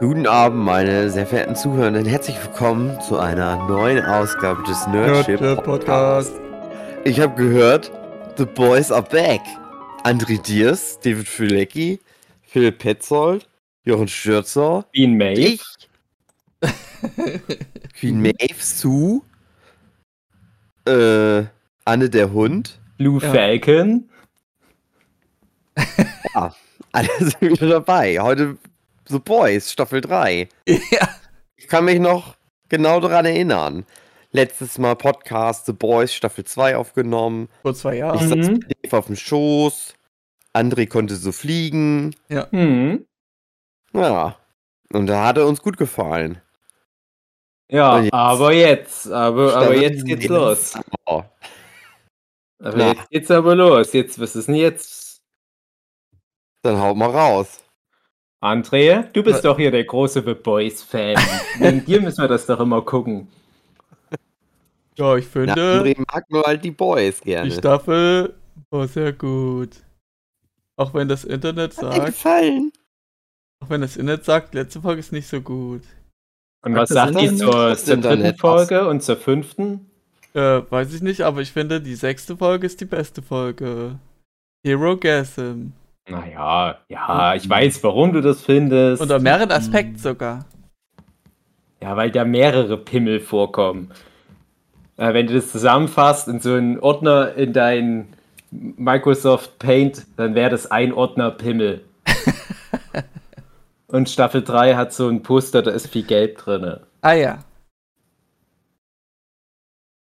Guten Abend, meine sehr verehrten Zuhörenden. Herzlich willkommen zu einer neuen Ausgabe des Nerdship Nerdship Podcast. Ich habe gehört, The Boys are back. André Diers, David Fülecki, Phil Petzold, Jochen Stürzer, Queen Maeve. ich, Queen Maeve, Sue, äh, Anne der Hund. Lou Ja. Falcon. Ja, alle sind wieder dabei. Heute The Boys, Staffel 3. Ja. Ich kann mich noch genau daran erinnern. Letztes Mal Podcast The Boys Staffel 2 aufgenommen. Vor zwei Ich Jahren. saß Mhm. mit Dave auf dem Schoß. André konnte so fliegen. Hm. Ja. Und da hat er uns gut gefallen. Ja, jetzt- aber jetzt, aber, aber jetzt geht's jetzt. los. Oh. Aber Na. jetzt geht's aber los. Jetzt, was ist denn jetzt? Dann haut mal raus. André, du bist Was? doch hier der große The Boys-Fan. Wegen dir müssen wir das doch immer gucken. Ja, ich Na, finde, André mag nur halt die Boys die gerne. Staffel war sehr gut. Auch wenn das Internet Hat dir sagt, gefallen? auch wenn das Internet sagt, letzte Folge ist nicht so gut. Und was sagt die zur, zur dritten Folge und zur fünften? Äh, weiß ich nicht, aber ich finde, die sechste Folge ist die beste Folge. Hero Gasm. Naja, ja, ich weiß, warum du das findest. Unter mehreren Aspekten sogar. Ja, weil da mehrere Pimmel vorkommen. Äh, wenn du das zusammenfasst in so einen Ordner in dein Microsoft Paint, dann wäre das ein Ordner Pimmel. Und Staffel 3 hat so ein Poster, da ist viel Gelb drin. Ah ja.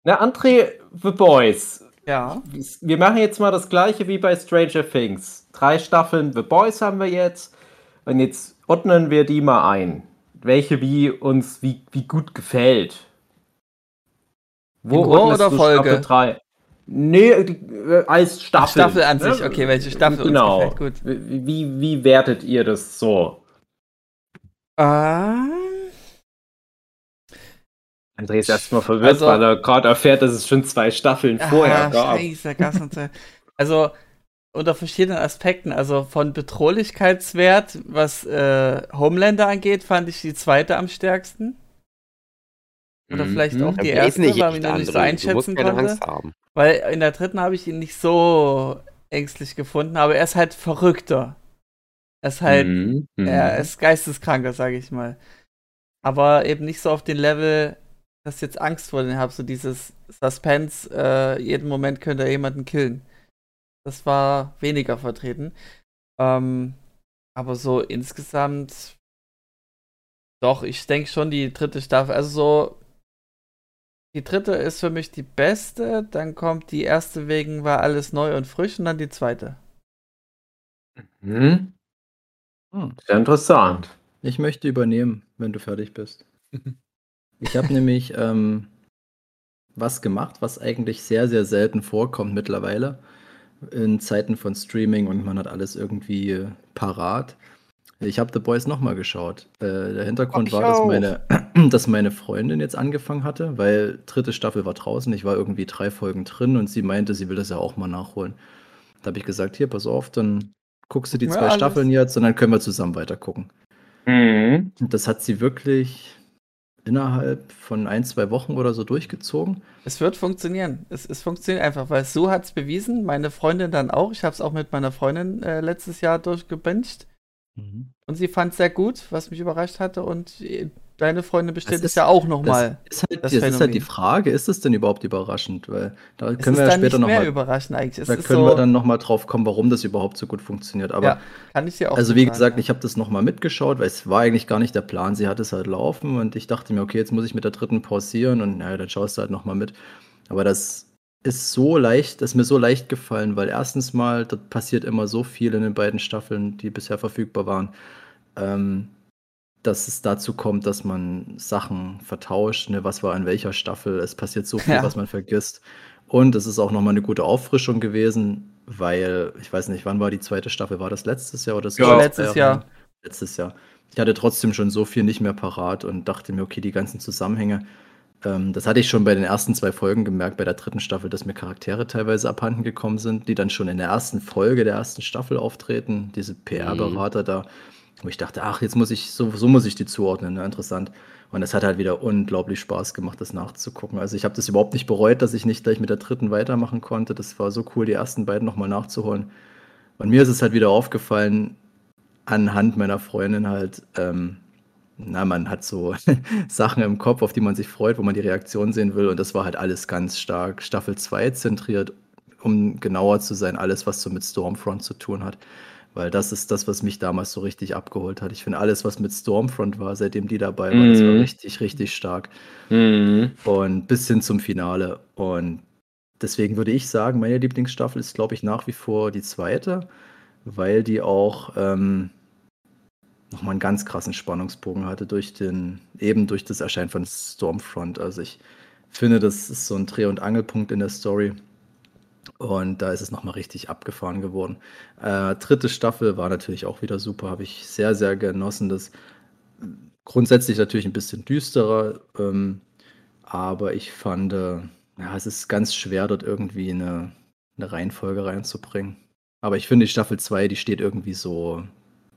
Na, André, The Boys. Ja. Wir machen jetzt mal das gleiche wie bei Stranger Things. Drei Staffeln The Boys haben wir jetzt. Und jetzt ordnen wir die mal ein. Welche wie uns wie, wie gut gefällt. Wo Rohr oder Folge? Staffel 3? Nee, äh, als Staffel. Staffel an ne? sich, okay, welche Staffel uns genau. gefällt, gut. Wie, wie, wertet ihr das so? Ähm, André ist erstmal verwirrt, Also- weil er gerade erfährt, dass es schon zwei Staffeln vorher ah, gab. Scheiße, Gas und so. Also, unter verschiedenen Aspekten, also von Bedrohlichkeitswert, was äh, Homelander angeht, fand ich die zweite am stärksten. Oder Mhm. vielleicht auch Ja, die erste, weil echt, man ihn noch nicht so einschätzen musst keine konnte. Angst haben. Weil in der dritten habe ich ihn nicht so ängstlich gefunden, aber er ist halt verrückter. Er ist halt, Mhm, mhm. er ist geisteskranker, sage ich mal. Aber eben nicht so auf den Level, dass ich jetzt Angst vor den habe, so dieses Suspense, äh, jeden Moment könnte er jemanden killen. Das war weniger vertreten. Ähm, aber so insgesamt, doch, ich denke schon die dritte Staffel, also so, die dritte ist für mich die beste, dann kommt die erste wegen war alles neu und frisch und dann die zweite. Mhm. Hm. Sehr interessant. Ich möchte übernehmen, wenn du fertig bist. Ich habe nämlich ähm, was gemacht, was eigentlich sehr, sehr selten vorkommt mittlerweile in Zeiten von Streaming und man hat alles irgendwie äh, parat. Ich habe The Boys nochmal geschaut. Äh, der Hintergrund war, dass meine, dass meine Freundin jetzt angefangen hatte, weil dritte Staffel war draußen. Ich war irgendwie drei Folgen drin und sie meinte, sie will das ja auch mal nachholen. Da habe ich gesagt, hier, pass auf, dann guckst du die Ja, zwei alles. Staffeln jetzt und dann können wir zusammen weiter gucken. Mhm. Und das hat sie wirklich innerhalb von ein, zwei Wochen oder so durchgezogen. Es wird funktionieren. Es, es funktioniert einfach, weil Sue hat es bewiesen, meine Freundin dann auch. Ich habe es auch mit meiner Freundin äh, letztes Jahr durchgebencht. Und sie fand es sehr gut, was mich überrascht hatte. Und äh, deine Freundin bestätigt Das es ist- ja auch nochmal. Das, ist halt, das das ist halt die Frage, ist es denn überhaupt überraschend? Weil da Es können ist wir ja später nochmal, überraschend eigentlich. Es da können so, wir dann nochmal drauf kommen, warum das überhaupt so gut funktioniert. Aber ja, kann ich dir auch also so wie sagen, gesagt, ja. ich habe das nochmal mitgeschaut, weil es war eigentlich gar nicht der Plan. Sie hat es halt laufen und ich dachte mir, okay, jetzt muss ich mit der dritten pausieren und naja, dann schaust du halt nochmal mit. Aber das ist so leicht, das ist mir so leicht gefallen, weil erstens mal, dort passiert immer so viel in den beiden Staffeln, die bisher verfügbar waren, ähm, dass es dazu kommt, dass man Sachen vertauscht, ne, was war in welcher Staffel, es passiert so viel, Ja. was man vergisst. Und es ist auch nochmal eine gute Auffrischung gewesen, weil, ich weiß nicht, wann war die zweite Staffel? War das letztes Jahr oder das Ja. Letztes Jahr. Letztes Jahr. Ich hatte trotzdem schon so viel nicht mehr parat und dachte mir, okay, die ganzen Zusammenhänge. Ähm, das hatte ich schon bei den ersten zwei Folgen gemerkt, bei der dritten Staffel, dass mir Charaktere teilweise abhanden gekommen sind, die dann schon in der ersten Folge der ersten Staffel auftreten. Diese PR-Berater da, wo ich dachte, ach, jetzt muss ich, so, so muss ich die zuordnen, ne? interessant. Und es hat halt wieder unglaublich Spaß gemacht, das nachzugucken. Also ich habe das überhaupt nicht bereut, dass ich nicht gleich mit der dritten weitermachen konnte. Das war so cool, die ersten beiden nochmal nachzuholen. Und mir ist es halt wieder aufgefallen, anhand meiner Freundin halt, ähm, na, man hat so Sachen im Kopf, auf die man sich freut, wo man die Reaktion sehen will. Und das war halt alles ganz stark Staffel 2 zentriert, um genauer zu sein, alles, was so mit Stormfront zu tun hat. Weil das ist das, was mich damals so richtig abgeholt hat. Ich finde alles, was mit Stormfront war, seitdem die dabei war, das war Mhm. richtig, richtig stark. Mhm. Und bis hin zum Finale. Und deswegen würde ich sagen, meine Lieblingsstaffel ist, glaube ich, nach wie vor die zweite, weil die auch ähm, nochmal einen ganz krassen Spannungsbogen hatte durch den, eben durch das Erscheinen von Stormfront. Also ich finde, das ist so ein Dreh- und Angelpunkt in der Story. Und da ist es nochmal richtig abgefahren geworden. Äh, dritte Staffel war natürlich auch wieder super, habe ich sehr, sehr genossen. Das grundsätzlich natürlich ein bisschen düsterer, ähm, aber ich fand, äh, ja, es ist ganz schwer, dort irgendwie eine, eine Reihenfolge reinzubringen. Aber ich finde, die Staffel 2, die steht irgendwie so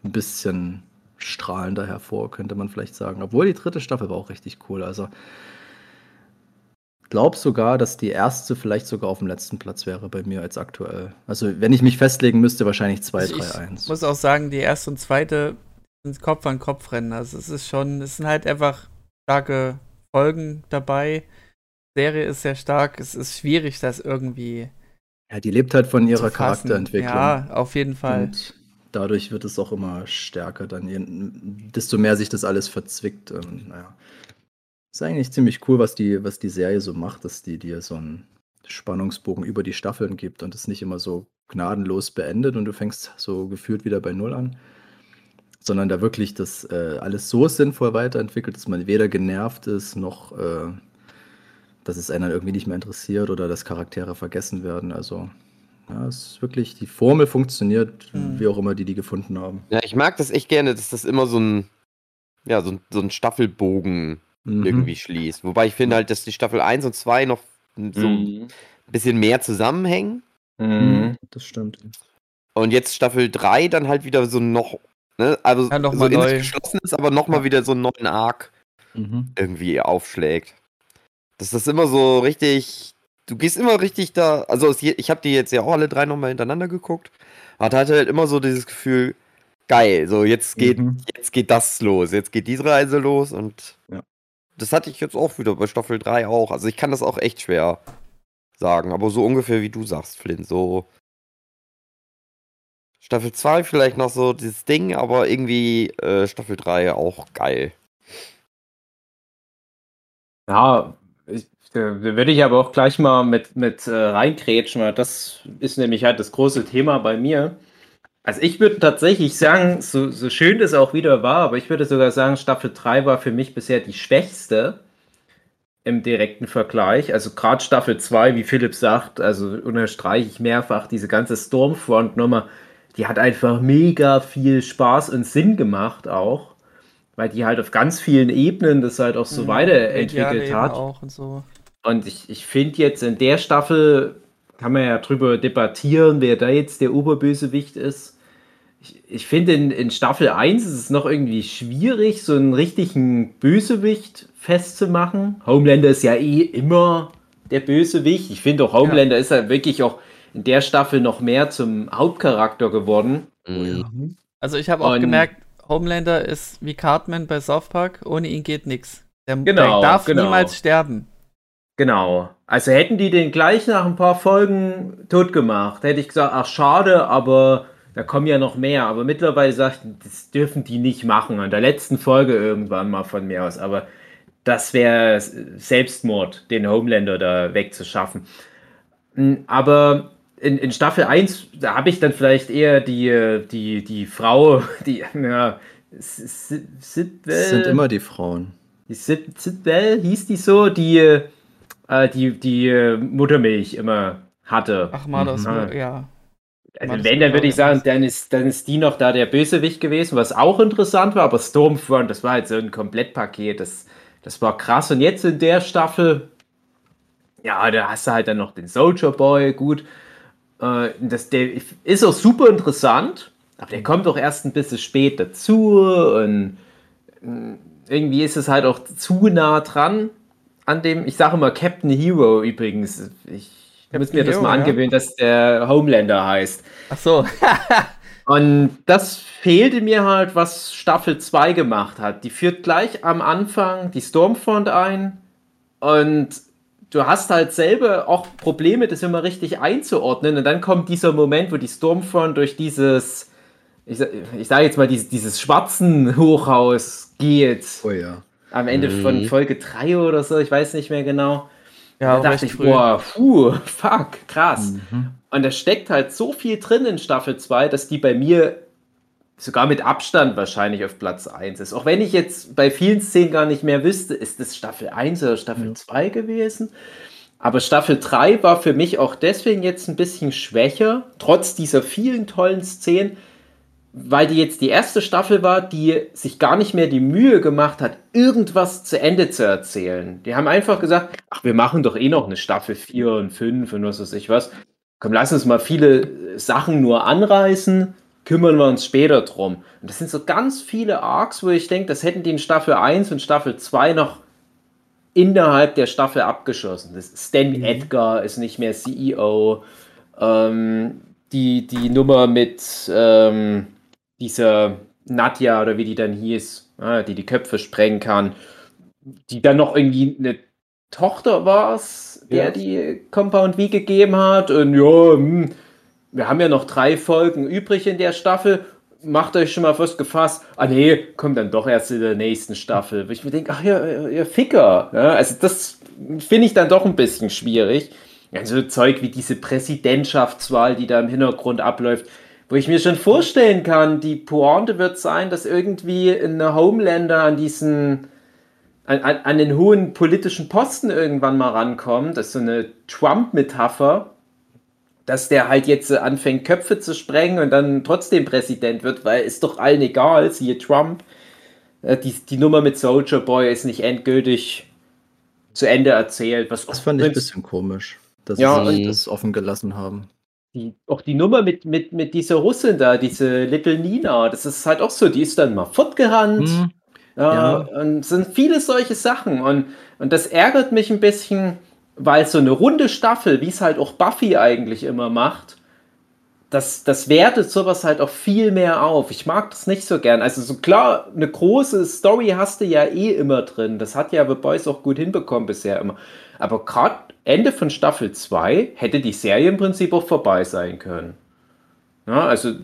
ein bisschen strahlender hervor, könnte man vielleicht sagen. Obwohl die dritte Staffel war auch richtig cool. Also glaube sogar, dass die erste vielleicht sogar auf dem letzten Platz wäre bei mir als aktuell. Also wenn ich mich festlegen müsste, wahrscheinlich 2, Also 3, ich 1. muss auch sagen, die erste und zweite sind Kopf an Kopf rennen. Also es ist schon, es sind halt einfach starke Folgen dabei. Die Serie ist sehr stark. Es ist schwierig, das irgendwie Ja, die lebt halt von ihrer. Charakterentwicklung. Ja, auf jeden Fall. Und dadurch wird es auch immer stärker, dann desto mehr sich das alles verzwickt. Und, naja. Ist eigentlich ziemlich cool, was die, was die Serie so macht, dass die dir so einen Spannungsbogen über die Staffeln gibt und es nicht immer so gnadenlos beendet und du fängst so gefühlt wieder bei Null an. Sondern da wirklich das äh, alles so sinnvoll weiterentwickelt, dass man weder genervt ist, noch äh, dass es einen dann irgendwie nicht mehr interessiert oder dass Charaktere vergessen werden. Also ja, es ist wirklich, die Formel funktioniert, Mhm. wie auch immer die die gefunden haben. Ja, ich mag das echt gerne, dass das immer so ein, ja, so ein, so ein Staffelbogen Mhm. irgendwie schließt. Wobei ich finde halt, dass die Staffel 1 und 2 noch so ein Mhm. bisschen mehr zusammenhängen. Mhm. Das stimmt. Und jetzt Staffel 3 dann halt wieder so noch, ne, also Ja, noch so mal in neu. sich geschlossen ist, aber nochmal Ja. wieder so einen neuen Arc Mhm. irgendwie aufschlägt. Dass das immer so richtig, du gehst immer richtig da, also es, ich habe die jetzt ja auch alle drei nochmal hintereinander geguckt, aber hatte halt immer so dieses Gefühl, geil, so jetzt geht, Mhm. jetzt geht das los, jetzt geht diese Reise los und Ja. Das hatte ich jetzt auch wieder bei Staffel 3 auch. Also ich kann das auch echt schwer sagen, aber so ungefähr wie du sagst, Flynn, so Staffel 2 vielleicht noch so dieses Ding, aber irgendwie äh, Staffel 3 auch geil. Ja, ich, da würde ich aber auch gleich mal mit, mit äh, reinkrätschen, weil das ist nämlich halt das große Thema bei mir. Also ich würde tatsächlich sagen, so, so schön das auch wieder war, aber ich würde sogar sagen, Staffel 3 war für mich bisher die schwächste im direkten Vergleich. Also gerade Staffel 2, wie Philipp sagt, also unterstreiche ich mehrfach, diese ganze Stormfront-Nummer, die hat einfach mega viel Spaß und Sinn gemacht auch, weil die halt auf ganz vielen Ebenen das halt auch so Mhm. weiterentwickelt hat. und so. Und ich, ich finde jetzt in der Staffel, kann man ja drüber debattieren, wer da jetzt der Oberbösewicht ist. Ich, ich finde, in, in Staffel 1 ist es noch irgendwie schwierig, so einen richtigen Bösewicht festzumachen. Homelander ist ja eh immer der Bösewicht. Ich finde auch, Homelander ist ja wirklich auch in der Staffel noch mehr zum Hauptcharakter geworden. Mhm. Also ich habe auch Und- gemerkt, Homelander ist wie Cartman bei South Park, ohne ihn geht nichts. Der, Genau, der darf genau. niemals sterben. Genau. Also hätten die den gleich nach ein paar Folgen tot gemacht, hätte ich gesagt, ach schade, aber da kommen ja noch mehr. Aber mittlerweile sagt, das dürfen die nicht machen. In der letzten Folge irgendwann mal von mir aus. Aber das wäre Selbstmord, den Homelander da wegzuschaffen. Mm, Aber in, in Staffel 1, da habe ich dann vielleicht eher die, die, die Frau, die, ja, Sid, Sid, Das sind immer die Frauen. die Sid, Sidwell hieß die so, die äh, die, die äh, Muttermilch immer hatte. Ach mal, das Mhm. ja. Also wenn, dann würde ich sagen, dann ist, dann ist die noch da der Bösewicht gewesen, was auch interessant war, aber Stormfront, das war halt so ein Komplettpaket, das, das war krass. Und jetzt in der Staffel, ja, da hast du halt dann noch den Soldier Boy, gut. Äh, das, der ist auch super interessant. Aber der kommt doch erst ein bisschen spät dazu und äh, irgendwie ist es halt auch zu nah dran an dem, ich sage immer Captain Hero übrigens. Ich muss mir das mal ja? angewöhnen, dass der Homelander heißt. Ach so. Und das fehlte mir halt, was Staffel 2 gemacht hat. Die führt gleich am Anfang die Stormfront ein und du hast halt selber auch Probleme, das immer richtig einzuordnen. Und dann kommt dieser Moment, wo die Stormfront durch dieses, ich, ich sage jetzt mal, dieses, dieses schwarzen Hochhaus geht. Oh ja. Am Ende von Mhm. Folge 3 oder so, ich weiß nicht mehr genau. Ja, da dachte ich, früh. boah, puh, fuck, krass. Mhm. Und da steckt halt so viel drin in Staffel 2, dass die bei mir sogar mit Abstand wahrscheinlich auf Platz 1 ist. Auch wenn ich jetzt bei vielen Szenen gar nicht mehr wüsste, ist das Staffel 1 oder Staffel Ja. 2 gewesen. Aber Staffel 3 war für mich auch deswegen jetzt ein bisschen schwächer, trotz dieser vielen tollen Szenen, weil die jetzt die erste Staffel war, die sich gar nicht mehr die Mühe gemacht hat, irgendwas zu Ende zu erzählen. Die haben einfach gesagt, ach, wir machen doch eh noch eine Staffel 4 und 5 und was weiß ich was. Komm, lass uns mal viele Sachen nur anreißen, kümmern wir uns später drum. Und das sind so ganz viele Arcs, wo ich denke, das hätten die in Staffel 1 und Staffel 2 noch innerhalb der Staffel abgeschossen. Das Stan Edgar ist nicht mehr CEO. Ähm, die, die Nummer mit ähm, dieser Nadja oder wie die dann hieß, die die Köpfe sprengen kann, die dann noch irgendwie eine Tochter war der Ja. die Compound V gegeben hat. Und ja, hm, wir haben ja noch drei Folgen übrig in der Staffel. Macht euch schon mal was gefasst. Ah nee, kommt dann doch erst in der nächsten Staffel. Wo ich mir denke, ach ja, ihr Ficker. Ja, also das finde ich dann doch ein bisschen schwierig. Ja, so Zeug wie diese Präsidentschaftswahl, die da im Hintergrund abläuft, wo ich mir schon vorstellen kann, die Pointe wird sein, dass irgendwie eine Homelander an diesen an, an, an den hohen politischen Posten irgendwann mal rankommt. Das ist so eine Trump-Metapher, dass der halt jetzt äh, anfängt, Köpfe zu sprengen und dann trotzdem Präsident wird, weil ist doch allen egal, siehe Trump. Äh, Die, die Nummer mit Soldier Boy ist nicht endgültig zu Ende erzählt. Was Das fand ich ein bisschen komisch, dass Ja, sie das offen gelassen haben. Die, auch die Nummer mit, mit, mit dieser Russin da, diese Little Nina, das ist halt auch so, die ist dann mal fortgerannt. Hm, Ja, Ja. und es sind viele solche Sachen. Und, und das ärgert mich ein bisschen, weil so eine runde Staffel, wie es halt auch Buffy eigentlich immer macht, das, das wertet sowas halt auch viel mehr auf. Ich mag das nicht so gern. Also so klar, eine große Story hast du ja eh immer drin. Das hat ja The Boys auch gut hinbekommen bisher immer. Aber gerade Ende von Staffel 2 hätte die Serie im Prinzip auch vorbei sein können. Ja, also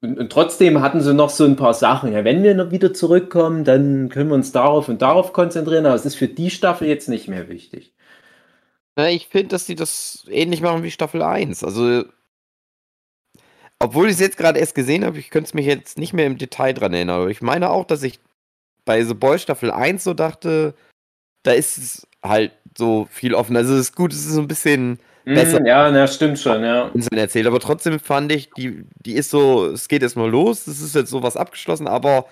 und, trotzdem hatten sie noch so ein paar Sachen. Ja, wenn wir noch wieder zurückkommen, dann können wir uns darauf und darauf konzentrieren. Aber es ist für die Staffel jetzt nicht mehr wichtig. Ich finde, dass die das ähnlich machen wie Staffel 1. Also, obwohl ich es jetzt gerade erst gesehen habe, ich könnte es mich jetzt nicht mehr im Detail dran erinnern. Aber ich meine auch, dass ich bei The Boys Staffel 1 so dachte, da ist es halt so viel offen. Also, es ist gut, es ist so ein bisschen Besser. Mm, ja, na, stimmt schon, ja. Erzählt. Aber trotzdem fand ich, die, die ist so, es geht erstmal los, es ist jetzt sowas abgeschlossen, aber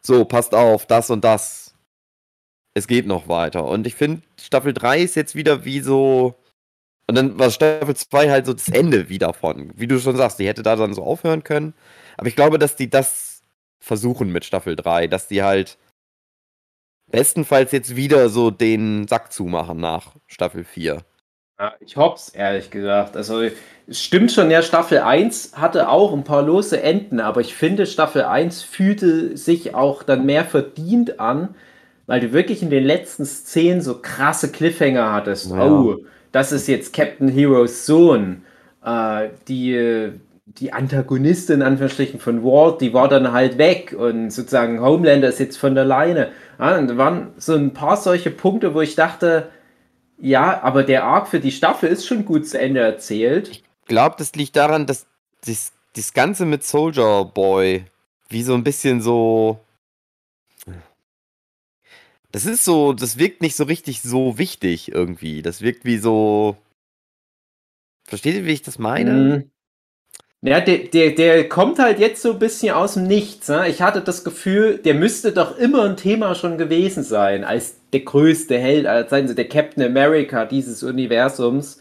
so, passt auf, das und das. Es geht noch weiter. Und ich finde, Staffel 3 ist jetzt wieder wie so. Und dann war Staffel 2 halt so das Ende wieder von. Wie du schon sagst, die hätte da dann so aufhören können. Aber ich glaube, dass die das versuchen mit Staffel 3, dass die halt bestenfalls jetzt wieder so den Sack zumachen nach Staffel 4. Ja, ich hoff's, ehrlich gesagt. Also, es stimmt schon, ja, Staffel 1 hatte auch ein paar lose Enden, aber ich finde, Staffel 1 fühlte sich auch dann mehr verdient an, weil du wirklich in den letzten Szenen so krasse Cliffhanger hattest. Ja. Oh, das ist jetzt Captain Heroes Sohn. Äh, die, die Antagonistin, in Anführungsstrichen, von Ward, die war dann halt weg und sozusagen Homelander ist jetzt von der Leine. Ja, und da waren so ein paar solche Punkte, wo ich dachte, ja, aber der Arc für die Staffel ist schon gut zu Ende erzählt. Ich glaube, das liegt daran, dass das, das Ganze mit Soldier Boy wie so ein bisschen so. Das ist so, das wirkt nicht so richtig so wichtig irgendwie. Das wirkt wie so. Versteht ihr, wie ich das meine? Mhm. Ja, der, der, der kommt halt jetzt so ein bisschen aus dem Nichts. Ne? Ich hatte das Gefühl, der müsste doch immer ein Thema schon gewesen sein, als der größte Held, als seien sie der Captain America dieses Universums.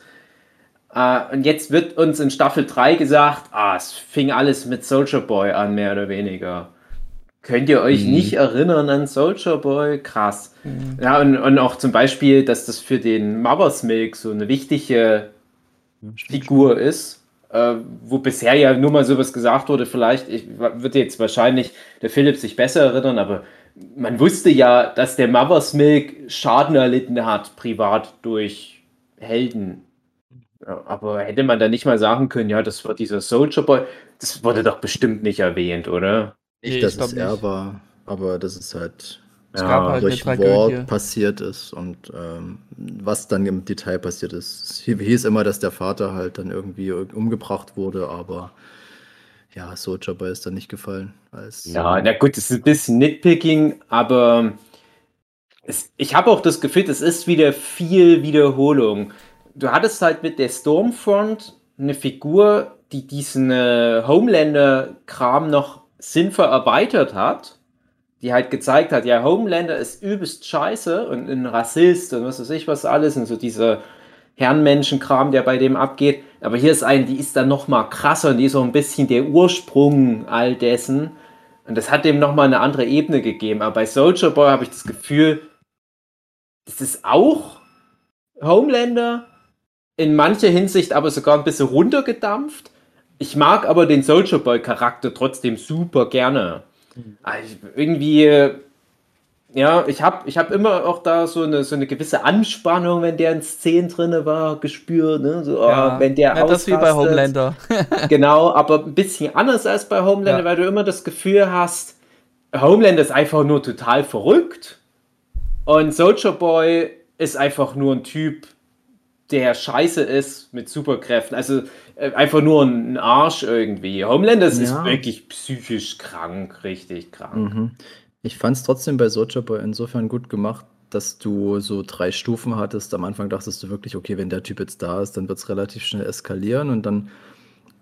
Äh, und jetzt wird uns in Staffel 3 gesagt, ah, es fing alles mit Soldier Boy an, mehr oder weniger. Könnt ihr euch Mhm. nicht erinnern an Soldier Boy? Krass. Ja, und, und auch zum Beispiel, dass das für den Mother's Milk so eine wichtige Figur ist, äh, wo bisher ja nur mal sowas gesagt wurde, vielleicht, ich würde jetzt wahrscheinlich der Philipp sich besser erinnern, aber man wusste ja, dass der Mother's Milk Schaden erlitten hat, privat durch Helden. Ja, aber hätte man da nicht mal sagen können, ja, das war dieser Soldier Boy, das wurde doch bestimmt nicht erwähnt, oder? Nee, Nicht, ich dass es er nicht. war, aber dass es halt Es Ja, gab halt eine durch Tragödie. Wort passiert ist und ähm, was dann im Detail passiert ist. Hieß immer, dass der Vater halt dann irgendwie umgebracht wurde, aber ja, Soldier Boy ist dann nicht gefallen. Als, Ja, na gut, es ist ein bisschen Nitpicking, aber es, ich habe auch das Gefühl, es ist wieder viel Wiederholung. Du hattest halt mit der Stormfront eine Figur, die diesen äh, Homelander-Kram noch sinnvoll erweitert hat, die halt gezeigt hat, ja, Homelander ist übelst scheiße und ein Rassist und was weiß ich was alles und so dieser Herrenmenschenkram, der bei dem abgeht. Aber hier ist eine, die ist dann noch mal krasser und die ist so ein bisschen der Ursprung all dessen. Und das hat dem noch mal eine andere Ebene gegeben. Aber bei Soldier Boy habe ich das Gefühl, das ist auch Homelander, in mancher Hinsicht aber sogar ein bisschen runtergedampft. Ich mag aber den Soldier Boy Charakter trotzdem super gerne. Also irgendwie, ja, ich habe ich hab immer auch da so eine, so eine gewisse Anspannung, wenn der in Szenen drinne war, gespürt. Ne? So, oh, Ja, wenn der ja, das ist wie bei ausrastet. Homelander. Genau, aber ein bisschen anders als bei Homelander, Ja. weil du immer das Gefühl hast, Homelander ist einfach nur total verrückt und Soldier Boy ist einfach nur ein Typ, der scheiße ist mit Superkräften. Also einfach nur ein Arsch irgendwie. Homelander ist Ja. wirklich psychisch krank, richtig krank. Mhm. Ich fand es trotzdem bei Soldier Boy insofern gut gemacht, dass du so drei Stufen hattest. Am Anfang dachtest du wirklich, okay, wenn der Typ jetzt da ist, dann wird es relativ schnell eskalieren und dann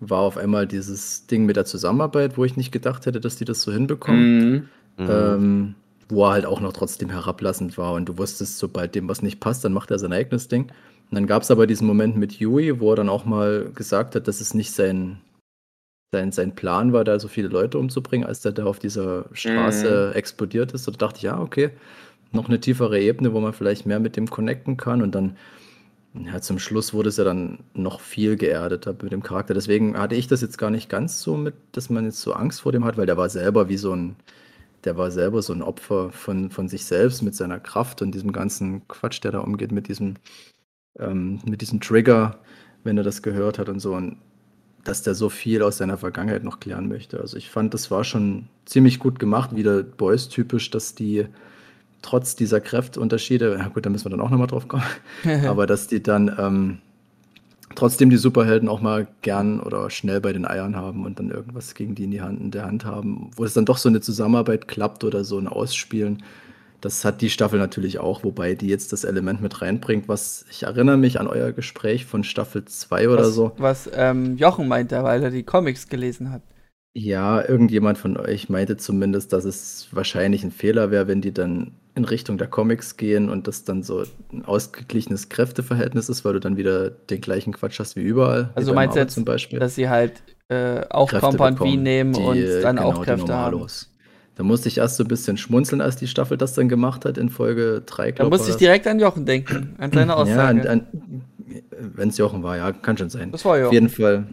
war auf einmal dieses Ding mit der Zusammenarbeit, wo ich nicht gedacht hätte, dass die das so hinbekommen. Mhm. Mhm. Ähm, wo er halt auch noch trotzdem herablassend war und du wusstest, sobald dem was nicht passt, dann macht er sein eigenes Ding. Und dann gab es aber diesen Moment mit Yui, wo er dann auch mal gesagt hat, dass es nicht sein, sein, sein Plan war, da so viele Leute umzubringen, als der da auf dieser Straße explodiert ist. Und da dachte ich, ja, okay, noch eine tiefere Ebene, wo man vielleicht mehr mit dem connecten kann. Und dann, ja, zum Schluss wurde es ja dann noch viel geerdeter mit dem Charakter. Deswegen hatte ich das jetzt gar nicht ganz so mit, dass man jetzt so Angst vor dem hat, weil der war selber wie so ein, der war selber so ein Opfer von, von sich selbst mit seiner Kraft und diesem ganzen Quatsch, der da umgeht, mit diesem, ähm, mit diesem Trigger, wenn er das gehört hat und so. Und dass der so viel aus seiner Vergangenheit noch klären möchte. Also ich fand, das war schon ziemlich gut gemacht, wieder Boys-typisch, dass die trotz dieser Kräfteunterschiede, ja gut, da müssen wir dann auch nochmal drauf kommen, aber dass die dann ähm, trotzdem die Superhelden auch mal gern oder schnell bei den Eiern haben und dann irgendwas gegen die in, die Hand, in der Hand haben, wo es dann doch so eine Zusammenarbeit klappt oder so ein Ausspielen. Das hat die Staffel natürlich auch, wobei die jetzt das Element mit reinbringt, was ich erinnere mich an euer Gespräch von Staffel 2 oder was, so. Was ähm, Jochen meinte, weil er die Comics gelesen hat. Ja, irgendjemand von euch meinte zumindest, dass es wahrscheinlich ein Fehler wäre, wenn die dann in Richtung der Comics gehen und das dann so ein ausgeglichenes Kräfteverhältnis ist, weil du dann wieder den gleichen Quatsch hast wie überall. Also wie meinst du jetzt, zum Beispiel. Dass sie halt äh, auch Kräfte Compound V bekommen, nehmen die, und dann genau, auch Kräfte haben. Da musste ich erst so ein bisschen schmunzeln, als die Staffel das dann gemacht hat in Folge 3, Da musste ich direkt an Jochen denken, an seine Aussage. Ja, wenn es Jochen war, ja, kann schon sein. das war Auf Jochen. jeden Fall,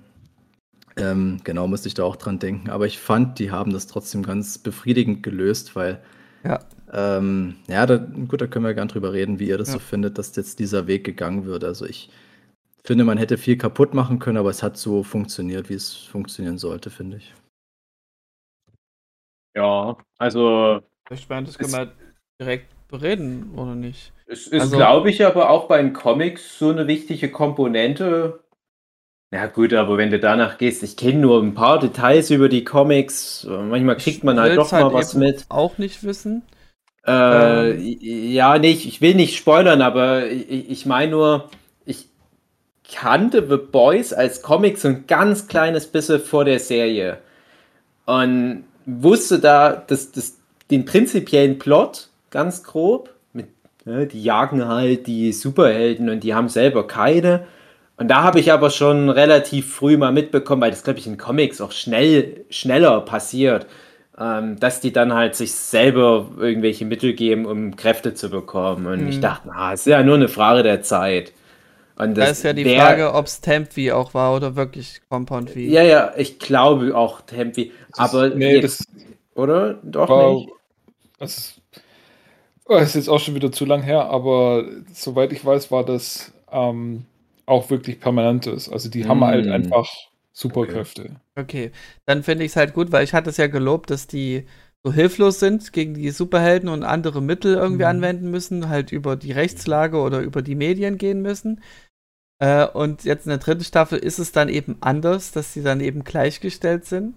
ähm, genau, musste ich da auch dran denken. Aber ich fand, die haben das trotzdem ganz befriedigend gelöst, weil, Ja. ähm, ja, da, gut, da können wir gern drüber reden, wie ihr das Ja. so findet, dass jetzt dieser Weg gegangen wird. Also ich finde, man hätte viel kaputt machen können, aber es hat so funktioniert, wie es funktionieren sollte, finde ich. Ja, also Ich meine, das können wir direkt bereden, oder nicht? Es ist, Also- glaube ich, aber auch bei den Comics so eine wichtige Komponente. Ja, gut, aber wenn du danach gehst, ich kenne nur ein paar Details über die Comics. Manchmal kriegt man halt doch mal was eben mit. Auch nicht wissen. Äh, Ähm. ja, nicht, ich will nicht spoilern, aber ich, ich meine nur, ich kannte The Boys als Comic so ein ganz kleines bisschen vor der Serie. Und wusste da das, das, den prinzipiellen Plot ganz grob. Mit, ne, die jagen halt die Superhelden und die haben selber keine. Und da habe ich aber schon relativ früh mal mitbekommen, weil das, glaube ich, in Comics auch schnell, schneller passiert, ähm, dass die dann halt sich selber irgendwelche Mittel geben, um Kräfte zu bekommen. Und ich Mhm. dachte, na, es ist ja nur eine Frage der Zeit. Und Da das ist ja die wär- Frage, ob es Temp wie auch war oder wirklich Compound V. Ja, ja, ich glaube auch Tempi. Aber nee, jetzt, das oder? Doch war. nicht. Das ist, oh, ist jetzt auch schon wieder zu lang her, aber soweit ich weiß, war das ähm, auch wirklich permanentes. Also die haben halt Mm. einfach Superkräfte. Okay, dann finde ich es halt gut, weil ich hatte es ja gelobt, dass die so hilflos sind gegen die Superhelden und andere Mittel irgendwie Mhm. anwenden müssen, halt über die Rechtslage oder über die Medien gehen müssen. Äh, und jetzt in der dritten Staffel ist es dann eben anders, dass sie dann eben gleichgestellt sind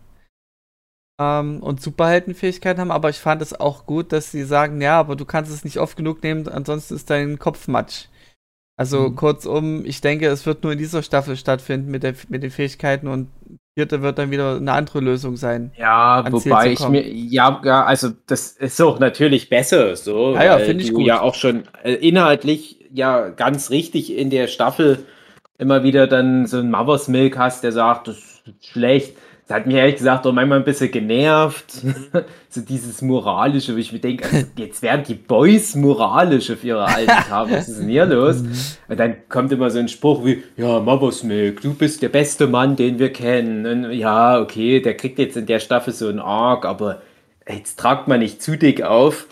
ähm, und Superheldenfähigkeiten haben. Aber ich fand es auch gut, dass sie sagen, ja, aber du kannst es nicht oft genug nehmen, ansonsten ist dein Kopf matsch. Also Mhm. kurzum, ich denke, es wird nur in dieser Staffel stattfinden mit, der, mit den Fähigkeiten und vierte wird dann wieder eine andere Lösung sein. Ja, wobei ich mir, ja, ja, also das ist auch natürlich besser so. Ja, ja, finde ich du gut. ja auch schon äh, inhaltlich ja ganz richtig in der Staffel immer wieder dann so einen Mothers Milk hast, der sagt, das ist schlecht. Das hat mich ehrlich gesagt auch manchmal ein bisschen genervt. so dieses Moralische, wo ich mir denke, also jetzt werden die Boys moralisch auf ihre alten Tage. Was ist denn hier los? Und dann kommt immer so ein Spruch wie, ja, Mothers Milk, du bist der beste Mann, den wir kennen. Und ja, okay, der kriegt jetzt in der Staffel so einen Arc, aber jetzt tragt man nicht zu dick auf.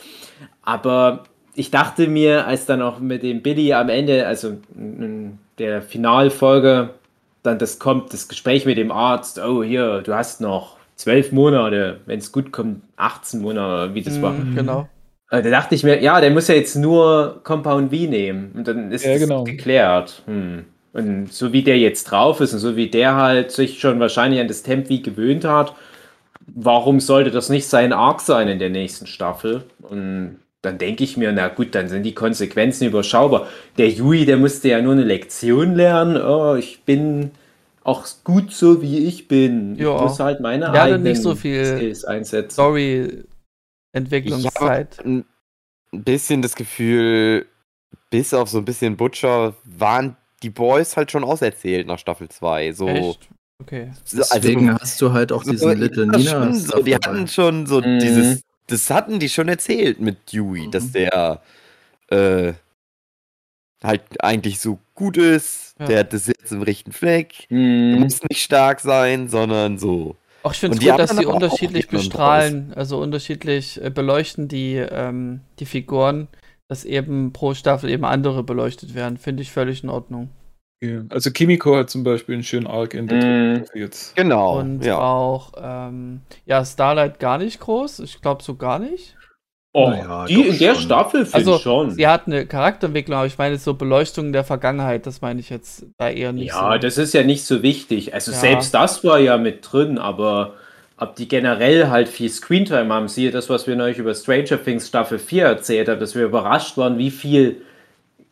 Aber ich dachte mir, als dann auch mit dem Billy am Ende, also in der Finalfolge, dann das kommt, das Gespräch mit dem Arzt, oh hier, du hast noch zwölf Monate, wenn es gut kommt, 18 Monate, wie das war. Mhm, Genau. Äh, Da dachte ich mir, ja, der muss ja jetzt nur Compound V nehmen und dann ist Ja, das genau. geklärt. Hm. Und so wie der jetzt drauf ist und so wie der halt sich schon wahrscheinlich an das Temp V gewöhnt hat, warum sollte das nicht sein Arc sein in der nächsten Staffel? Und dann denke ich mir, na gut, dann sind die Konsequenzen überschaubar. Der Yui, der musste ja nur eine Lektion lernen. Oh, ich bin auch gut so, wie ich bin. Ja. Ich muss halt meine hatte eigenen nicht so viel Skills einsetzen. Ich Story-Entwicklungszeit. habe ein bisschen das Gefühl, bis auf so ein bisschen Butcher waren die Boys halt schon auserzählt nach Staffel 2. So, Echt? Okay. so- Deswegen hast du halt auch so- diesen Little ja, Nina. so, die hatten schon so Mhm. dieses, das hatten die schon erzählt mit Dewey, Mhm. dass der äh, halt eigentlich so gut ist, Ja. der hat das jetzt im rechten Fleck, der Hm. muss nicht stark sein, sondern so. Auch ich finde es gut, dass die auch unterschiedlich bestrahlen, also unterschiedlich äh, beleuchten die, ähm, die Figuren, dass eben pro Staffel eben andere beleuchtet werden. Finde ich völlig in Ordnung. Ja. Also Kimiko hat zum Beispiel einen schönen Arc in der Mm. jetzt. Genau. Und ja. auch, ähm, ja, Starlight gar nicht groß. Ich glaube so gar nicht. Oh, Naja, die in der schon. Staffel finde Also, ich schon. sie hat eine Charakterentwicklung, aber ich meine so Beleuchtung der Vergangenheit, das meine ich jetzt da eher nicht Ja, so. das ist ja nicht so wichtig. Also Ja. selbst das war ja mit drin, aber ob die generell halt viel Screentime haben, siehe das, was wir neulich über Stranger Things Staffel 4 erzählt haben, dass wir überrascht waren, wie viel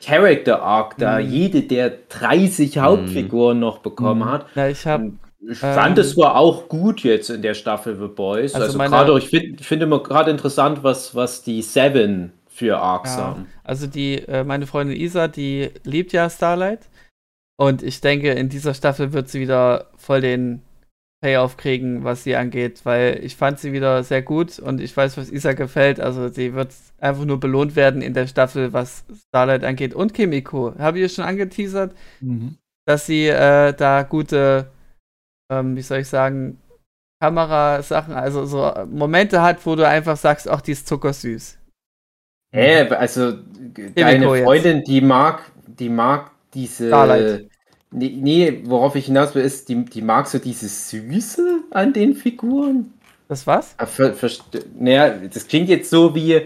Character Arc da Mhm. jede der 30 Hauptfiguren noch bekommen hat. Na, ich habe Ich fand Ähm, es war auch gut jetzt in der Staffel The Boys. Also Also, gerade, ich finde find immer gerade interessant, was, was die Seven für Arcs Ja, haben. also die, äh, meine Freundin Isa, die liebt ja Starlight. Und ich denke, in dieser Staffel wird sie wieder voll den Payoff kriegen, was sie angeht, weil ich fand sie wieder sehr gut und ich weiß, was Isa gefällt. Also sie wird einfach nur belohnt werden in der Staffel, was Starlight angeht. Und Kimiko, habe ich schon angeteasert, Mhm. dass sie äh, da gute, ähm, wie soll ich sagen, Kamerasachen, also so Momente hat, wo du einfach sagst, ach, die ist zuckersüß. Hä, also deine jetzt. Freundin, die mag, die mag diese. Starlight. Nee, nee, worauf ich hinaus will, ist, die, die mag so dieses Süße an den Figuren. Das was? Ah, ver- verst- Naja, das klingt jetzt so wie.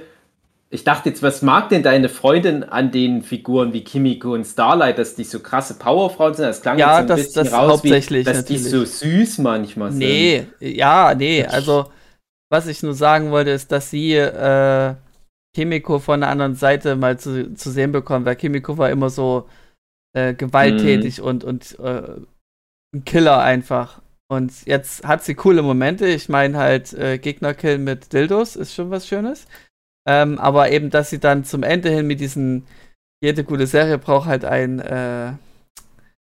Ich dachte jetzt, was mag denn deine Freundin an den Figuren wie Kimiko und Starlight, dass die so krasse Powerfrauen sind? Das klang Ja, jetzt das- ein bisschen das raus, hauptsächlich wie, dass die natürlich. so süß manchmal sind. Nee, ja, nee, also was ich nur sagen wollte, ist, dass sie äh, Kimiko von der anderen Seite mal zu, zu sehen bekommt, weil Kimiko war immer so äh, gewalttätig Mhm. und, und äh, ein Killer einfach. Und jetzt hat sie coole Momente. Ich meine halt, äh, Gegner killen mit Dildos ist schon was Schönes. Ähm, aber eben, dass sie dann zum Ende hin mit diesen, jede gute Serie braucht halt ein, äh,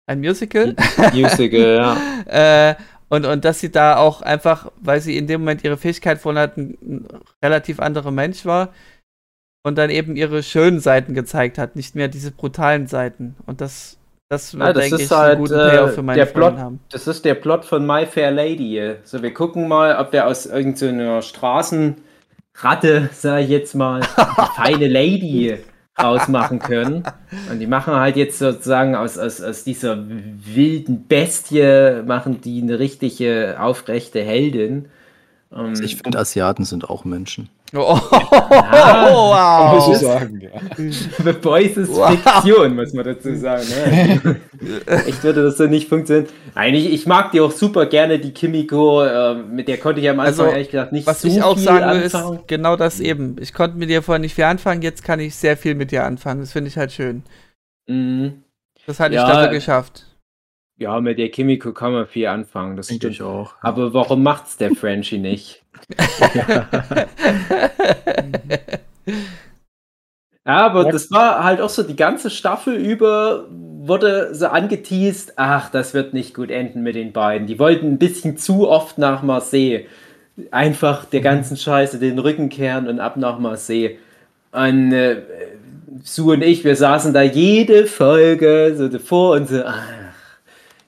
ein Musical. Musical, ja. äh, und, und dass sie da auch einfach, weil sie in dem Moment ihre Fähigkeit von hat, ein, ein relativ anderer Mensch war und dann eben ihre schönen Seiten gezeigt hat, nicht mehr diese brutalen Seiten. Und das, das wird, Ja, das denke ist ich, einen halt guten äh, Payoff für meine der Freunde Plot. haben. Das ist der Plot von My Fair Lady. So, wir gucken mal, ob wir aus irgendeiner Straßenratte, sag ich jetzt mal, eine feine Lady rausmachen können. Und die machen halt jetzt sozusagen aus, aus, aus dieser wilden Bestie, machen die eine richtige aufrechte Heldin. Ähm, Also ich finde, Asiaten sind auch Menschen. Oh, Ah, Muss ich wow. sagen, ja. The Boys ist Wow. Fiktion, muss man dazu sagen. Ne? Echt würde das so nicht funktionieren. Nein, ich, ich mag die auch super gerne, die Kimiko. Äh, mit der konnte ich am Anfang Also, ehrlich gesagt nicht Was so ich auch viel sagen will, ist genau das eben. Ich konnte mit dir vorher nicht viel anfangen, jetzt kann ich sehr viel mit dir anfangen. Das finde ich halt schön. Mhm. Das hatte Ja, ich dafür geschafft. Ja, mit der Kimiko kann man viel anfangen. Das stimmt. ich auch. Aber warum macht's der Frenchie nicht? Ja, aber das war halt auch so, die ganze Staffel über wurde so angeteased, ach, das wird nicht gut enden mit den beiden. Die wollten ein bisschen zu oft nach Marseille. Einfach der ganzen Scheiße den Rücken kehren und ab nach Marseille. Und äh, Sue und ich, wir saßen da jede Folge so davor und so, ach,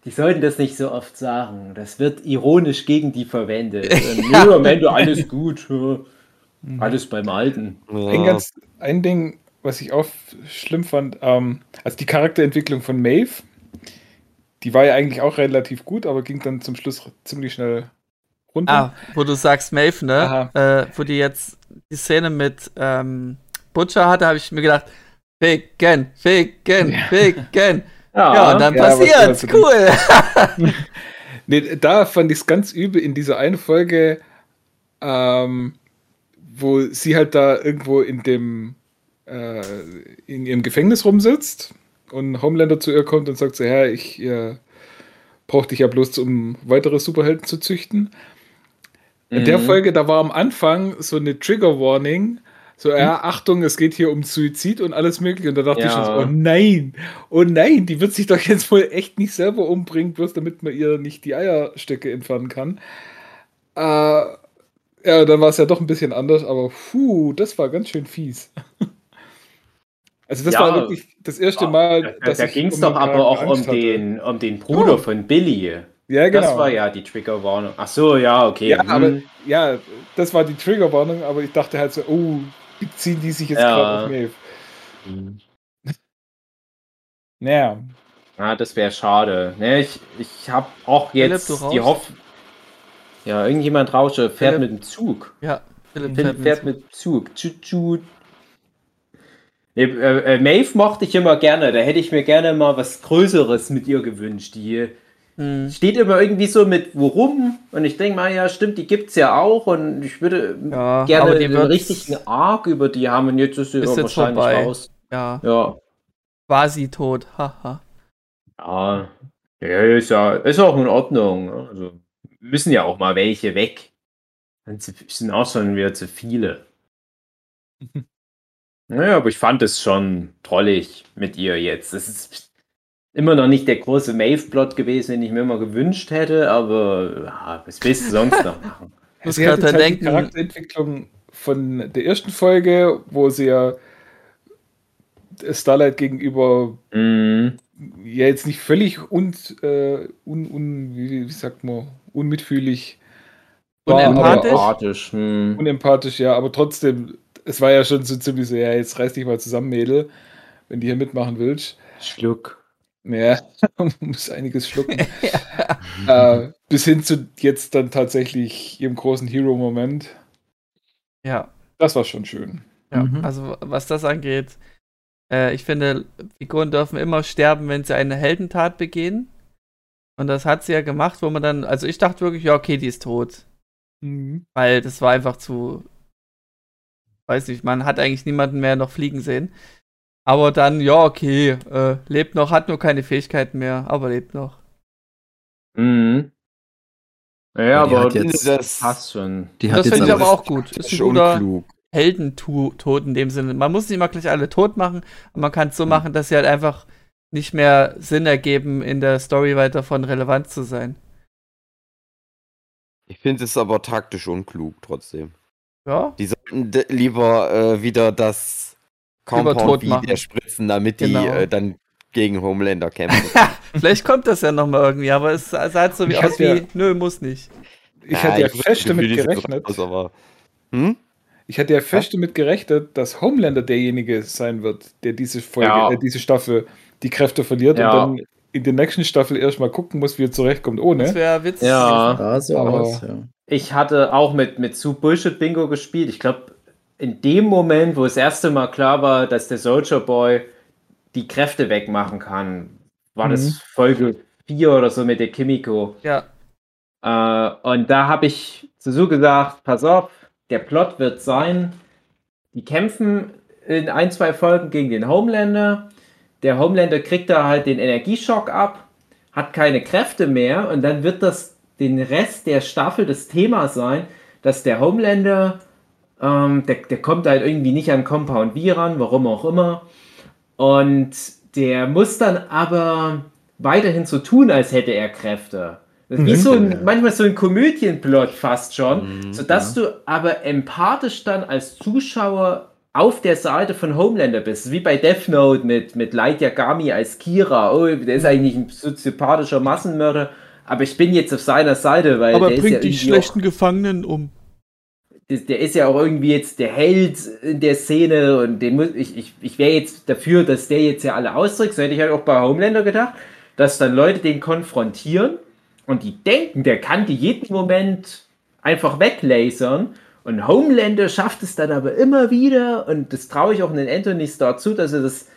die sollten das nicht so oft sagen. Das wird ironisch gegen die verwendet. Und, Nö, am Ende alles gut. ja. Alles beim Alten. Ein, ganz, ein Ding, was ich auch schlimm fand, ähm, also die Charakterentwicklung von Maeve, die war ja eigentlich auch relativ gut, aber ging dann zum Schluss ziemlich schnell runter. Ah, wo du sagst Maeve, ne? Äh, wo die jetzt die Szene mit ähm, Butcher hatte, habe ich mir gedacht, ficken, ficken, ficken. Ja, und dann Ja, passiert's. Cool. Nee, da fand ich es ganz übel in dieser einen Folge, ähm, wo sie halt da irgendwo in dem äh, in ihrem Gefängnis rumsitzt und Homelander zu ihr kommt und sagt so, ja, ich äh, brauche dich ja bloß, um weitere Superhelden zu züchten. In der Mhm. Folge, da war am Anfang so eine Trigger Warning, so, ja, Achtung, es geht hier um Suizid und alles mögliche. Und da dachte ich schon so, Ja. oh nein, oh nein, die wird sich doch jetzt wohl echt nicht selber umbringen, bloß damit man ihr nicht die Eierstöcke entfernen kann. Äh, ja, dann war es ja doch ein bisschen anders, aber puh, das war ganz schön fies. Also das Ja. war wirklich das erste Mal, Da, dass da ich ging es um doch aber auch um hatte. den, um den Bruder Ja. von Billy. Ja, genau. Das war ja die Triggerwarnung. Ach so, ja, okay. Ja, hm. aber ja, das war die Triggerwarnung, aber ich dachte halt so, oh, beziehen die sich jetzt Ja. gerade auf Maeve. Hm. Naja. Ja, das wäre schade. Ne, ich ich habe auch Philipp, jetzt du die? Hoffnung. Ja, irgendjemand rausche, fährt Philipp. mit dem Zug. Ja, Philipp Philipp fährt mit dem Zug. Tschut, tschut. Nee, äh, äh, Maeve mochte ich immer gerne. Da hätte ich mir gerne mal was Größeres mit ihr gewünscht. Die Hm. steht immer irgendwie so mit worum. Und ich denke mal, ja, stimmt, die gibt's ja auch. Und ich würde Ja, gerne wird's- richtigen Arc über die haben. Und jetzt ist sie Ist jetzt wahrscheinlich vorbei. raus. Ja, Ja. quasi tot. Haha. Ja, ja, ist ja, ist auch in Ordnung. Also müssen ja auch mal welche weg. Dann sind auch schon wieder zu viele. Naja, aber ich fand es schon trollig mit ihr jetzt. Es ist immer noch nicht der große Maeve-Plot gewesen, den ich mir immer gewünscht hätte, aber ja, was willst du sonst noch machen? muss Sie hat gerade halt die denken- Charakterentwicklung von der ersten Folge, wo sie ja Starlight gegenüber Mhm. ja jetzt nicht völlig un, äh, un, un wie, wie sagt man, unmitfühlig war, Unempathisch? aber auch Empathisch. Hm. unempathisch, ja, aber trotzdem, es war ja schon so ziemlich so, ja, jetzt reiß dich mal zusammen, Mädel, wenn du hier mitmachen willst. Schluck. Ja, man muss einiges schlucken. äh, bis hin zu jetzt dann tatsächlich ihrem großen Hero-Moment. Ja, Das war schon schön. ja. Mhm. Also was das angeht, äh, ich finde, Figuren dürfen immer sterben, wenn sie eine Heldentat begehen. Und das hat sie ja gemacht, wo man dann, also ich dachte wirklich, ja, okay, die ist tot. Weil das war einfach zu, weiß nicht, man hat eigentlich niemanden mehr noch fliegen sehen. Aber dann, ja, okay, äh, lebt noch, hat nur keine Fähigkeiten mehr, aber lebt noch. Mhm. Ja, Ja, die aber hat jetzt- das passt schon. Die Das hat jetzt finde ich aber, aber auch gut. Ist ein Schon guter unklug. Heldentod in dem Sinne. Man muss nicht mal gleich alle tot machen, aber man kann es so machen, dass sie halt einfach nicht mehr Sinn ergeben, in der Story weiter von relevant zu sein. Ich finde es aber taktisch unklug trotzdem. Ja, Die sollten lieber äh, wieder das Compound machen. wieder spritzen, damit die Genau. äh, dann gegen Homelander kämpfen. vielleicht kommt das ja nochmal irgendwie, aber es sah halt so wie Ich aus hab ja- wie, nö, muss nicht. Ich hatte ja fest damit die gerechnet. aus, aber, hm? Ich hatte ja fest damit gerechnet, dass Homelander derjenige sein wird, der diese Folge, Ja. äh, diese Staffel die Kräfte verliert Ja. und dann in der nächsten Staffel erstmal gucken muss, wie er zurechtkommt Das ohne. wäre witzig. Ja. Sah so Aber- aus, ja. Ich hatte auch mit, mit Zu Bullshit Bingo gespielt. Ich glaube, in dem Moment, wo das erste Mal klar war, dass der Soldier Boy die Kräfte wegmachen kann, war Mhm. das Folge 4 oder so mit der Kimiko. Ja, Äh, und da habe ich zu so gesagt, pass auf, der Plot wird sein, die kämpfen in ein, zwei Folgen gegen den Homelander. Der Homelander kriegt da halt den Energieschock ab, hat keine Kräfte mehr und dann wird das den Rest der Staffel das Thema sein, dass der Homelander, ähm, der, der kommt halt irgendwie nicht an Compound V ran, warum auch immer. Und der muss dann aber weiterhin so tun, als hätte er Kräfte. Das ist wie Mhm. so ein, manchmal so ein Komödienplot fast schon, Mhm, sodass du aber empathisch dann als Zuschauer auf der Seite von Homelander bist. Wie bei Death Note mit, mit Light Yagami als Kira. Oh, der ist eigentlich ein soziopathischer Massenmörder, aber ich bin jetzt auf seiner Seite, weil der ist ja irgendwie auch, Gefangenen um. Der, ist ja auch irgendwie jetzt der Held in der Szene und den muss, ich, ich, ich wäre jetzt dafür, dass der jetzt ja alle austrickst. So hätte ich halt auch bei Homelander gedacht, dass dann Leute den konfrontieren und die denken, der kann die jeden Moment einfach weglasern. Und Homelander schafft es dann aber immer wieder und das traue ich auch den Anthony Starr zu, dass er das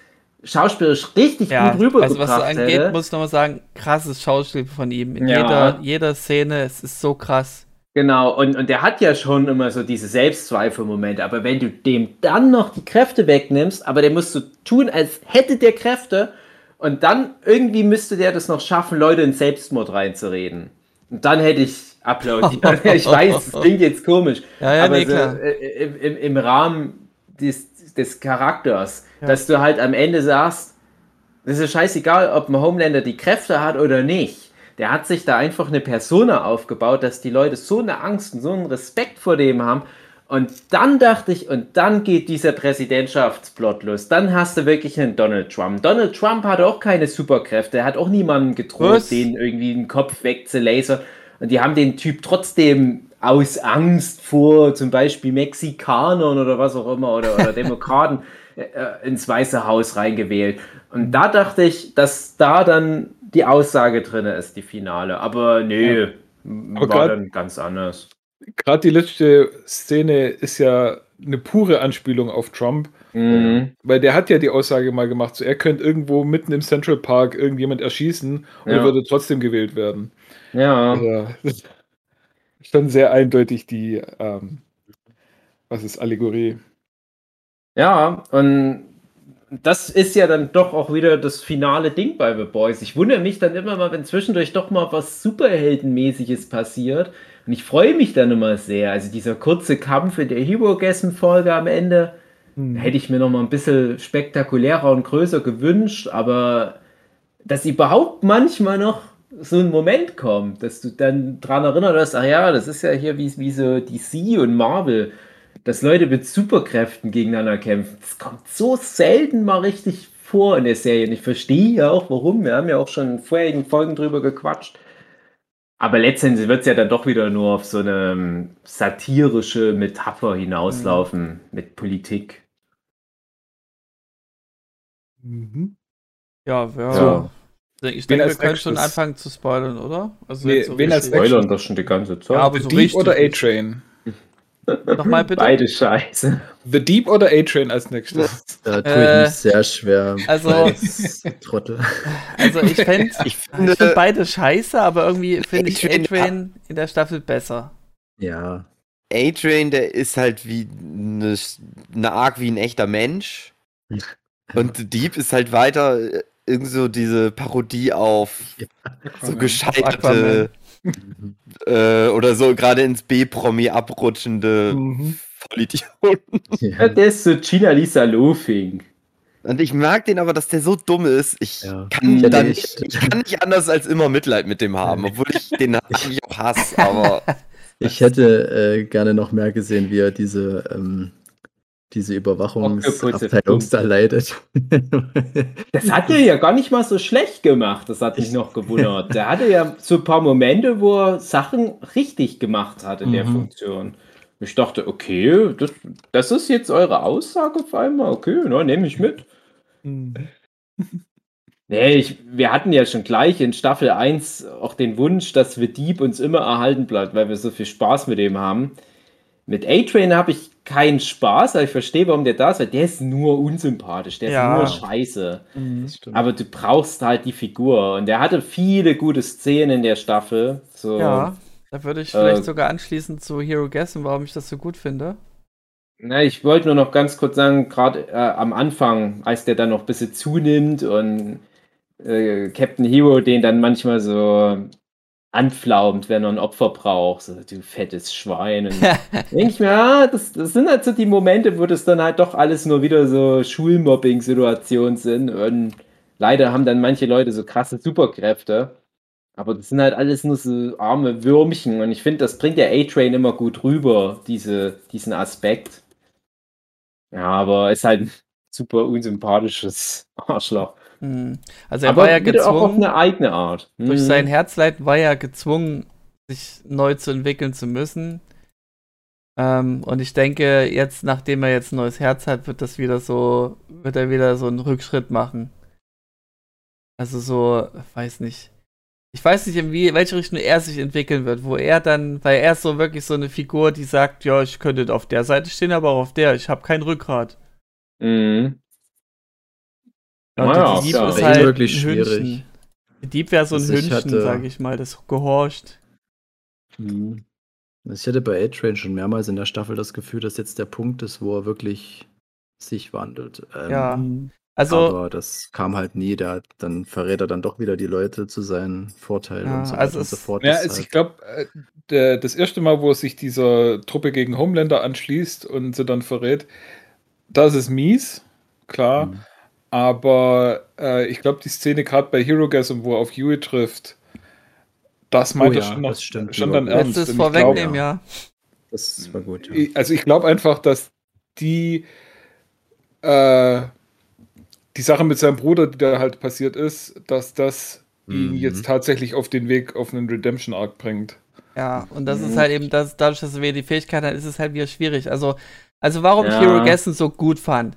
schauspielerisch richtig Ja, gut rübergebracht also was das angeht, hätte. muss ich nochmal sagen, krasses Schauspiel von ihm. In Ja. jeder, jeder Szene, es ist so krass. Genau, und, und der hat ja schon immer so diese Selbstzweifelmomente, aber wenn du dem dann noch die Kräfte wegnimmst, aber der musst du tun, als hätte der Kräfte, und dann irgendwie müsste der das noch schaffen, Leute in Selbstmord reinzureden. Und dann hätte ich applaudiert. ich weiß, es klingt jetzt komisch, Ja, ja, aber nee, so, äh, im, im, im Rahmen des, des Charakters, Ja. dass du halt am Ende sagst, es ist scheißegal, ob ein Homelander die Kräfte hat oder nicht. Der hat sich da einfach eine Persona aufgebaut, dass die Leute so eine Angst und so einen Respekt vor dem haben. Und dann dachte ich, und dann geht dieser Präsidentschaftsplot los. Dann hast du wirklich einen Donald Trump. Donald Trump hatte auch keine Superkräfte. Er hat auch niemanden gedroht, den irgendwie den Kopf wegzulasern. Und die haben den Typ trotzdem aus Angst vor zum Beispiel Mexikanern oder was auch immer oder, oder Demokraten äh, äh, ins Weiße Haus reingewählt. Und da dachte ich, dass da dann die Aussage drin ist, die Finale. Aber nö, Aber war grad- dann ganz anders. Gerade die letzte Szene ist ja eine pure Anspielung auf Trump, Mhm. weil der hat ja die Aussage mal gemacht, so er könnte irgendwo mitten im Central Park irgendjemand erschießen und Ja. würde trotzdem gewählt werden. Ja. Also, das ist schon sehr eindeutig die, ähm, was ist Allegorie? Ja, und das ist ja dann doch auch wieder das finale Ding bei The Boys. Ich wundere mich dann immer mal, wenn zwischendurch doch mal was Superheldenmäßiges passiert. Und ich freue mich dann immer sehr. Also dieser kurze Kampf in der Hero-Gessen-Folge am Ende hätte ich mir noch mal ein bisschen spektakulärer und größer gewünscht. Aber dass überhaupt manchmal noch so ein Moment kommt, dass du dann dran erinnert wirst, ach ja, das ist ja hier wie, wie so DC und Marvel dass Leute mit Superkräften gegeneinander kämpfen. Das kommt so selten mal richtig vor in der Serie. Und ich verstehe ja auch, warum. Wir haben ja auch schon in vorherigen Folgen drüber gequatscht. Aber letztendlich wird es ja dann doch wieder nur auf so eine ähm, satirische Metapher hinauslaufen mit Politik. Mhm. Ja, ja. So. Ich denke, wir können schon anfangen zu spoilern, oder? Also Nee, jetzt so wen als? Spoilern das schon die ganze Zeit. Ja, aber so Deep richtig oder. A-Train? Nochmal bitte. Beide Scheiße. The Deep oder A-Train als nächstes? Da tue ich Äh, mich sehr schwer. also- als Trottel. Also ich fände Ich ich finde, find beide scheiße, aber irgendwie finde ich A-Train- in der Staffel besser. Ja. A-Train, der ist halt wie eine, eine Arc wie ein echter Mensch. Und The Deep ist halt weiter äh, irgend so diese Parodie auf so gescheiterte äh, oder so gerade ins B-Promi abrutschende Mhm. Vollidioten. Ja, der ist so Gina Lisa Lofing. Und ich mag den aber, dass der so dumm ist. Ich, Ja. kann, Ich hätte dann, nicht- ich kann nicht anders als immer Mitleid mit dem haben, obwohl ich den eigentlich auch hasse, aber Ich hätte äh, gerne noch mehr gesehen, wie er diese, ähm, diese Überwachungsabteilung da leitet. Das hat er ja gar nicht mal so schlecht gemacht. Das hat mich noch gewundert. Der hatte ja so ein paar Momente, wo er Sachen richtig gemacht hat in der Mhm. Funktion. Ich dachte, okay, das, das ist jetzt eure Aussage auf einmal. Okay, na, nehme ich mit. Nee, ich, wir hatten ja schon gleich in Staffel 1 auch den Wunsch, dass wir Dieb uns immer erhalten bleibt, weil wir so viel Spaß mit dem haben. Mit A-Train habe ich keinen Spaß, aber ich verstehe, warum der da ist, weil der ist nur unsympathisch, der Ja. ist nur scheiße. Stimmt. Aber du brauchst halt die Figur. Und der hatte viele gute Szenen in der Staffel. So, Ja, da würde ich vielleicht Äh, sogar anschließen zu Hero Guessing, warum ich das so gut finde. Na, ich wollte nur noch ganz kurz sagen, gerade äh, am Anfang, als der dann noch ein bisschen zunimmt und äh, Captain Hero den dann manchmal so anflaumt, wenn er ein Opfer braucht, so du fettes Schwein. Denke ich mir, ah, das, das sind halt so die Momente, wo das dann halt doch alles nur wieder so Schulmobbing-Situationen sind. Und leider haben dann manche Leute so krasse Superkräfte. Aber das sind halt alles nur so arme Würmchen. Und ich finde, das bringt der A-Train immer gut rüber, diese, diesen Aspekt. Ja, aber ist halt ein super unsympathisches Arschloch. Hm. Also er aber war ja wieder auch auf gezwungen, eine eigene Art. durch Mhm. sein Herzleiden war er gezwungen, sich neu zu entwickeln zu müssen. Ähm, und ich denke, jetzt, nachdem er jetzt ein neues Herz hat, wird das wieder so, wird er wieder so einen Rückschritt machen. Also so, weiß nicht. Ich weiß nicht, in wie, welche Richtung er sich entwickeln wird, wo er dann, weil er ist so wirklich so eine Figur, die sagt, ja, ich könnte auf der Seite stehen, aber auch auf der, ich habe kein Rückgrat. Mhm. Ja, und Naja, der Dieb klar. ist Wäre halt wirklich schwierig. Hündchen. Der Dieb wäre so ein Also ich Hündchen, hatte- sag ich mal, das gehorcht. Mhm. Ich hatte bei A-Train schon mehrmals in der Staffel das Gefühl, dass jetzt der Punkt ist, wo er wirklich sich wandelt. Ähm, Ja. Also, aber das kam halt nie. Da, dann verrät er dann doch wieder die Leute zu seinen Vorteilen Ja, und so also weiter und es- so fort. Ja, Das also halt- ich glaube, das erste Mal, wo er sich dieser Truppe gegen Homelander anschließt und sie dann verrät, das ist mies, klar. Mhm. Aber äh, ich glaube, die Szene gerade bei Hero Gasm, wo er auf Huey trifft, das meint Oh er ja, schon, noch, das stimmt. schon dann ernst. letztes ich Vorwegnehmen, ja. Das war gut. Ja. Ich- Also ich glaube einfach, dass die äh, die Sache mit seinem Bruder, die da halt passiert ist, dass das ihn Mhm. jetzt tatsächlich auf den Weg auf einen Redemption Arc bringt. Ja, und das ist Mhm. halt eben, das, dadurch, dass er wieder die Fähigkeit hat, ist es halt wieder schwierig. Also, also warum ich Ja. Hero Gessen so gut fand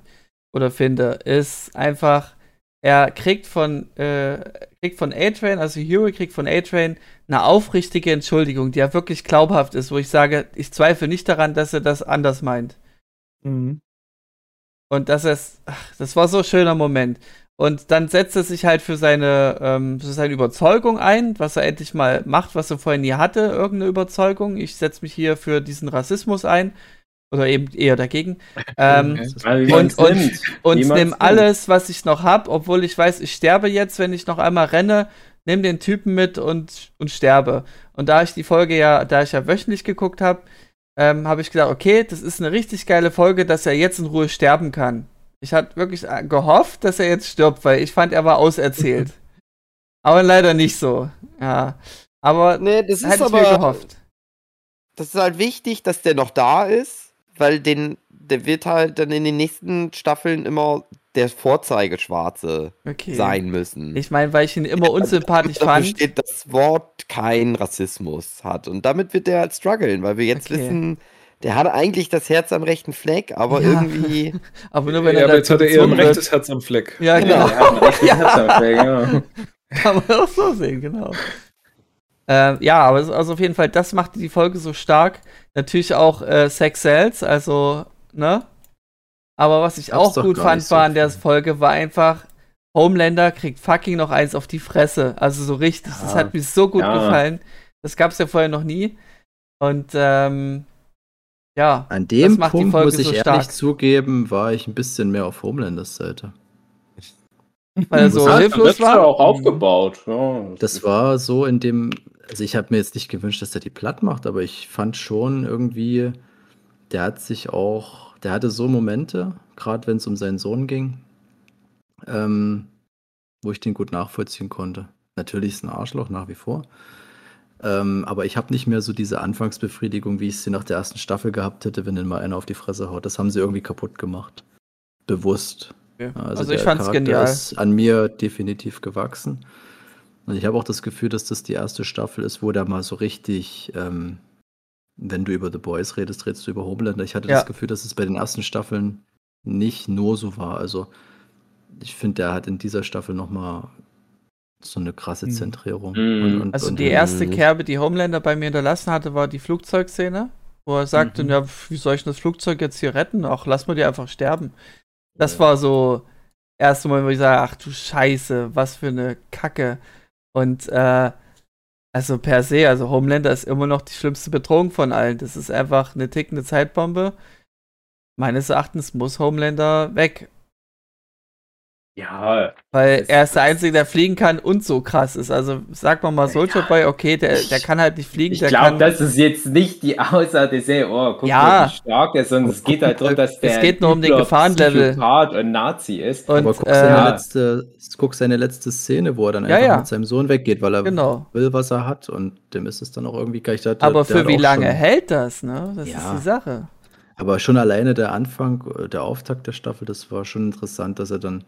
oder finde, ist einfach, er kriegt von, äh, kriegt von A-Train, also Hero kriegt von A-Train eine aufrichtige Entschuldigung, die ja wirklich glaubhaft ist, wo ich sage, ich zweifle nicht daran, dass er das anders meint. Und dass es, ach, das war so ein schöner Moment. Und dann setzt er sich halt für seine, ähm, für seine Überzeugung ein, was er endlich mal macht, was er vorher nie hatte, irgendeine Überzeugung. Ich setze mich hier für diesen Rassismus ein. Oder eben eher dagegen. Ähm, Okay. Und- und- und nimm alles, was ich noch hab, obwohl ich weiß, ich sterbe jetzt, wenn ich noch einmal renne, nimm den Typen mit und, und sterbe. Und da ich die Folge ja, da ich ja wöchentlich geguckt habe, ähm, habe ich gedacht, okay, das ist eine richtig geile Folge, dass er jetzt in Ruhe sterben kann. Ich hatte wirklich äh, gehofft, dass er jetzt stirbt, weil ich fand, er war auserzählt. aber leider nicht so. Ja. Aber nee, das ist hätte ich mir aber gehofft. das ist halt wichtig, dass der noch da ist, weil den der wird halt dann in den nächsten Staffeln immer der Vorzeigeschwarze Okay. sein müssen. Ich meine, weil ich ihn immer unsympathisch Dafür fand. steht das Wort kein Rassismus hat. Und damit wird der halt strugglen, weil wir jetzt Okay. wissen, der hat eigentlich das Herz am rechten Fleck, aber Ja. irgendwie. Aber nur wenn ja, er aber jetzt hat er eher ein rechtes Herz am Fleck. Ja, Genau. genau. Ja, ein rechtes Herzanfall, genau. Kann man auch so sehen, genau. Ähm, ja, aber also auf jeden Fall, das macht die Folge so stark. Natürlich auch äh, Sex Cells, also, ne? Aber was ich Gab's auch gut fand, so war an der. Folge, war einfach, Homelander kriegt fucking noch eins auf die Fresse. Also so richtig. Das Ja. hat mir so gut Ja. gefallen. Das gab's ja vorher noch nie. Und ähm, ja, An dem macht die Punkt, Folge muss ich so ehrlich stark. zugeben, war ich ein bisschen mehr auf Homelanders Seite. weil er so Das hilflos das war. auch aufgebaut. Ja, Das war so in dem, also ich habe mir jetzt nicht gewünscht, dass er die platt macht, aber ich fand schon irgendwie, der hat sich auch, der hatte so Momente, gerade wenn es um seinen Sohn ging, ähm, wo ich den gut nachvollziehen konnte. Natürlich ist ein Arschloch nach wie vor. Ähm, aber ich habe nicht mehr so diese Anfangsbefriedigung, wie ich sie nach der ersten Staffel gehabt hätte, wenn den mal einer auf die Fresse haut. Das haben sie irgendwie kaputt gemacht. Bewusst. Ja, Also, der ich fand's Charakter genial. ist an mir definitiv gewachsen. Und ich habe auch das Gefühl, dass das die erste Staffel ist, wo der mal so richtig, ähm, wenn du über The Boys redest, redest du über Homelander. Ich hatte Ja. das Gefühl, dass es bei den ersten Staffeln nicht nur so war. Also ich finde, der hat in dieser Staffel nochmal so eine krasse Mhm. Zentrierung. Mhm. Also und- die erste Mhm. Kerbe, die Homelander bei mir hinterlassen hatte, war die Flugzeugszene, wo er sagte, Mhm. ja, wie soll ich denn das Flugzeug jetzt hier retten? Ach, lass mal die einfach sterben. Das war so erste Mal, wo ich sage, ach du Scheiße, was für eine Kacke. Und äh, also per se, also Homelander ist immer noch die schlimmste Bedrohung von allen. Das ist einfach eine tickende Zeitbombe. Meines Erachtens muss Homelander weg. Ja, Weil Es- er ist der Einzige, der fliegen kann und so krass ist. Also sagt man mal Soldier Boy, okay, der, der kann halt nicht fliegen, ich glaube, das ist jetzt nicht die Aussage der Serie, oh, guck Ja. mal, wie stark er ist, sondern es geht halt darum, dass der geht nur um den Gefahrenlevel. Und Nazi ist. Und, Aber guck, äh, seine letzte, guck seine letzte Szene, wo er dann Ja, einfach ja. mit seinem Sohn weggeht, weil er Genau. will, was er hat und dem ist es dann auch irgendwie gleich. Der, aber für wie lange schon, hält das, ne? Das Ja. ist die Sache. Aber schon alleine der Anfang, äh, der Auftakt der Staffel, das war schon interessant, dass er dann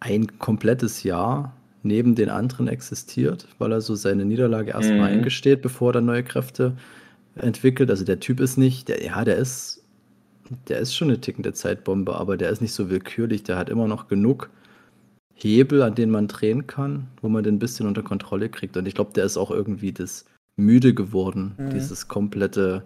ein komplettes Jahr neben den anderen existiert, weil er so seine Niederlage erstmal Mhm. eingesteht, bevor er dann neue Kräfte entwickelt. Also der Typ ist nicht, der, ja, der ist, der ist schon eine tickende Zeitbombe, aber der ist nicht so willkürlich. Der hat immer noch genug Hebel, an denen man drehen kann, wo man den ein bisschen unter Kontrolle kriegt. Und ich glaube, der ist auch irgendwie das müde geworden, Mhm. dieses komplette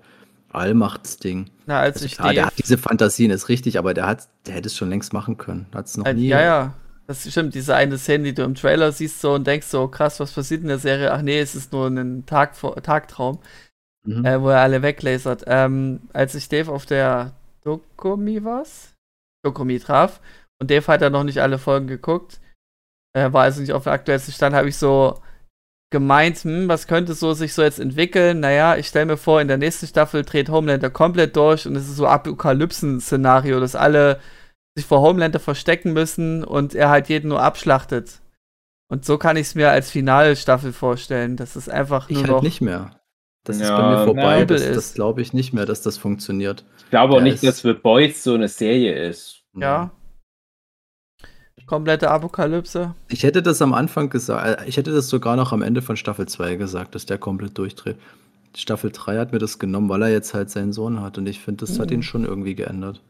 Allmachtsding. Na, als Also ich klar, der hat diese Fantasien, ist richtig, aber der hat, der hätte es schon längst machen können. Hat es noch äh, nie. ja, ja. Das stimmt, diese eine Szene, die du im Trailer siehst so und denkst so, krass, was passiert in der Serie? Ach nee, es ist nur ein Tag, Tagtraum. Mhm. äh, wo er alle weglasert. Ähm, als ich Dave auf der Dokumi was? Dokumi traf und Dave hat ja noch nicht alle Folgen geguckt, äh, war also nicht auf dem aktuellsten Stand, habe ich so gemeint, hm, was könnte so sich so jetzt entwickeln? Naja, ich stelle mir vor, in der nächsten Staffel dreht Homelander komplett durch und es ist so Apokalypsen-Szenario, dass alle sich vor Homelander verstecken müssen und er halt jeden nur abschlachtet. Und so kann ich es mir als Finalstaffel vorstellen. Das ist einfach ich nur halt noch. nicht mehr. Das ist Ja, bei mir vorbei. ja. das das ist. glaube ich nicht mehr, dass das funktioniert. Ich glaube auch nicht, es- dass The Boys so eine Serie ist. Ja. Komplette Apokalypse. Ich hätte das am Anfang gesagt, ich hätte das sogar noch am Ende von Staffel 2 gesagt, dass der komplett durchdreht. Staffel 3 hat mir das genommen, weil er jetzt halt seinen Sohn hat und ich finde, das hat Mhm. ihn schon irgendwie geändert.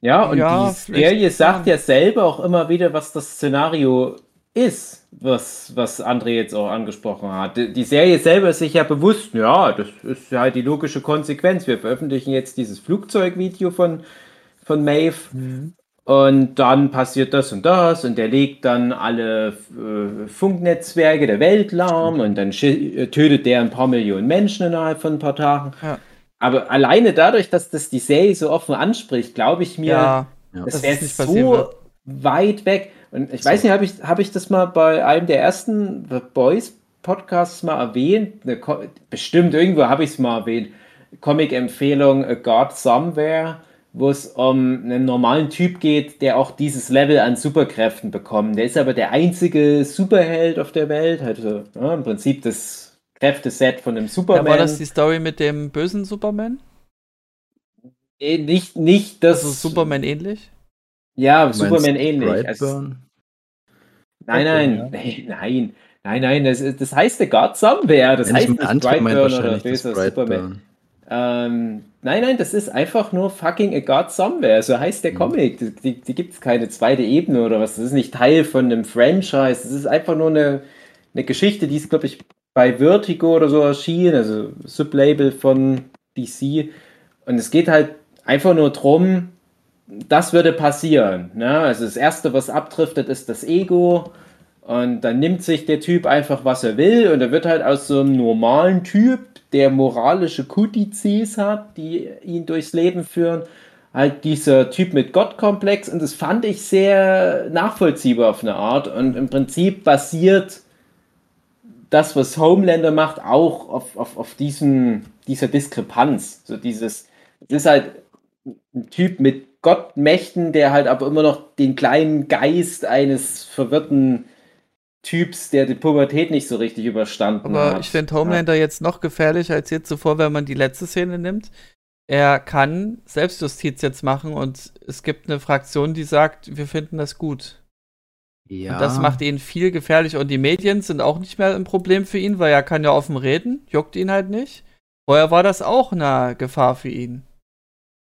Ja, und Ja, die Serie sagt ja selber auch immer wieder, was das Szenario ist, was, was André jetzt auch angesprochen hat. Die, Serie selber ist sich ja bewusst, ja, das ist halt die logische Konsequenz. Wir veröffentlichen jetzt dieses Flugzeugvideo von, von Maeve und dann passiert das und das und der legt dann alle äh, Funknetzwerke der Welt lahm und dann tötet der ein paar Millionen Menschen innerhalb von ein paar Tagen. Ja. Aber alleine dadurch, dass das die Serie so offen anspricht, glaube ich mir, Ja, das wäre nicht so wird. weit weg. Und ich So. weiß nicht, habe ich, hab ich das mal bei einem der ersten The Boys Podcasts mal erwähnt? Ko bestimmt, irgendwo habe ich es mal erwähnt. Comic-Empfehlung A God Somewhere, wo es um einen normalen Typ geht, der auch dieses Level an Superkräften bekommt. Der ist aber der einzige Superheld auf der Welt. Also ja, im Prinzip das Kräfteset von einem Ja, Superman. war das die Story mit dem bösen Superman? Eh, nicht, nicht das. Also Superman ähnlich? Ja, Du Superman ähnlich. Also? Nein, nein, nein, nein, nein, nein, das, heißt der God Somewhere, das Wenn heißt nicht Brightburn oder böser Superman. Ähm, nein, nein, das ist einfach nur fucking a God Somewhere, so heißt der Mhm. Comic. Die, die, die gibt es keine zweite Ebene oder was, das ist nicht Teil von einem Franchise, das ist einfach nur eine, eine Geschichte, die ist, glaube ich, bei Vertigo oder so erschienen, also Sublabel von DC. Und es geht halt einfach nur drum, das würde passieren. Ne? Also das Erste, was abdriftet, ist das Ego. Und dann nimmt sich der Typ einfach, was er will. Und er wird halt aus so einem normalen Typ, der moralische Kodizes hat, die ihn durchs Leben führen, halt dieser Typ mit Gottkomplex. Und das fand ich sehr nachvollziehbar auf eine Art. Und im Prinzip basiert das, was Homelander macht, auch auf, auf, auf diesem, dieser Diskrepanz. So dieses, es ist halt ein Typ mit Gottmächten, der halt aber immer noch den kleinen Geist eines verwirrten Typs, der die Pubertät nicht so richtig überstanden Aber hat. ich finde Homelander jetzt noch gefährlicher als jetzt zuvor, wenn man die letzte Szene nimmt. Er kann Selbstjustiz jetzt machen und es gibt eine Fraktion, die sagt, wir finden das gut. Ja. Und das macht ihn viel gefährlicher. Und die Medien sind auch nicht mehr ein Problem für ihn, weil er kann ja offen reden, juckt ihn halt nicht. Vorher war das auch eine Gefahr für ihn.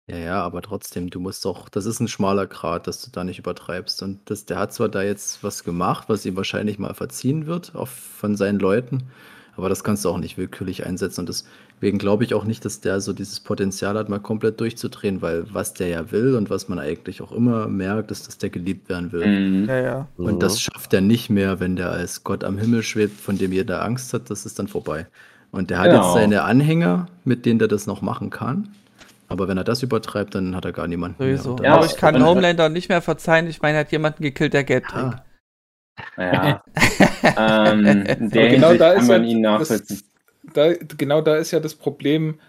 Ja, ja, aber trotzdem, du musst doch, das ist ein schmaler Grat, dass du da nicht übertreibst. Und das, der hat zwar da jetzt was gemacht, was ihm wahrscheinlich mal verziehen wird, auch von seinen Leuten, aber das kannst du auch nicht willkürlich einsetzen. Und deswegen glaube ich auch nicht, dass der so dieses Potenzial hat, mal komplett durchzudrehen, weil was der ja will und was man eigentlich auch immer merkt, ist, dass der geliebt werden will. Mhm. Ja, ja. Und das schafft er nicht mehr, wenn der als Gott am Himmel schwebt, von dem jeder Angst hat, das ist dann vorbei. Und der hat Genau. jetzt seine Anhänger, mit denen der das noch machen kann. Aber wenn er das übertreibt, dann hat er gar niemanden Sowieso. mehr. Ja, Aber ich kann Homelander nicht mehr verzeihen. Ich meine, er hat jemanden gekillt, der Geld trägt. Ja, Ja. ähm, genau da kann ist man ihn das- da, genau da ist ja das Problem,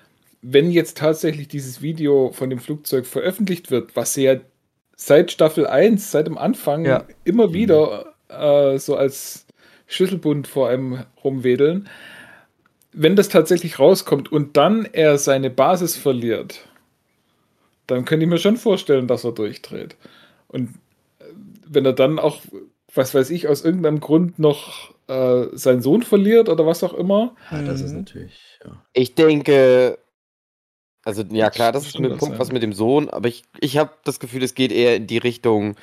wenn jetzt tatsächlich dieses Video von dem Flugzeug veröffentlicht wird, was sie ja seit Staffel 1, seit dem Anfang Ja. immer wieder äh, so als Schlüsselbund vor einem rumwedeln, wenn das tatsächlich rauskommt und dann er seine Basis verliert, dann könnte ich mir schon vorstellen, dass er durchdreht. Und äh, wenn er dann auch, was weiß ich, aus irgendeinem Grund noch äh, seinen Sohn verliert oder was auch immer, ja, das ist Mhm. natürlich. Ja. Ich denke, also ja klar, das ist Stimmt ein das, Punkt, ja. was mit dem Sohn, aber ich, ich habe das Gefühl, es geht eher in die Richtung,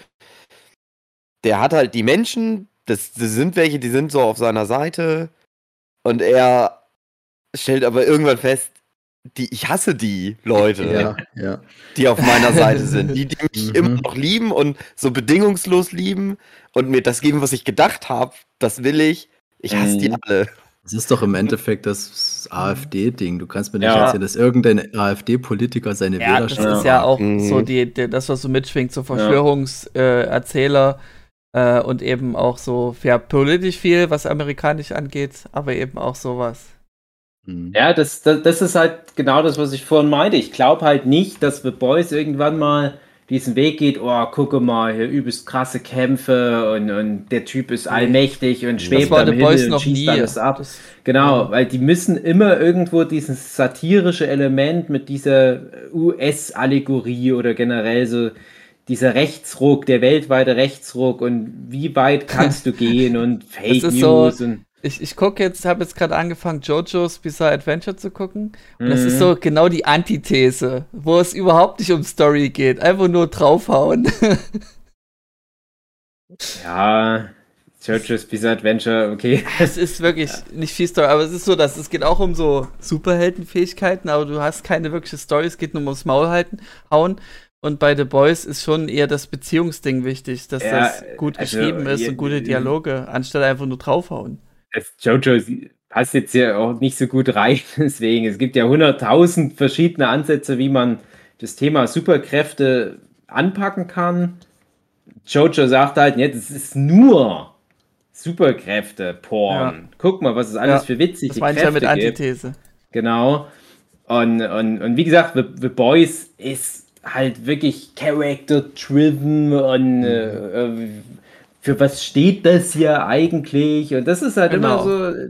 der hat halt die Menschen, das, das sind welche, die sind so auf seiner Seite und er stellt aber irgendwann fest, die, ich hasse die Leute, Ja, ja. die auf meiner Seite sind, die, die mich Mhm. immer noch lieben und so bedingungslos lieben und mir das geben, was ich gedacht habe, das will ich. Ich hasse die Mhm. alle. Das ist doch im Endeffekt das AfD-Ding. Du kannst mir nicht Ja. erzählen, dass irgendein AfD-Politiker seine Ja, das Wählerschaft. ist ja auch Mhm. so die, die, das, was so mitschwingt, so Verschwörungserzähler äh, Erzähler, äh, und eben auch so, ja, politisch viel, was amerikanisch angeht, aber eben auch sowas. Mhm. Ja, das, das, das ist halt genau das, was ich vorhin meinte. Ich glaube halt nicht, dass The Boys irgendwann mal diesen Weg geht, oh, gucke mal, hier übelst krasse Kämpfe und, und der Typ ist allmächtig und schwebt das war am The Himmel Boys und noch schießt nie. alles ab. Das, Genau, weil die müssen immer irgendwo dieses satirische Element mit dieser US-Allegorie oder generell so dieser Rechtsruck, der weltweite Rechtsruck und wie weit kannst du gehen und Fake ist so- News und ich ich gucke jetzt, habe jetzt gerade angefangen, JoJo's Bizarre Adventure zu gucken. Und das Mhm. ist so genau die Antithese, wo es überhaupt nicht um Story geht, einfach nur draufhauen. ja, JoJo's Bizarre Adventure, okay. Es ist wirklich nicht viel Story, aber es ist so, dass es geht auch um so Superheldenfähigkeiten, aber du hast keine wirkliche Story, es geht nur ums Maul halten, hauen. Und bei The Boys ist schon eher das Beziehungsding wichtig, dass Ja, das gut also, geschrieben ist ja, und gute Dialoge, anstatt einfach nur draufhauen. Das Jojo passt jetzt ja auch nicht so gut rein, deswegen. Es gibt ja hunderttausend verschiedene Ansätze, wie man das Thema Superkräfte anpacken kann. Jojo sagt halt, ja, das ist nur Superkräfte, Porn. Ja. Guck mal, was es alles Ja, für witzige Das meine ich ja mit Kräfte gibt. Antithese. Genau. Und, und, und wie gesagt, The, The Boys ist halt wirklich character-driven und äh, äh, für was steht das hier eigentlich? Und das ist halt Genau. immer so äh,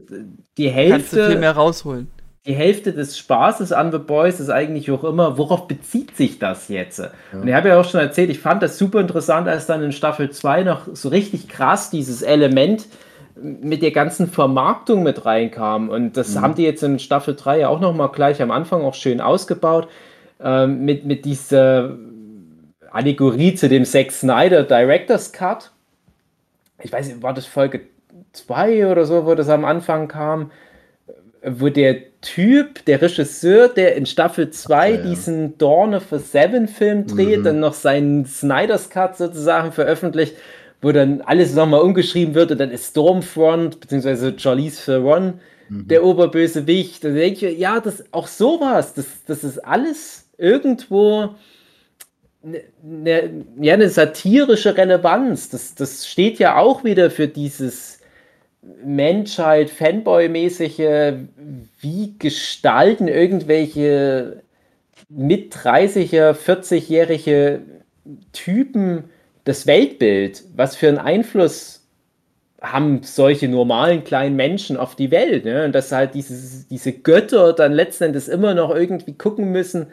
die Kannst du viel Hälfte, mehr rausholen. die Hälfte des Spaßes an The Boys ist eigentlich auch immer, worauf bezieht sich das jetzt? Und ich habe ja auch schon erzählt, ich fand das super interessant, als dann in Staffel 2 noch so richtig krass dieses Element mit der ganzen Vermarktung mit reinkam. Und das haben die jetzt in Staffel 3 ja auch nochmal gleich am Anfang auch schön ausgebaut. Ähm, mit, mit dieser Allegorie zu dem Zack Snyder Director's Cut. Ich weiß nicht, war das Folge 2 oder so, wo das am Anfang kam, wo der Typ, der Regisseur, der in Staffel 2 Ja, ja. diesen Dawn of a Seven Film dreht, Mhm. dann noch seinen Snyder's Cut sozusagen veröffentlicht, wo dann alles nochmal umgeschrieben wird und dann ist Stormfront, beziehungsweise Charlize Theron der Oberbösewicht. Da denke ich, ja, das auch sowas, das, das ist alles irgendwo eine, ne, ja, eine satirische Relevanz. Das, das steht ja auch wieder für dieses Menschheit, Fanboy-mäßige, wie gestalten irgendwelche mit 30er, 40-jährige Typen das Weltbild? Was für einen Einfluss haben solche normalen kleinen Menschen auf die Welt? Ne? Und dass halt dieses, diese Götter dann letzten Endes immer noch irgendwie gucken müssen,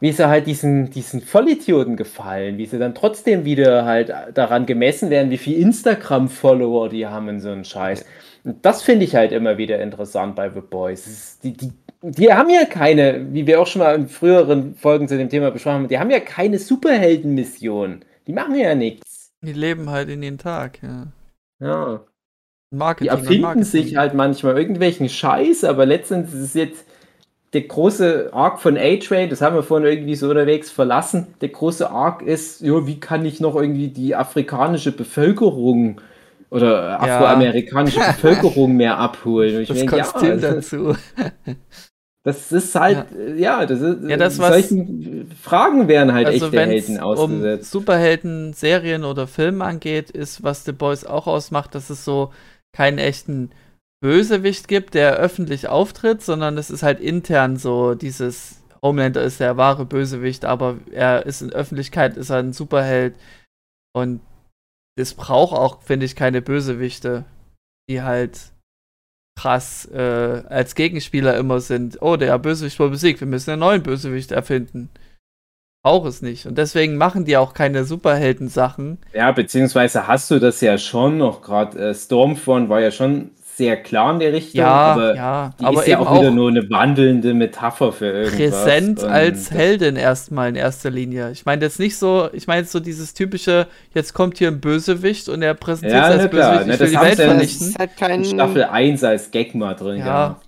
wie sie halt diesen, diesen Vollidioten gefallen, wie sie dann trotzdem wieder halt daran gemessen werden, wie viel Instagram-Follower die haben und so einen Scheiß. Und das finde ich halt immer wieder interessant bei The Boys. Die, die, die haben ja keine, wie wir auch schon mal in früheren Folgen zu dem Thema besprochen haben, die haben ja keine Superheldenmission. Die machen ja nichts. Die leben halt in den Tag, ja. Ja. Marketing Die erfinden Marketing. sich halt manchmal irgendwelchen Scheiß, aber letztendlich ist es jetzt der große Arc von A-Train, das haben wir vorhin irgendwie so unterwegs verlassen. Der große Arc ist, ja, wie kann ich noch irgendwie die afrikanische Bevölkerung oder afroamerikanische Bevölkerung mehr abholen? Und ich das denk, Kostüm ja, das, dazu. das ist halt, ja, das ist, Ja, das, was- solchen Fragen werden halt Also echte Helden es um ausgesetzt. Superhelden-Serien oder Filme angeht, ist, was The Boys auch ausmacht, dass es so keinen echten Bösewicht gibt, der öffentlich auftritt, sondern es ist halt intern so dieses Homelander ist der wahre Bösewicht, aber er ist in Öffentlichkeit, ist er ein Superheld und es braucht auch, finde ich, keine Bösewichte, die halt krass äh, als Gegenspieler immer sind. Oh, der Bösewicht wurde besiegt, wir müssen einen neuen Bösewicht erfinden. Braucht es nicht. Und deswegen machen die auch keine Superhelden-Sachen. Ja, beziehungsweise hast du das ja schon noch gerade. Äh, Stormfront war ja schon sehr klar in der Richtung, Ja, aber ja, die aber ist ja eben auch wieder auch nur eine wandelnde Metapher für irgendwas. präsent als Heldin erstmal in erster Linie. Ich meine jetzt nicht so, ich meine jetzt so dieses typische, jetzt kommt hier ein Bösewicht und er präsentiert Ja, sich als klar, Bösewicht, ne, ich will das die Welt ja- vernichten. ist halt in kein. Staffel 1 als Gag mal drin, Ja.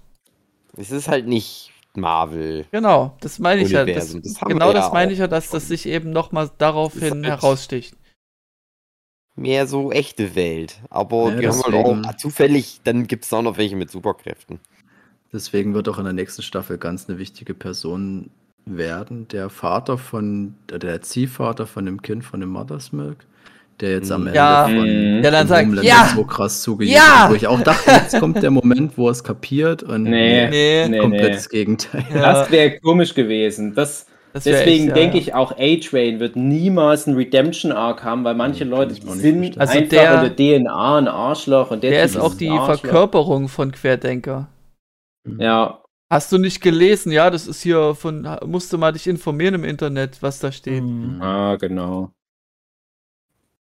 Es ist halt nicht Marvel. Genau, das meine ich ja. Das, das genau das meine ich ja, dass das sich eben nochmal daraufhin halt- heraussticht. Mehr so echte Welt. Aber Ja, die haben halt auch zufällig, dann gibt es auch noch welche mit Superkräften. Deswegen wird auch in der nächsten Staffel ganz eine wichtige Person werden. Der Vater von, der Ziehvater von dem Kind von dem Mother's Milk, der jetzt am Mhm. Ende Ja. von Mhm. Der dann sagt, ja! so krass zugeht, Ja! wo ich auch dachte, jetzt kommt der Moment, wo er es kapiert und Nee, Nee. nee, komplettes Gegenteil. Ja. Das wäre komisch gewesen. Das, deswegen echt, denke ja. ich auch, A-Train wird niemals einen Redemption-Arc haben, weil manche Kann Leute sind. Also einfach der- in der DNA ein Arschloch. Und der, Der ist auch ein die Arschloch. Verkörperung von Querdenker. Ja, Hast du nicht gelesen? Ja, das ist hier von, musst du mal dich informieren im Internet, was da steht. Mhm. Ah, genau.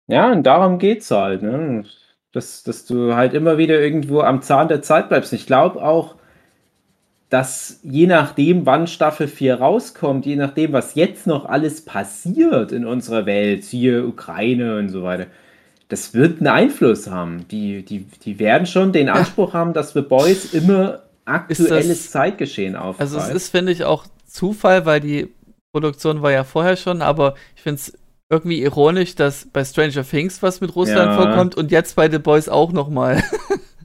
Ja, und darum geht's halt, ne? Dass, dass du halt immer wieder irgendwo am Zahn der Zeit bleibst. Ich glaube auch, dass je nachdem, wann Staffel 4 rauskommt, je nachdem, was jetzt noch alles passiert in unserer Welt, hier Ukraine und so weiter, das wird einen Einfluss haben. Die, die, die werden schon den Anspruch haben, dass The Boys immer aktuelles Zeitgeschehen aufgreift. Also es ist, finde ich, auch Zufall, weil die Produktion war ja vorher schon, aber ich finde es irgendwie ironisch, dass bei Stranger Things was mit Russland Ja. vorkommt und jetzt bei The Boys auch nochmal.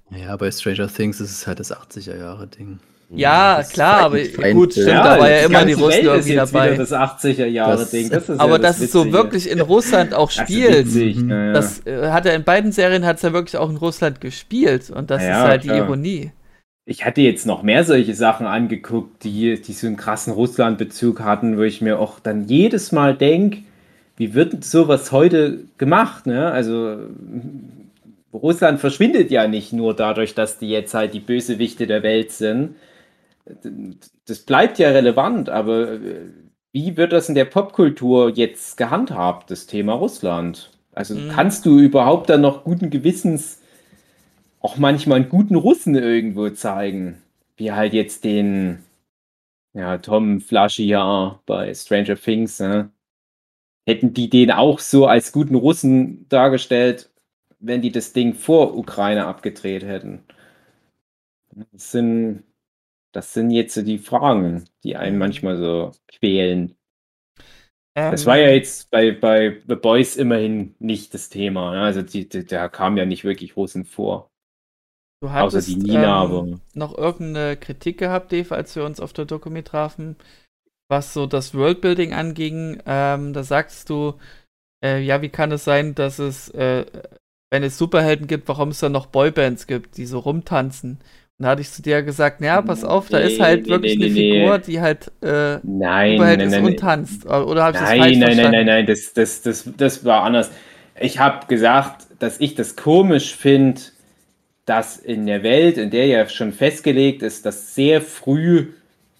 Ja, bei Stranger Things ist es halt das 80er-Jahre-Ding. Ja, das klar, aber gut, stimmt, da war ja immer die Russen Welt ist irgendwie jetzt dabei. Das 80er-Jahre-Ding. Das- Das ist aber ja dass es so wirklich in Russland auch Das ist spielt, witzig, Mhm. ja, ja. das äh, hat er in beiden Serien hat es ja wirklich auch in Russland gespielt und das Ja, ist halt die klar. Ironie. Ich hatte jetzt noch mehr solche Sachen angeguckt, die, die so einen krassen Russland-Bezug hatten, wo ich mir auch dann jedes Mal denke, wie wird sowas heute gemacht? Ne? Also Russland verschwindet ja nicht nur dadurch, dass die jetzt halt die Bösewichte der Welt sind. Das bleibt ja relevant, aber äh, wie wird das in der Popkultur jetzt gehandhabt, das Thema Russland? Also Mhm. kannst du überhaupt dann noch guten Gewissens auch manchmal einen guten Russen irgendwo zeigen? Wie halt jetzt den, ja, Tom Flaschier bei Stranger Things, ne? Hätten die den auch so als guten Russen dargestellt, wenn die das Ding vor Ukraine abgedreht hätten? Das sind, das sind jetzt so die Fragen, die einen manchmal so quälen. Das Ähm, war ja jetzt bei, bei The Boys immerhin nicht das Thema. Ne? Also die, die, da kamen ja nicht wirklich Russen vor. Du Außer hattest die Nina, aber. ähm, noch irgendeine Kritik gehabt, Dave, als wir uns auf der Dokumi trafen, was so das Worldbuilding anging. Ähm, da sagst du, äh, ja, wie kann es sein, dass es, äh, wenn es Superhelden gibt, warum es dann noch Boybands gibt, die so rumtanzen? Dann hatte ich zu dir gesagt, naja, pass auf, da Nee, ist halt nee, wirklich nee, eine Figur, die halt äh, Nein, Superheld nein, ist nein, und tanzt. Oder habe ich das falsch Nein, nein, nein, verstanden? nein, nein, das, das, das, das war anders. Ich habe gesagt, dass ich das komisch finde, dass in der Welt, in der ja schon festgelegt ist, dass sehr früh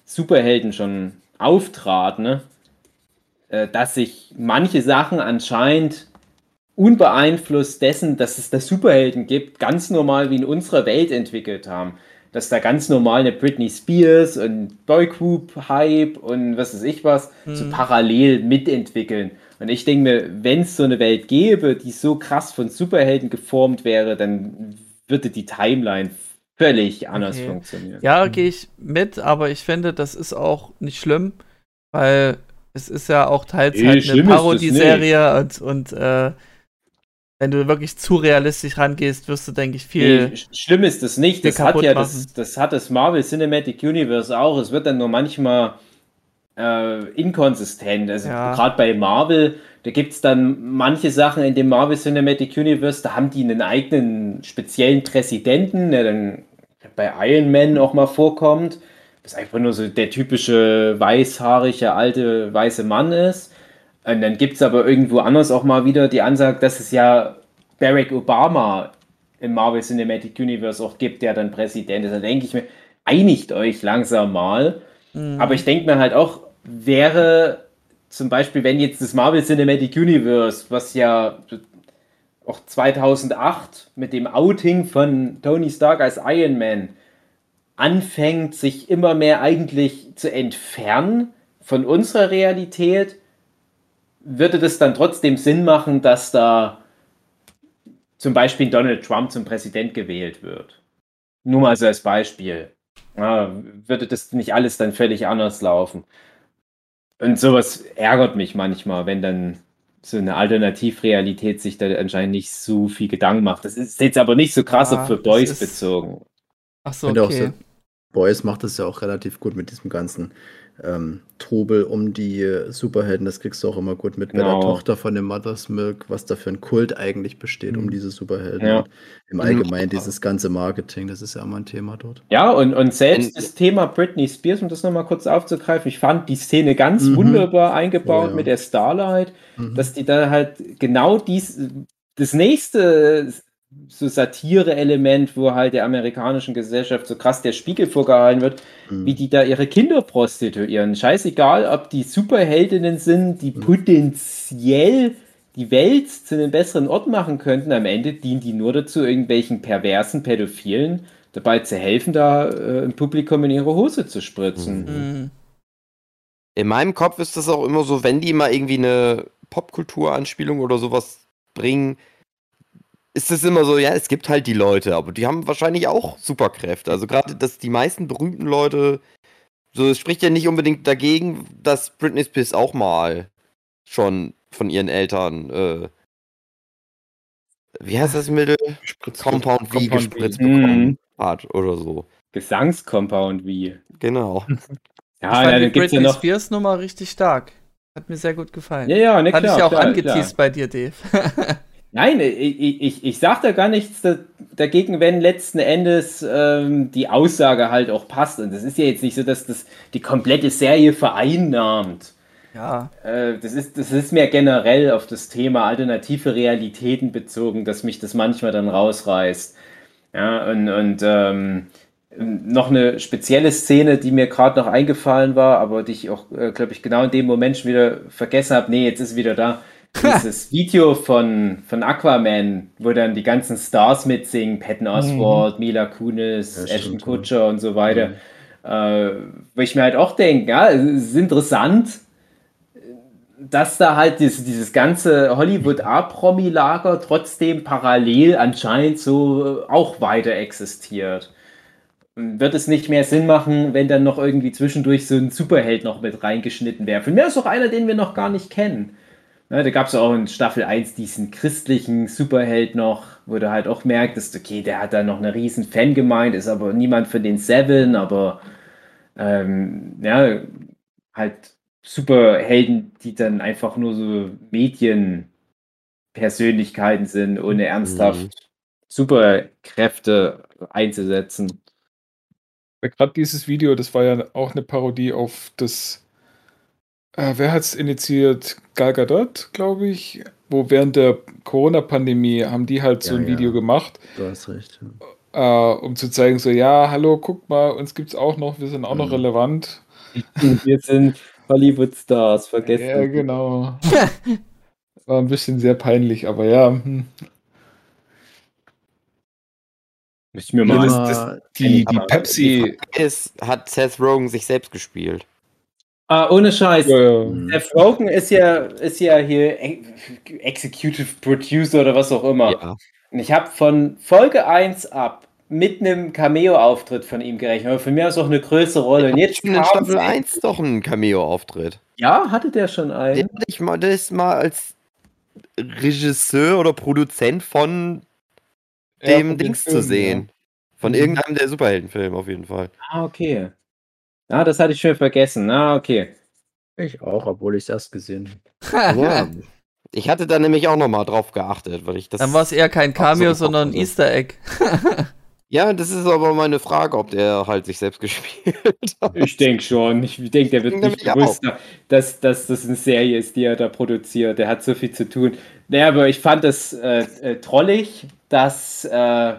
Superhelden schon auftraten, ne? dass sich manche Sachen anscheinend unbeeinflusst dessen, dass es da Superhelden gibt, ganz normal wie in unserer Welt entwickelt haben. Dass da ganz normal eine Britney Spears und Boygroup-Hype und was weiß ich was, so parallel mitentwickeln. Und ich denke mir, wenn es so eine Welt gäbe, die so krass von Superhelden geformt wäre, dann würde die Timeline völlig anders Okay. funktionieren. Ja, gehe ich mit, aber ich finde, das ist auch nicht schlimm, weil es ist ja auch teils Nee, halt eine Parodieserie und, und äh, wenn du wirklich zu realistisch rangehst, wirst du, denke ich, viel. Nee, sch- schlimm ist das nicht. Das hat ja das, das hat das Marvel Cinematic Universe auch. Es wird dann nur manchmal äh, inkonsistent. Also Ja. gerade bei Marvel, da gibt es dann manche Sachen in dem Marvel Cinematic Universe, da haben die einen eigenen speziellen Präsidenten, der dann bei Iron Man auch mal vorkommt. Das einfach nur so der typische weißhaarige alte weiße Mann ist. Und dann gibt es aber irgendwo anders auch mal wieder die Ansage, dass es ja Barack Obama im Marvel Cinematic Universe auch gibt, der dann Präsident ist. Da denke ich mir, einigt euch langsam mal. Mhm. Aber ich denke mir halt auch, wäre zum Beispiel, wenn jetzt das Marvel Cinematic Universe, was ja auch 2008 mit dem Outing von Tony Stark als Iron Man anfängt, sich immer mehr eigentlich zu entfernen von unserer Realität, würde das dann trotzdem Sinn machen, dass da zum Beispiel Donald Trump zum Präsident gewählt wird. Nur mal so als Beispiel. Ja, würde das nicht alles dann völlig anders laufen? Und sowas ärgert mich manchmal, wenn dann so eine Alternativrealität sich da anscheinend nicht so viel Gedanken macht. Das ist jetzt aber nicht so krass Ja, auf für Boys ist- bezogen. Ach so, okay. so, Boys macht das ja auch relativ gut mit diesem ganzen ähm, Trubel um die Superhelden. Das kriegst du auch immer gut mit bei Genau. der Tochter von dem Mother's Milk, was da für ein Kult eigentlich besteht um Mhm. diese Superhelden. Ja. Und Im Allgemeinen dieses ganze Marketing, das ist ja immer ein Thema dort. Ja, und, und selbst In- das Thema Britney Spears, um das nochmal kurz aufzugreifen, ich fand die Szene ganz Mhm. wunderbar eingebaut Oh ja. mit der Starlight, Mhm. dass die da halt genau dies, das nächste so Satire-Element, wo halt der amerikanischen Gesellschaft so krass der Spiegel vorgehalten wird, Mhm. wie die da ihre Kinder prostituieren. Scheißegal, ob die Superheldinnen sind, die Mhm. potenziell die Welt zu einem besseren Ort machen könnten. Am Ende dienen die nur dazu, irgendwelchen perversen Pädophilen dabei zu helfen, da äh, im Publikum in ihre Hose zu spritzen. Mhm. In meinem Kopf ist das auch immer so, wenn die mal irgendwie eine Popkultur-Anspielung oder sowas bringen, ist es immer so, ja, es gibt halt die Leute, aber die haben wahrscheinlich auch Superkräfte. Also gerade, dass die meisten berühmten Leute, so es spricht ja nicht unbedingt dagegen, dass Britney Spears auch mal schon von ihren Eltern, äh, wie heißt das Mittel? Compound V gespritzt V. bekommen Mhm. hat oder so. Gesangscompound wie. Genau. Ja, ich fand ja, die dann gibt's ja Britney noch. Spears Nummer richtig stark. Hat mir sehr gut gefallen. Ja, ja, ne, Hatte klar, ich ja auch klar, angeteased klar. bei dir, Dave. Nein, ich, ich- ich, ich sag da gar nichts da, dagegen, wenn letzten Endes ähm, die Aussage halt auch passt. Und das ist ja jetzt nicht so, dass das die komplette Serie vereinnahmt. ja. Äh, das, ist, das ist mehr generell auf das Thema alternative Realitäten bezogen, dass mich das manchmal dann rausreißt. Ja, und, und ähm, noch eine spezielle Szene, die mir gerade noch eingefallen war, aber die ich auch, äh, glaube ich, genau in dem Moment schon wieder vergessen habe. Nee, jetzt ist wieder da. Dieses Video von, von Aquaman, wo dann die ganzen Stars mitsingen, Patton Oswalt, Mila Kunis, Ja, Ashton stimmt, ja. Kutcher und so weiter. Äh, wo ich mir halt auch denke, ja, es ist interessant, dass da halt dieses, dieses ganze Hollywood-A-Promi-Lager trotzdem parallel anscheinend so äh, auch weiter existiert. Wird es nicht mehr Sinn machen, wenn dann noch irgendwie zwischendurch so ein Superheld noch mit reingeschnitten wäre? Von mir ist auch einer, den wir noch gar nicht kennen. Ne, da gab es auch in Staffel 1 diesen christlichen Superheld noch, wo du halt auch merktest, okay, der hat da noch eine riesen Fangemeinde, ist aber niemand für den Seven, aber ähm, ja, halt Superhelden, die dann einfach nur so Medienpersönlichkeiten sind, ohne ernsthaft Superkräfte einzusetzen. Gerade dieses Video, das war ja auch eine Parodie auf das. Äh, wer hat es initiiert? Gal Gadot, glaube ich. Wo während der Corona-Pandemie haben die halt so Ja, ein ja. Video gemacht, Du hast recht. ja. äh, um zu zeigen, so, ja, hallo, guck mal, uns gibt's auch noch, wir sind auch noch Mhm. relevant. Wir sind Hollywood-Stars, vergessen. Ja, genau. War ein bisschen sehr peinlich, aber ja. hm. Müssen wir Ja, mal. das- Aber das- Die, die Pepsi. Ist, hat Seth Rogen sich selbst gespielt. Ah, ohne Scheiß. Ja, ja. Mhm. Seth Rogen ist ja, ist ja hier Executive Producer oder was auch immer. Ja. Und ich habe von Folge 1 ab mit einem Cameo-Auftritt von ihm gerechnet. Aber für mich ist auch eine größere Rolle. Und jetzt schon in Staffel sie- 1 doch einen Cameo-Auftritt. Ja, hatte der schon einen? Hatte ich mal, der ist mal als Regisseur oder Produzent von Ja, dem von den Dings zu Filmen, sehen. Von Mhm. irgendeinem der Superheldenfilme auf jeden Fall. Ah, okay. Ah, das hatte ich schon vergessen. Ah, okay. ich auch, obwohl ich es erst gesehen habe. Ja. Ich hatte da nämlich auch nochmal drauf geachtet, weil ich das. Dann war es eher kein Cameo, so, sondern ein. Easter Egg. Ja, das ist aber meine Frage, ob der halt sich selbst gespielt hat. Ich denke schon. Ich denke, der wird Denke nicht bewusst, dass, dass das eine Serie ist, die er da produziert. Der hat so viel zu tun. Naja, aber ich fand das äh, äh, trollig, dass, äh,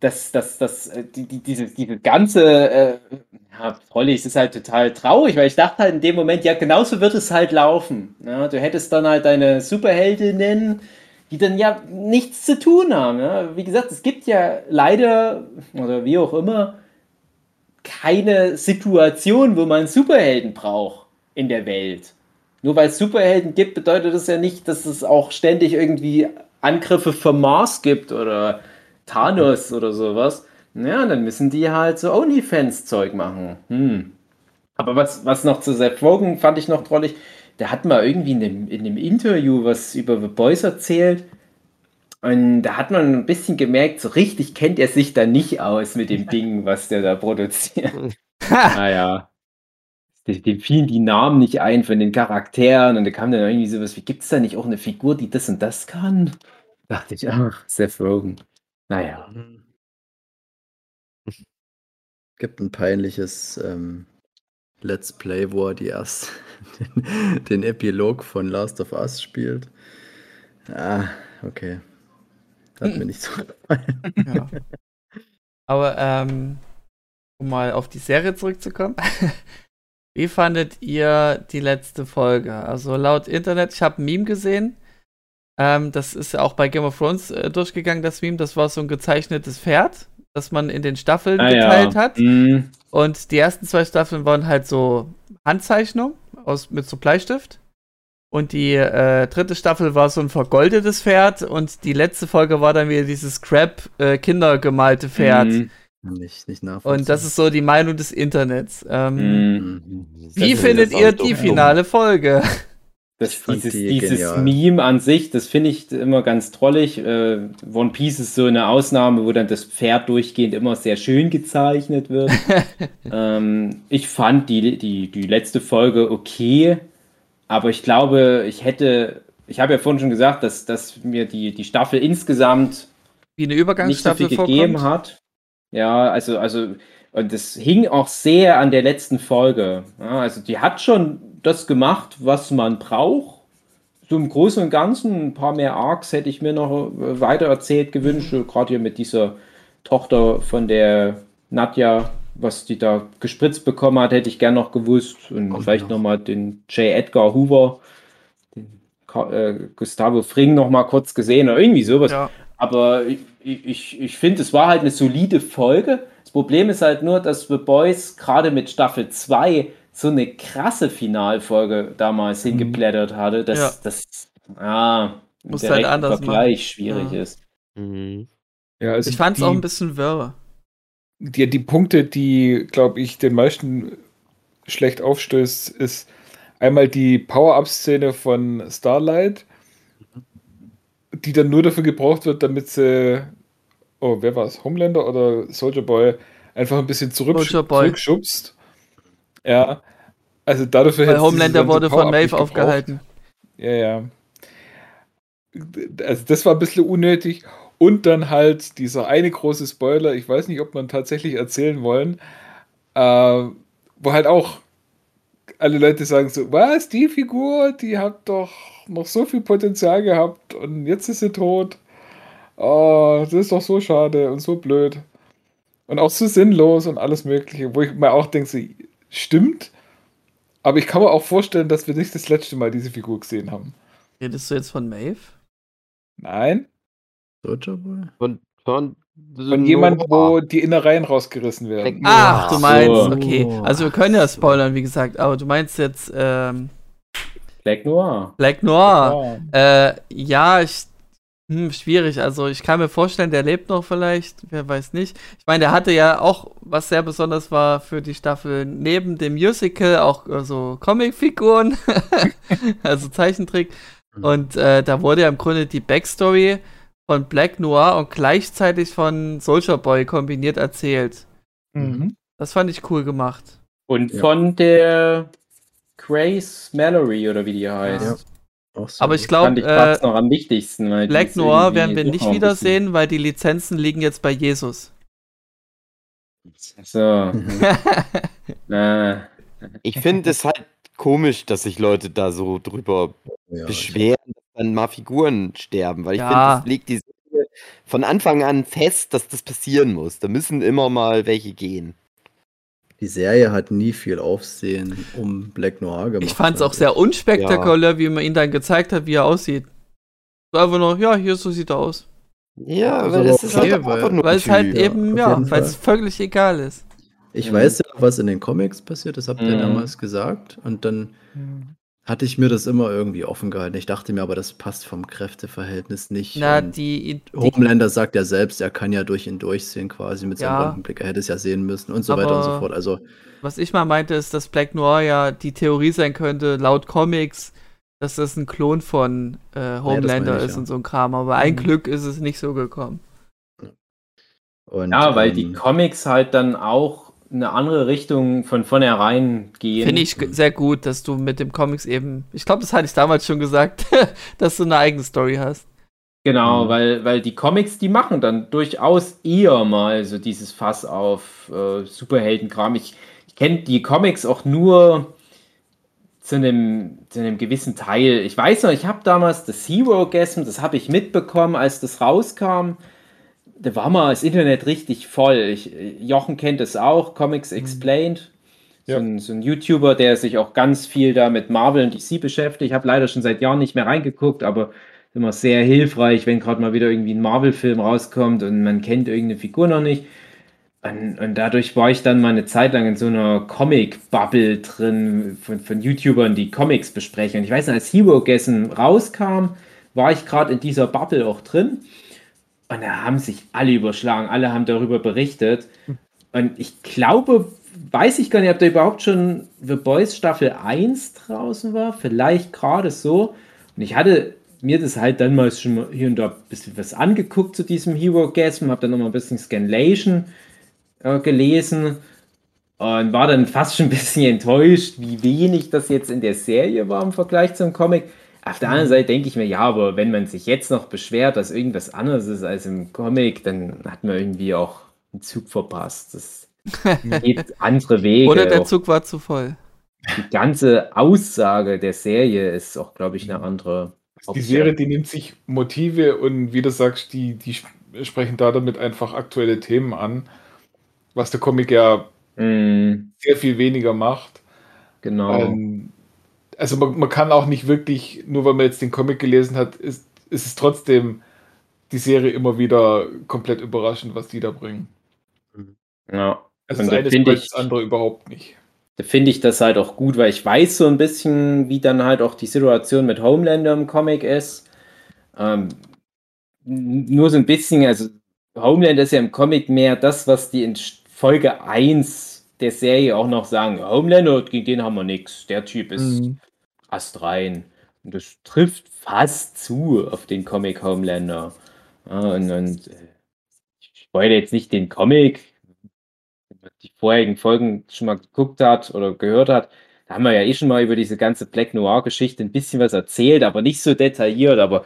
dass, dass, dass äh, die, die, diese, diese ganze, äh, ja, trollig, es ist halt total traurig, weil ich dachte halt in dem Moment, ja, genauso wird es halt laufen. Ja, du hättest dann halt deine Superheldinnen, die dann ja nichts zu tun haben. Ja? Wie gesagt, es gibt ja leider, oder wie auch immer, keine Situation, wo man Superhelden braucht in der Welt. Nur weil es Superhelden gibt, bedeutet das ja nicht, dass es auch ständig irgendwie Angriffe vom Mars gibt oder Thanos oder sowas. Ja, dann müssen die halt so OnlyFans-Zeug machen. Hm. Aber was, was noch zu Seth Rogen fand ich noch trollig, der hat mal irgendwie in einem, in einem Interview was über The Boys erzählt. Und da hat man ein bisschen gemerkt, so richtig kennt er sich da nicht aus mit dem Ding, was der da produziert. naja. Dem dem fielen die Namen nicht ein von den Charakteren und da kam dann irgendwie sowas, wie gibt es da nicht auch eine Figur, die das und das kann? Dachte ich, ach, Seth Rogen. Naja. Gibt ein peinliches ähm, Let's Play, wo er die erst den, den Epilog von Last of Us spielt. Ah, okay. Hat mir nicht so gefallen. Ja. Aber ähm, um mal auf die Serie zurückzukommen. Wie fandet ihr die letzte Folge? Also laut Internet, ich habe ein Meme gesehen. Ähm, das ist ja auch bei Game of Thrones äh, durchgegangen, das Meme. Das war so ein gezeichnetes Pferd, das man in den Staffeln Ah, geteilt hat. Hm. Und die ersten zwei Staffeln waren halt so Handzeichnung aus, mit so Bleistift. Und die äh, dritte Staffel war so ein vergoldetes Pferd. Und die letzte Folge war dann wieder dieses Crap äh, kindergemalte Pferd. Hm. Nicht, nicht nachvollziehen. Und das ist so die Meinung des Internets. Ähm, Hm. Mhm. Wie findet ihr die dumm. finale Folge? Das, dieses die dieses. Meme an sich, das finde ich immer ganz trollig. Äh, One Piece ist so eine Ausnahme, wo dann das Pferd durchgehend immer sehr schön gezeichnet wird. ähm, ich fand die, die, die letzte Folge okay, aber ich glaube, ich hätte, ich habe ja vorhin schon gesagt, dass, dass mir die, die Staffel insgesamt Wie eine nicht so Übergangsstaffel viel gegeben vorkommt? hat. Ja, also, also, und das hing auch sehr an der letzten Folge. Ja, also, die hat schon das gemacht, was man braucht. So im Großen und Ganzen, ein paar mehr Arcs hätte ich mir noch äh, weiter erzählt gewünscht. Gerade hier mit dieser Tochter von der Nadja, was die da gespritzt bekommen hat, hätte ich gern noch gewusst. Und Kommt vielleicht noch. nochmal den J. Edgar Hoover, den äh, Gustavo Fring noch mal kurz gesehen oder irgendwie sowas. Ja. Aber ich, ich, ich finde, es war halt eine solide Folge. Das Problem ist halt nur, dass The Boys gerade mit Staffel 2 so eine krasse Finalfolge damals hingeblättert hatte, dass Ja. das ja, im Musst halt anders Vergleich machen. schwierig Ja. ist. Mhm. Ja, also Ich fand es auch ein bisschen wirr. die, die Punkte, die, glaube ich, den meisten schlecht aufstößt, ist einmal die Power-Up-Szene von Starlight, die dann nur dafür gebraucht wird, damit sie, oh, wer war es, Homelander oder Soldier Boy, einfach ein bisschen zurück, zurückschubst. Ja, also dafür Weil Homelander wurde von Maeve aufgehalten. Ja, ja. Also das war ein bisschen unnötig. Und dann halt dieser eine große Spoiler, ich weiß nicht, ob man tatsächlich erzählen wollen, äh, wo halt auch alle Leute sagen so, was, die Figur, die hat doch noch so viel Potenzial gehabt und jetzt ist sie tot. Oh, das ist doch so schade und so blöd. Und auch so sinnlos und alles Mögliche, wo ich mir auch denke, so, stimmt, aber ich kann mir auch vorstellen, dass wir nicht das letzte Mal diese Figur gesehen haben. Redest du jetzt von Maeve? Nein? Soldier Boy? Von, von, Von jemand, wo die Innereien rausgerissen werden. Ach, du meinst, so. okay. Also wir können ja spoilern, wie gesagt, aber du meinst jetzt ähm, Black Noir. Black Noir. Äh, ja, ich, hm, schwierig. Also ich kann mir vorstellen, der lebt noch vielleicht, wer weiß nicht. Ich meine, der hatte ja auch, was sehr besonders war für die Staffel, neben dem Musical auch äh, so Comicfiguren, also Zeichentrick. Und äh, da wurde ja im Grunde die Backstory von Black Noir und gleichzeitig von Soldier Boy kombiniert erzählt. Mhm. Das fand ich cool gemacht. Und Ja. von der Grace Mallory oder wie die heißt. Ja. So Aber ich glaube, äh, fast noch am wichtigsten. weil die Black Noir werden wir nicht wiedersehen, weil die Lizenzen liegen jetzt bei Jesus. So. Äh, Ich finde es halt komisch, dass sich Leute da so drüber Ja, beschweren, dass dann mal Figuren sterben, weil ich Ja. finde, das legt die Serie von Anfang an fest, dass das passieren muss. Da müssen immer mal welche gehen. Die Serie hat nie viel Aufsehen um Black Noir gemacht. Ich fand es auch sehr unspektakulär, wie man ihn dann gezeigt hat, wie er aussieht. So Einfach nur, ja, hier so sieht er aus. Ja, Also weil das ist okay, halt weil- einfach nur Weil es halt eben, ja, weil es völlig egal ist. Ich Mhm. weiß ja, was in den Comics passiert, das habt ihr Mhm. damals gesagt. Und dann hatte ich mir das immer irgendwie offen gehalten. Ich dachte mir aber, das passt vom Kräfteverhältnis nicht. Na, die, die Homelander sagt ja selbst, er kann ja durch ihn durchsehen quasi mit seinem Ja. Röntgenblick. Er hätte es ja sehen müssen und so weiter und so fort. Also was ich mal meinte, ist, dass Black Noir ja die Theorie sein könnte, laut Comics, dass das ein Klon von äh, Homelander meine ich, ist ja. und so ein Kram. Aber ein Mhm. Glück ist es nicht so gekommen. und, ja, weil die ähm, Comics halt dann auch eine andere Richtung von vornherein gehen. Finde ich sehr gut, dass du mit dem Comics eben, ich glaube, das hatte ich damals schon gesagt, dass du eine eigene Story hast. Genau, Mhm. weil, weil die Comics, die machen dann durchaus eher mal so dieses Fass auf äh, Superheldenkram. Ich, ich kenne die Comics auch nur zu einem, zu einem gewissen Teil. Ich weiß noch, ich habe damals das Hero Gasm, das habe ich mitbekommen, als das rauskam. Da war mal das Internet richtig voll. Ich, Jochen kennt es auch, Comics Explained. Ja. So, ein, so ein YouTuber, der sich auch ganz viel da mit Marvel und DC beschäftigt. Ich habe leider schon seit Jahren nicht mehr reingeguckt, aber immer sehr hilfreich, wenn gerade mal wieder irgendwie ein Marvel-Film rauskommt und man kennt irgendeine Figur noch nicht. Und, und dadurch war ich dann mal eine Zeit lang in so einer Comic-Bubble drin von, von YouTubern, die Comics besprechen. Und ich weiß noch, als Hero Gessen rauskam, war ich gerade in dieser Bubble auch drin. Und da haben sich alle überschlagen, alle haben darüber berichtet. Und ich glaube, weiß ich gar nicht, ob da überhaupt schon The Boys Staffel 1 draußen war. Vielleicht gerade so. Und ich hatte mir das halt dann mal schon hier und da ein bisschen was angeguckt zu diesem Hero Gasm, habe dann noch mal ein bisschen Scanlation äh, gelesen und war dann fast schon ein bisschen enttäuscht, wie wenig das jetzt in der Serie war im Vergleich zum Comic. Auf der anderen Seite denke ich mir, ja, aber wenn man sich jetzt noch beschwert, dass irgendwas anderes ist als im Comic, dann hat man irgendwie auch einen Zug verpasst. Das geht andere Wege. Oder der Zug war zu voll. die ganze Aussage der Serie ist auch, glaube ich, eine andere. Die Serie, die nimmt sich Motive und wie du sagst, die, die sp- sprechen da damit einfach aktuelle Themen an, was der Comic ja Mm, sehr viel weniger macht. genau. Ähm, also man, man kann auch nicht wirklich, nur weil man jetzt den Comic gelesen hat, ist, ist es trotzdem die Serie immer wieder komplett überraschend, was die da bringen. ja. Also Und das da eine ist finde das ich- andere überhaupt nicht. Da finde ich das halt auch gut, weil ich weiß so ein bisschen, wie dann halt auch die Situation mit Homelander im Comic ist. Ähm, nur so ein bisschen, also Homelander ist ja im Comic mehr das, was die in Folge 1 der Serie auch noch sagen. Homelander, gegen den haben wir nichts. Der Typ ist Mhm. Astrein. Und das trifft fast zu auf den Comic Homelander. Ja, und, und äh, ich spoilere jetzt nicht den Comic, wenn man die vorherigen Folgen schon mal geguckt hat oder gehört hat. Da haben wir ja eh schon mal über diese ganze Black Noir-Geschichte ein bisschen was erzählt, aber nicht so detailliert. Aber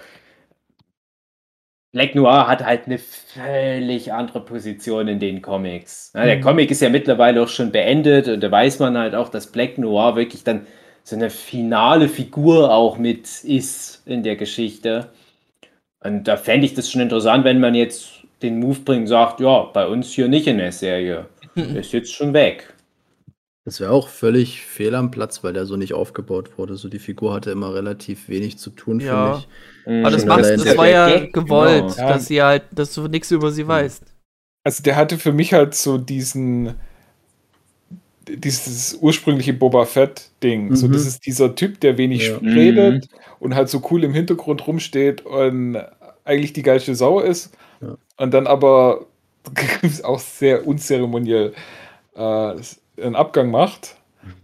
Black Noir hat halt eine völlig andere Position in den Comics. Ja, der Mhm. Comic ist ja mittlerweile auch schon beendet und da weiß man halt auch, dass Black Noir wirklich dann so eine finale Figur auch mit ist in der Geschichte. Und da fände ich das schon interessant, wenn man jetzt den Move bringt und sagt, ja, bei uns hier nicht in der Serie. Der ist jetzt schon weg. Das wäre auch völlig fehl am Platz, weil der so nicht aufgebaut wurde. So die Figur hatte immer relativ wenig zu tun, Ja. finde ich. Mhm. Aber das, das war ja Gag, gewollt, genau. Ja. dass sie halt, dass du nichts über sie weißt. Also der hatte für mich halt so diesen dieses ursprüngliche Boba Fett-Ding. So, Mhm. das ist dieser Typ, der wenig Ja. redet und halt so cool im Hintergrund rumsteht und eigentlich die geilste Sau ist. Ja. Und dann aber auch sehr unzeremoniell äh, einen Abgang macht.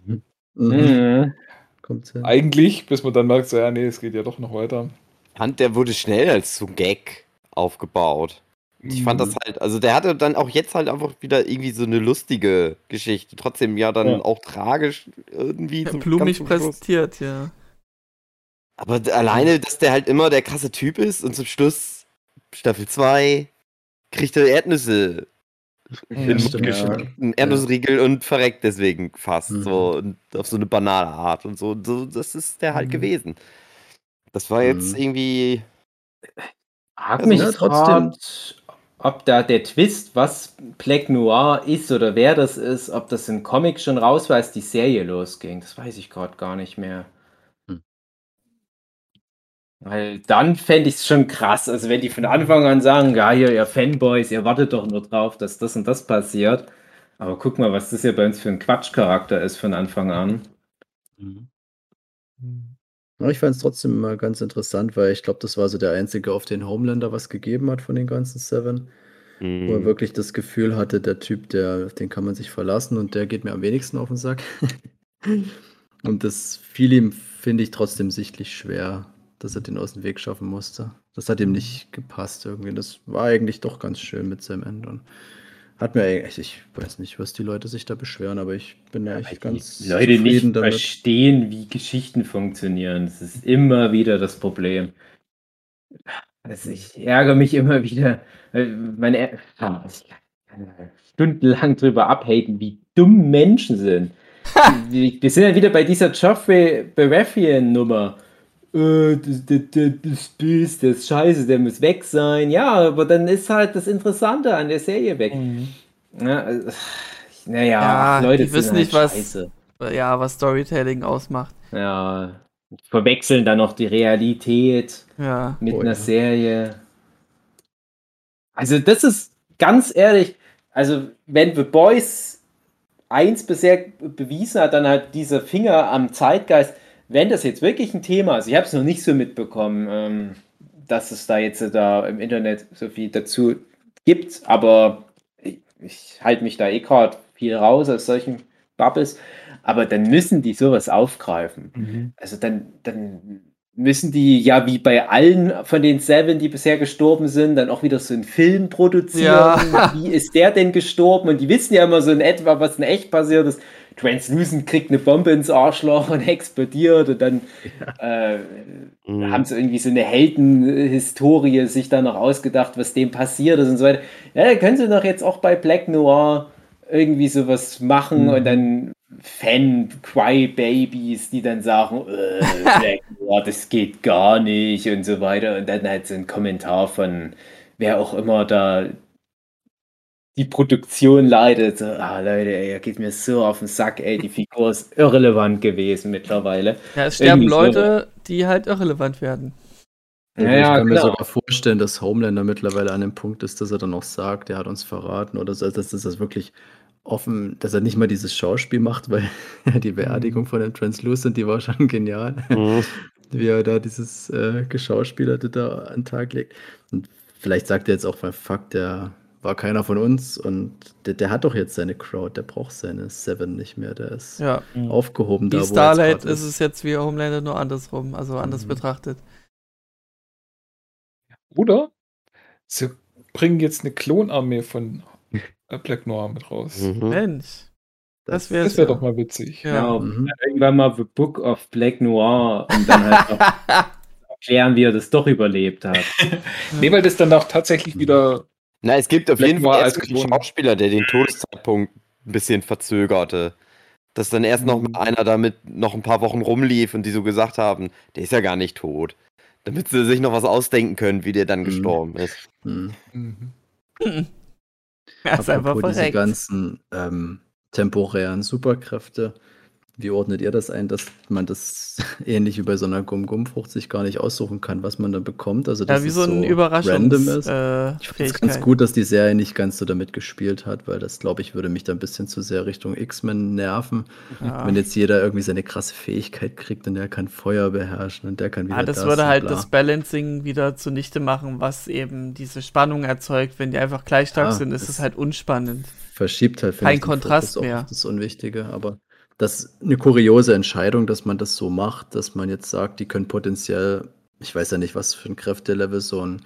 Mhm. Mhm. Kommt hin. Eigentlich, bis man dann merkt, so, ja, nee, es geht ja doch noch weiter. Ich fand, der wurde schnell als so Gag aufgebaut. Ich fand Mhm. das halt, also der hatte dann auch jetzt halt einfach wieder irgendwie so eine lustige Geschichte. Trotzdem ja dann Ja. auch tragisch irgendwie. zum Schluss. präsentiert, ja. Aber alleine, dass der halt immer der krasse Typ ist und zum Schluss, Staffel 2, kriegt er Erdnüsse in stimmt, geschnitten, einen Erdnussriegel und verreckt deswegen fast. Mhm. So und auf so eine banale Art und so. Und so. Das ist der halt Mhm. gewesen. Das war jetzt Mhm. irgendwie. Hab Also, mich ja, trotzdem. Ob da der Twist, was Black Noir ist oder wer das ist, ob das im Comic schon raus war, als die Serie losging. Das weiß ich gerade gar nicht mehr. Hm. Weil dann fände ich es schon krass. Also wenn die von Anfang an sagen, ja, hier, ihr Fanboys, ihr wartet doch nur drauf, dass das und das passiert. Aber guck mal, was das ja bei uns für ein Quatschcharakter ist von Anfang an. Mhm. Aber ich fand es trotzdem immer ganz interessant, weil ich glaube, das war so der einzige, auf den Homelander was gegeben hat von den ganzen Seven. Wo er mh, wirklich das Gefühl hatte, der Typ, der, auf den kann man sich verlassen und der geht mir am wenigsten auf den Sack. und das fiel ihm, finde ich, trotzdem sichtlich schwer, dass er den aus dem Weg schaffen musste. Das hat ihm nicht gepasst irgendwie. Das war eigentlich doch ganz schön mit seinem Ende. Hat mir eigentlich, ich weiß nicht, was die Leute sich da beschweren, aber ich bin Weil echt die ganz Leute nicht damit. verstehen, wie Geschichten funktionieren. Das ist immer wieder das Problem. Also ich ärgere mich immer wieder. Meine, ah, ich kann stundenlang drüber abhaten, wie dumm Menschen sind. wir, wir sind ja wieder bei dieser Geoffrey Baratheon-Nummer. Äh, das, das, das, das ist scheiße, der muss weg sein. Ja, aber dann ist halt das Interessante an der Serie weg. Ja, also, naja, Ja, Leute die wissen sind nicht, halt was- scheiße. Ja, was Storytelling ausmacht. Ja, verwechseln dann noch die Realität Ja. mit Oh, einer ja. Serie. Also das ist ganz ehrlich, also wenn The Boys 1 bisher bewiesen hat, dann halt dieser Finger am Zeitgeist, wenn das jetzt wirklich ein Thema ist, ich habe es noch nicht so mitbekommen, ähm, dass es da jetzt da im Internet so viel dazu gibt, aber ich, ich halte mich da eh gerade viel raus aus solchen Bubbles, aber dann müssen die sowas aufgreifen. Also dann, dann müssen die ja wie bei allen von den Seven, die bisher gestorben sind, dann auch wieder so einen Film produzieren. Ja. Wie ist der denn gestorben? Und die wissen ja immer so in etwa, was in echt passiert ist. Translucent kriegt eine Bombe ins Arschloch und explodiert und dann äh, mh. haben sie irgendwie so eine Heldenhistorie sich da noch ausgedacht, was dem passiert ist und so weiter. Ja, da können sie doch jetzt auch bei Black Noir irgendwie sowas machen Mhm. und dann Fan-Cry-Babies, die dann sagen, äh, Black Noir, das geht gar nicht und so weiter. Und dann halt so ein Kommentar von wer auch immer da die Produktion leitet. So, ah, Leute, ey, er geht mir so auf den Sack, ey, die Figur ist irrelevant gewesen mittlerweile. Ja, es sterben Irgendwie so. Leute, die halt irrelevant werden. Ja, ich ja, kann mir klar. sogar vorstellen, dass Homelander mittlerweile an dem Punkt ist, dass er dann auch sagt, er hat uns verraten oder so, dass das wirklich offen, dass er nicht mal dieses Schauspiel macht, weil die Beerdigung von dem Translucent, die war schon genial, Mhm. wie er da dieses äh, Geschauspielerte da an den Tag legt. Und vielleicht sagt er jetzt auch, weil fuck, der war keiner von uns und der, der hat doch jetzt seine Crowd, der braucht seine Seven nicht mehr, der ist Ja. aufgehoben Wie da, wo jetzt Starlight ist es jetzt wie Homelander nur andersrum, also anders Mhm. betrachtet. Oder sie bringen jetzt eine Klonarmee von äh, Black Noir mit raus. Mhm. Mensch, das Das wäre wäre doch mal witzig. Ja. Genau, Mhm. irgendwann mal The Book of Black Noir und dann halt noch erklären, wie er das doch überlebt hat. Nee, weil das dann auch tatsächlich wieder. Na, es gibt auf jeden Fall einen. Schauspieler, der den Todeszeitpunkt ein bisschen verzögerte. Dass dann erst noch Mhm. mal einer damit noch ein paar Wochen rumlief und die so gesagt haben, der ist ja gar nicht tot. Damit sie sich noch was ausdenken können, wie der dann Mhm. gestorben ist. Hm. Mhm. Er ist einfach diese ganzen ähm, temporären Superkräfte. Wie ordnet ihr das ein, dass man das ähnlich wie bei so einer Gum-Gum-Frucht sich gar nicht aussuchen kann, was man da bekommt? Also, dass Ja, wie so ein random Überraschungs ist. äh, Ich finde es ganz gut, dass die Serie nicht ganz so damit gespielt hat, weil das, glaube ich, würde mich da ein bisschen zu sehr Richtung X-Men nerven. Ja. Wenn jetzt jeder irgendwie seine krasse Fähigkeit kriegt und der kann Feuer beherrschen und der kann wieder Ah, das das würde halt bla. das Balancing wieder zunichte machen, was eben diese Spannung erzeugt. Wenn die einfach gleich stark Ja, sind, ist es halt unspannend. verschiebt halt, Kein Kontrast mehr. Das Unwichtige, aber das ist eine kuriose Entscheidung, dass man das so macht, dass man jetzt sagt, die können potenziell, ich weiß ja nicht, was für ein Kräftelevel so ein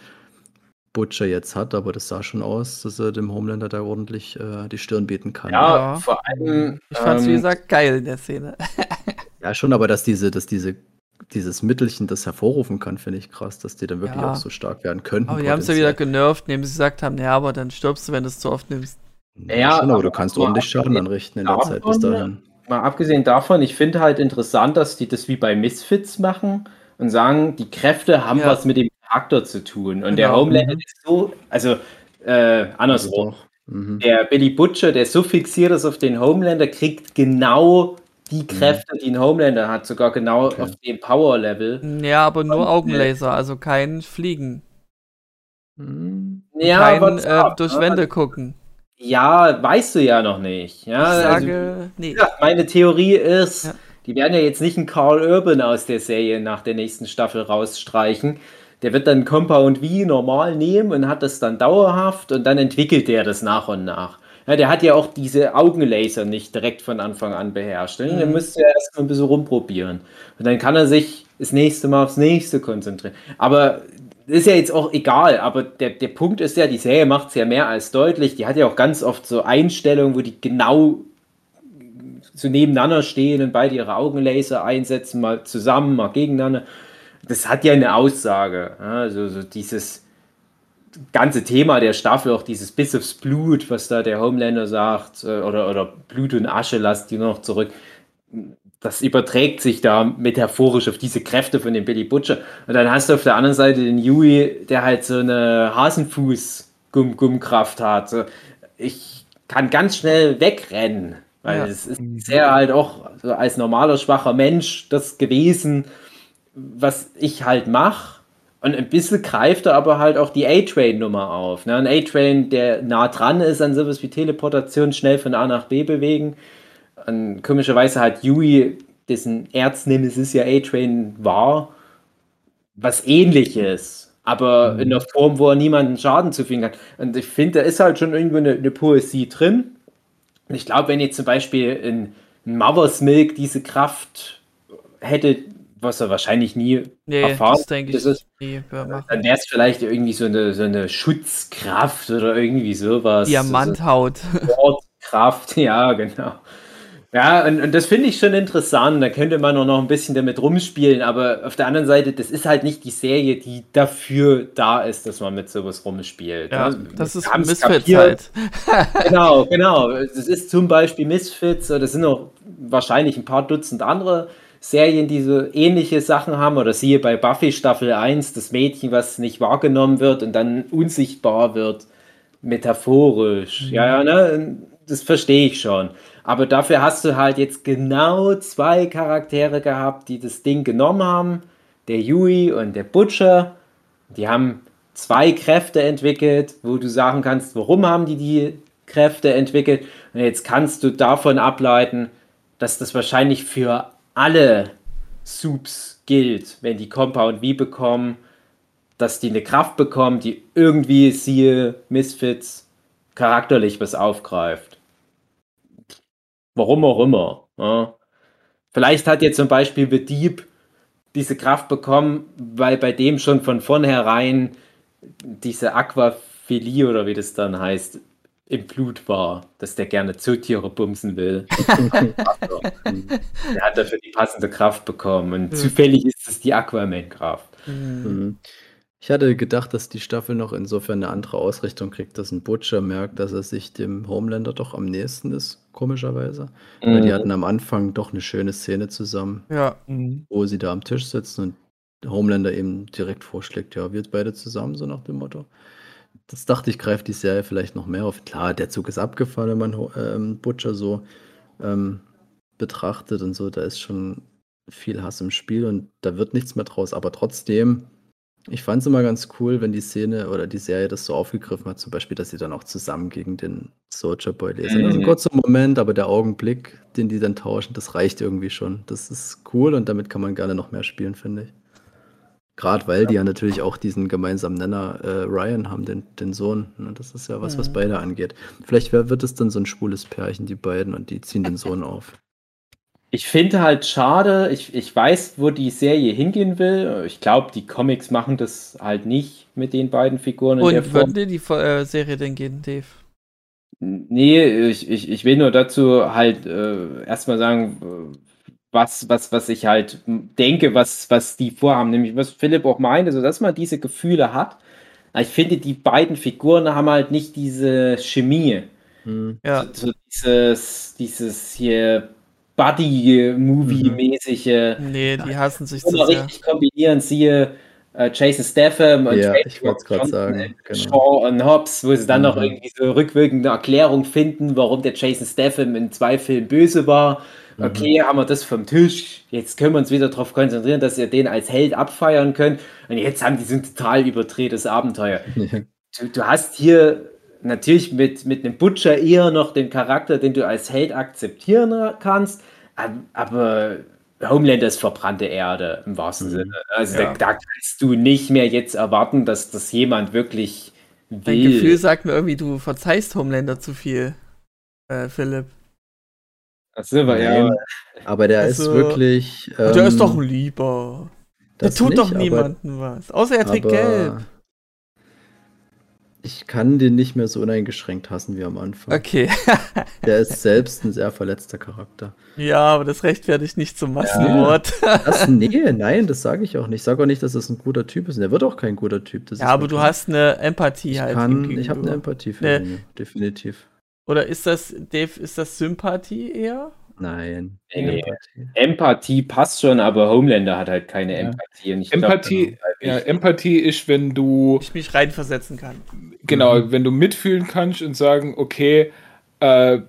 Butcher jetzt hat, aber das sah schon aus, dass er dem Homelander da ordentlich äh, die Stirn bieten kann. Ja, Ja. vor allem. Ich fand's, wie ähm, gesagt, geil in der Szene. Ja, schon, aber dass diese, dass diese, dieses Mittelchen das hervorrufen kann, finde ich krass, dass die dann wirklich Ja. auch so stark werden können. Aber die haben es ja wieder genervt, indem sie gesagt haben, ja, aber dann stirbst du, wenn du es zu oft nimmst. Ja, Ja, schon, aber aber du kannst ordentlich Schaden anrichten in der Zeit bis dahin. Mal abgesehen davon, ich finde halt interessant, dass die das wie bei Misfits machen und sagen, die Kräfte haben Ja. was mit dem Charakter zu tun. Und der Genau. Homelander Mhm. ist so, also äh, andersrum. doch. Mhm. Der Billy Butcher, der so fixiert ist auf den Homelander, kriegt genau die Kräfte, die ein Homelander hat, sogar genau Mhm. Okay. auf dem Power-Level. Ja, aber nur Und, äh, Augenlaser, also kein Fliegen. Mhm. Ja, kein äh, durch ne? Wände gucken. Ja, weißt du ja noch nicht. Ja, Ich also, sage, nee. Ja, meine Theorie ist, Ja. die werden ja jetzt nicht einen Carl Urban aus der Serie nach der nächsten Staffel rausstreichen. Der wird dann Compound V normal nehmen und hat das dann dauerhaft und dann entwickelt der das nach und nach. Ja, der hat ja auch diese Augenlaser nicht direkt von Anfang an beherrscht. Ne? Der Mhm. müsste ja erst mal ein bisschen rumprobieren. Und dann kann er sich das nächste Mal aufs nächste konzentrieren. Aber ist ja jetzt auch egal, aber der, der Punkt ist ja, die Serie macht es ja mehr als deutlich. Die hat ja auch ganz oft so Einstellungen, wo die genau so nebeneinander stehen und beide ihre Augenlaser einsetzen, mal zusammen, mal gegeneinander. Das hat ja eine Aussage. Also so dieses ganze Thema der Staffel, auch dieses Biss aufs Blut, was da der Homelander sagt, äh, oder, oder Blut und Asche lasst die noch zurück. Das überträgt sich da metaphorisch auf diese Kräfte von dem Billy Butcher. Und dann hast du auf der anderen Seite den Yui, der halt so eine Hasenfuß-Gumm-Gumm-Kraft hat. Ich kann ganz schnell wegrennen, weil Ja. es ist sehr halt auch so als normaler schwacher Mensch das gewesen, was ich halt mache. Und ein bisschen greift er aber halt auch die A-Train-Nummer auf. Ne? Ein A-Train, der nah dran ist an sowas wie Teleportation, schnell von A nach B bewegen. Und komischerweise hat Yui, dessen Erznemesis ja A-Train war, was ähnliches. Aber in einer Form, wo er niemanden Schaden zufügen kann. Und ich finde, da ist halt schon irgendwo eine, eine Poesie drin. Und ich glaube, wenn jetzt zum Beispiel in, Mother's Milk diese Kraft hätte, was er wahrscheinlich nie Nee, erfahren das denke das ist, nie. Dann wäre es vielleicht irgendwie so eine, so eine Schutzkraft oder irgendwie sowas. Diamanthaut. So Wortkraft, ja, genau. Ja, und, und das finde ich schon interessant. Da könnte man auch noch ein bisschen damit rumspielen, aber auf der anderen Seite, das ist halt nicht die Serie, die dafür da ist, dass man mit sowas rumspielt. Ja, ne? das ist Misfits halt. Genau, genau. Das ist zum Beispiel Misfits, oder das sind auch wahrscheinlich ein paar Dutzend andere Serien, die so ähnliche Sachen haben. Oder siehe bei Buffy Staffel 1, das Mädchen, was nicht wahrgenommen wird und dann unsichtbar wird, metaphorisch. Ja, ja, ne? Das verstehe ich schon. Aber dafür hast du halt jetzt genau zwei Charaktere gehabt, die das Ding genommen haben. Der Yui und der Butcher. Die haben zwei Kräfte entwickelt, wo du sagen kannst, warum haben die die Kräfte entwickelt. Und jetzt kannst du davon ableiten, dass das wahrscheinlich für alle Soups gilt, wenn die Compound V bekommen, dass die eine Kraft bekommen, die irgendwie, siehe Misfits, charakterlich was aufgreift. Warum auch immer. Ja. Vielleicht hat jetzt zum Beispiel The Deep diese Kraft bekommen, weil bei dem schon von vornherein diese Aquaphilie oder wie das dann heißt, im Blut war, dass der gerne Zootiere bumsen will. Er hat dafür die passende Kraft bekommen. Und Ja. zufällig ist es die Aquaman-Kraft. Mhm. Mhm. Ich hatte gedacht, dass die Staffel noch insofern eine andere Ausrichtung kriegt, dass ein Butcher merkt, dass er sich dem Homelander doch am nächsten ist, komischerweise. Weil die Mhm. hatten am Anfang doch eine schöne Szene zusammen, Ja, wo sie da am Tisch sitzen und der Homelander eben direkt vorschlägt, ja, wir beide zusammen, so nach dem Motto. Das dachte ich, greift die Serie vielleicht noch mehr auf. Klar, der Zug ist abgefallen, wenn man ähm, Butcher so ähm, betrachtet und so, da ist schon viel Hass im Spiel und da wird nichts mehr draus. Aber trotzdem, ich fand es immer ganz cool, wenn die Szene oder die Serie das so aufgegriffen hat, zum Beispiel, dass sie dann auch zusammen gegen den Soldier Boy lesen. Das ist ein Mhm. kurzer Moment, aber der Augenblick, den die dann tauschen, das reicht irgendwie schon. Das ist cool und damit kann man gerne noch mehr spielen, finde ich. Gerade weil die ja natürlich auch diesen gemeinsamen Nenner äh, Ryan haben, den, den Sohn. Ne? Das ist ja was, was Mhm. beide angeht. Vielleicht wird es dann so ein schwules Pärchen, die beiden, und die ziehen den Sohn auf. Ich finde halt schade, ich, ich weiß, wo die Serie hingehen will. Ich glaube, die Comics machen das halt nicht mit den beiden Figuren in der Und Form. dir die äh, Serie denn gehen, Dave? Nee, ich, ich, ich will nur dazu halt äh, erstmal sagen, was, was, was ich halt denke, was, was die vorhaben, nämlich was Philipp auch meinte, so dass man diese Gefühle hat. Ich finde, die beiden Figuren haben halt nicht diese Chemie. Hm. Ja, So dieses, dieses hier Buddy-Movie-mäßige. nee, die hassen sich zu sehr. richtig kombinieren, siehe äh, Jason Statham und Ja, ich wollte gerade sagen. äh, Genau. Shaw und Hobbs, wo sie dann noch Mhm. irgendwie so rückwirkende Erklärung finden, warum der Jason Statham in zwei Filmen böse war. Mhm. Okay, haben wir das vom Tisch. Jetzt können wir uns wieder darauf konzentrieren, dass ihr den als Held abfeiern könnt. Und jetzt haben die so ein total überdrehtes Abenteuer. Du, du hast hier natürlich mit, mit einem Butcher eher noch den Charakter, den du als Held akzeptieren kannst, ab- aber Homelander ist verbrannte Erde im wahrsten Mhm. Sinne. Also Ja. da, da kannst du nicht mehr jetzt erwarten, dass das jemand wirklich Mein will. Gefühl sagt mir irgendwie, du verzeihst Homelander zu viel, äh, Philipp. Ach so, aber ja, aber der Also, ist wirklich. der ist ähm, doch Lieber. Der das tut nicht, doch aber- niemandem was. Außer er trägt aber gelb. Ich kann den nicht mehr so uneingeschränkt hassen wie am Anfang. Okay. Der ist selbst ein sehr verletzter Charakter. ja, aber das rechtfertigt nicht zum Massenmord. Das, nee, nein, das sage ich auch nicht. Ich sage auch nicht, dass das ein guter Typ ist. Der wird auch kein guter Typ. Ja, aber du hast eine Empathie Ich, halt. kann, ich habe eine Empathie für Nee. ihn, ja, definitiv. Oder ist das, Dave, ist das Sympathie eher? Nein. Nee. Empathie. Empathie passt schon, aber Homelander hat halt keine Ja. Empathie. Und ich glaub, Empathie, ist halt ja. Empathie ist, wenn du, Ich mich reinversetzen kann. genau, Mhm. wenn du mitfühlen kannst und sagen, okay, äh,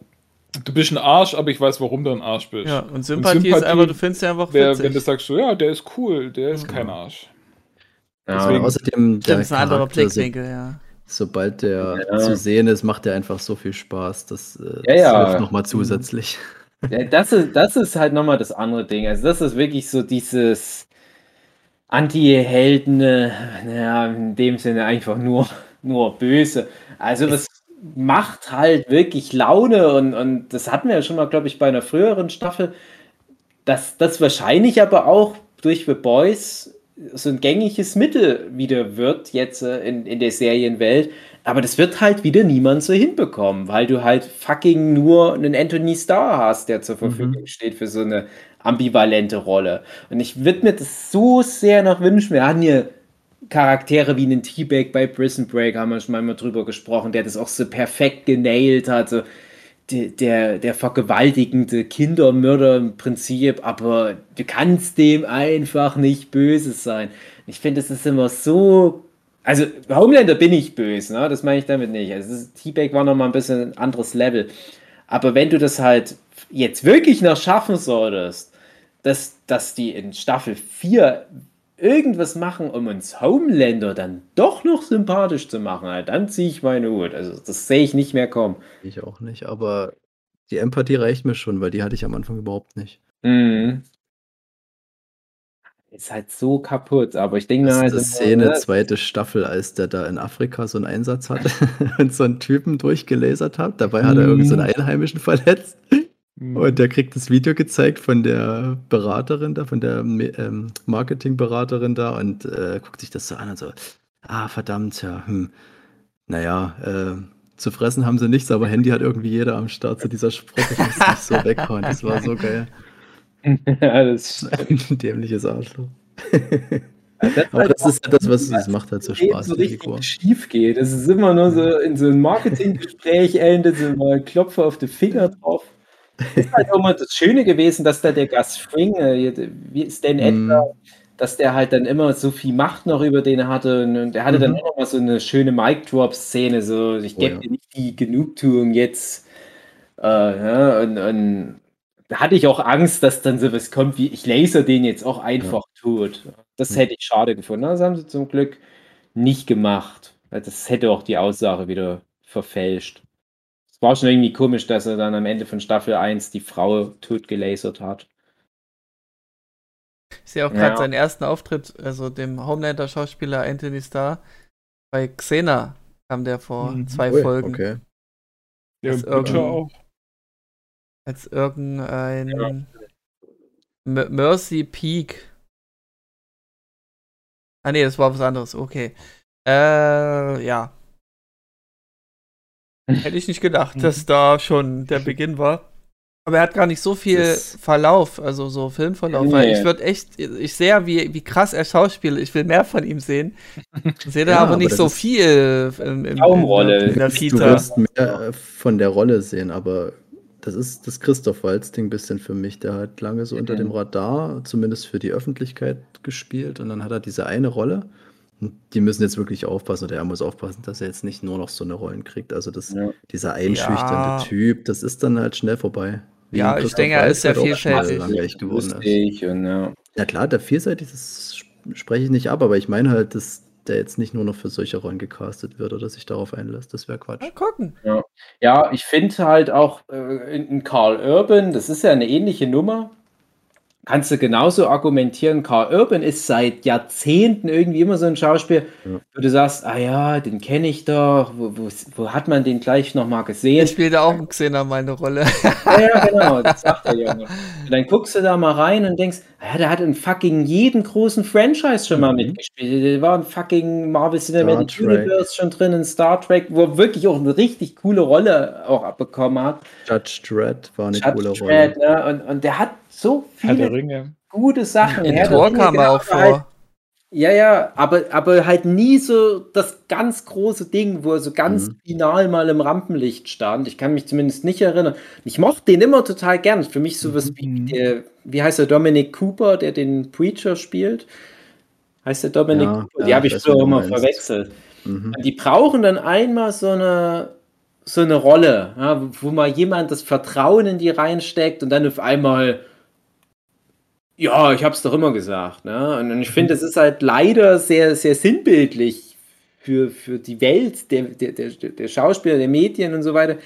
du bist ein Arsch, aber ich weiß, warum du ein Arsch bist. Ja, und Sympathie, ist Sympathie einfach, du findest ja einfach Wer, wenn du sagst, so, ja, der ist cool, der ist Ja. kein Arsch. Ja. Deswegen- Und außerdem, der ist ein anderer Blickwinkel, ja. sobald der Ja. zu sehen ist, macht der einfach so viel Spaß. Das, äh, Ja, das ja. hilft nochmal zusätzlich. Ja, das, ist, das ist halt nochmal das andere Ding. Also, das ist wirklich so dieses Anti-Helden, naja, in dem Sinne einfach nur, nur böse. Also, das macht halt wirklich Laune und, und das hatten wir ja schon mal, glaube ich, bei einer früheren Staffel, dass das wahrscheinlich aber auch durch The Boys so ein gängiges Mittel wieder wird, jetzt äh, in, in der Serienwelt. Aber das wird halt wieder niemand so hinbekommen, weil du halt fucking nur einen Anthony Starr hast, der zur Verfügung steht für so eine ambivalente Rolle. Und ich würde mir das so sehr noch wünschen. Wir hatten hier Charaktere wie einen T-Bag bei Prison Break, haben wir schon mal drüber gesprochen, der das auch so perfekt genailt hat. So der, der, der vergewaltigende Kindermörder im Prinzip, aber du kannst dem einfach nicht böse sein. Ich finde, es ist immer so. Also, Homelander bin ich böse, ne? das meine ich damit nicht. Also, das- T-Bag war nochmal ein bisschen ein anderes Level. Aber wenn du das halt jetzt wirklich noch schaffen solltest, dass, dass die in Staffel 4 irgendwas machen, um uns Homelander dann doch noch sympathisch zu machen, halt, dann ziehe ich meine Hut. Also, das sehe ich nicht mehr kommen. Ich auch nicht, aber die Empathie reicht mir schon, weil die hatte ich am Anfang überhaupt nicht. Mhm. Ist halt so kaputt, aber ich denke mir Das ist immer, Szene, ne, zweite Staffel, als der da in Afrika so einen Einsatz hatte und so einen Typen durchgelasert hat. Dabei hat er Mhm. irgendeinen so einen Einheimischen verletzt. Mhm. Und der kriegt das Video gezeigt von der Beraterin da, von der ähm, Marketingberaterin da und äh, guckt sich das so an und so, ah, verdammt, ja, hm, naja, äh, zu fressen haben sie nichts, aber Handy hat irgendwie jeder am Start. So dieser Spruch, ich muss mich so weghauen. Das war so geil. ja, das Ein dämliches Arschloch. das Aber das ist ja das, was es macht halt so Spaß, so richtig schief geht. Es ist immer nur so in so einem Marketinggespräch endet, so mal Klopfer auf die Finger drauf. Ist halt auch mal das Schöne gewesen, dass da der Gus Fring, äh, wie Stan Mhm. Edgar, dass der halt dann immer so viel Macht noch über den hatte und, der hatte dann Mhm. auch noch mal so eine schöne Mic-Drop-Szene, so ich Oh gebe ja. dir nicht die Genugtuung jetzt. Äh, ja, und, und da hatte ich auch Angst, dass dann sowas kommt wie, ich laser den jetzt auch einfach tot. Das Ja. hätte ich schade gefunden. Das haben sie zum Glück nicht gemacht. Das hätte auch die Aussage wieder verfälscht. Es war schon irgendwie komisch, dass er dann am Ende von Staffel 1 die Frau tot gelasert hat. Ich sehe auch gerade Ja. seinen ersten Auftritt, also dem Homelander-Schauspieler Anthony Starr. Bei Xena kam der vor Mhm. zwei Ui, Folgen. Okay. Ja, Butcher auch. Als irgendein M- Mercy Peak. Ah nee, das war was anderes. Okay. Äh, ja. Hätte ich nicht gedacht, dass da schon der Beginn war. Aber er hat gar nicht so viel Das- Verlauf, also so Filmverlauf. Weil Nee. ich würde echt, ich sehe ja, wie, wie krass er schauspielt. Ich will mehr von ihm sehen. Sehe da Ja, aber aber nicht das so viel im, im, Traumrolle. in der Du Vita. wirst mehr äh, von der Rolle sehen, aber das ist das Christoph Waltz-Ding ein bisschen für mich. Der hat lange so unter dem Radar, zumindest für die Öffentlichkeit gespielt und dann hat er diese eine Rolle. Und die müssen jetzt wirklich aufpassen oder er muss aufpassen, dass er jetzt nicht nur noch so eine Rollen kriegt. Also das, Ja. dieser einschüchternde Ja. Typ, das ist dann halt schnell vorbei. Wie Ja, ich Christoph denke, er ist schnell vielfältig. geworden ist. Und ja. Ja klar, der vielseitig, das spreche ich nicht ab, aber ich meine halt, dass der jetzt nicht nur noch für solche Rollen gecastet wird oder sich darauf einlässt. Das wäre Quatsch. Mal gucken. Ja, ich finde halt auch äh, in, Carl Urban, das ist ja eine ähnliche Nummer. Kannst du genauso argumentieren, Carl Urban ist seit Jahrzehnten irgendwie immer so ein Schauspiel, Ja. wo du sagst, ah ja, den kenne ich doch, wo, wo, wo hat man den gleich nochmal gesehen? spielt da auch ein Xena meine Rolle. Ja, ja, genau, das sagt der Junge. Und dann guckst du da mal rein und denkst, ja, der hat in fucking jedem großen Franchise schon mal Mhm. mitgespielt. Der war in fucking Marvel Cinematic. Universe schon drin, in Star Trek, wo er wirklich auch eine richtig coole Rolle auch abbekommen hat. Judge Dredd war eine Judge coole Dredd, Rolle. ne? und, und der hat so viele Ringe. gute Sachen. In Herr der Tor Ringe, kam er auch aber Halt, vor. Ja, ja, aber, aber halt nie so das ganz große Ding, wo er so ganz Mhm. final mal im Rampenlicht stand. Ich kann mich zumindest nicht erinnern. Ich mochte den immer total gern. Für mich sowas wie Mhm. der, wie heißt der Dominic Cooper, der den Preacher spielt. Heißt der Dominic Ja, Cooper? ja, Die habe ich früher du immer verwechselt. Mhm. Die brauchen dann einmal so eine, so eine Rolle, ja, wo- wo mal jemand das Vertrauen in die reinsteckt und dann auf einmal, ja, ich habe es doch immer gesagt. Ne? Und, und ich finde, es ist halt leider sehr, sehr sinnbildlich für, für die Welt der, der, der, der Schauspieler, der Medien und so weiter,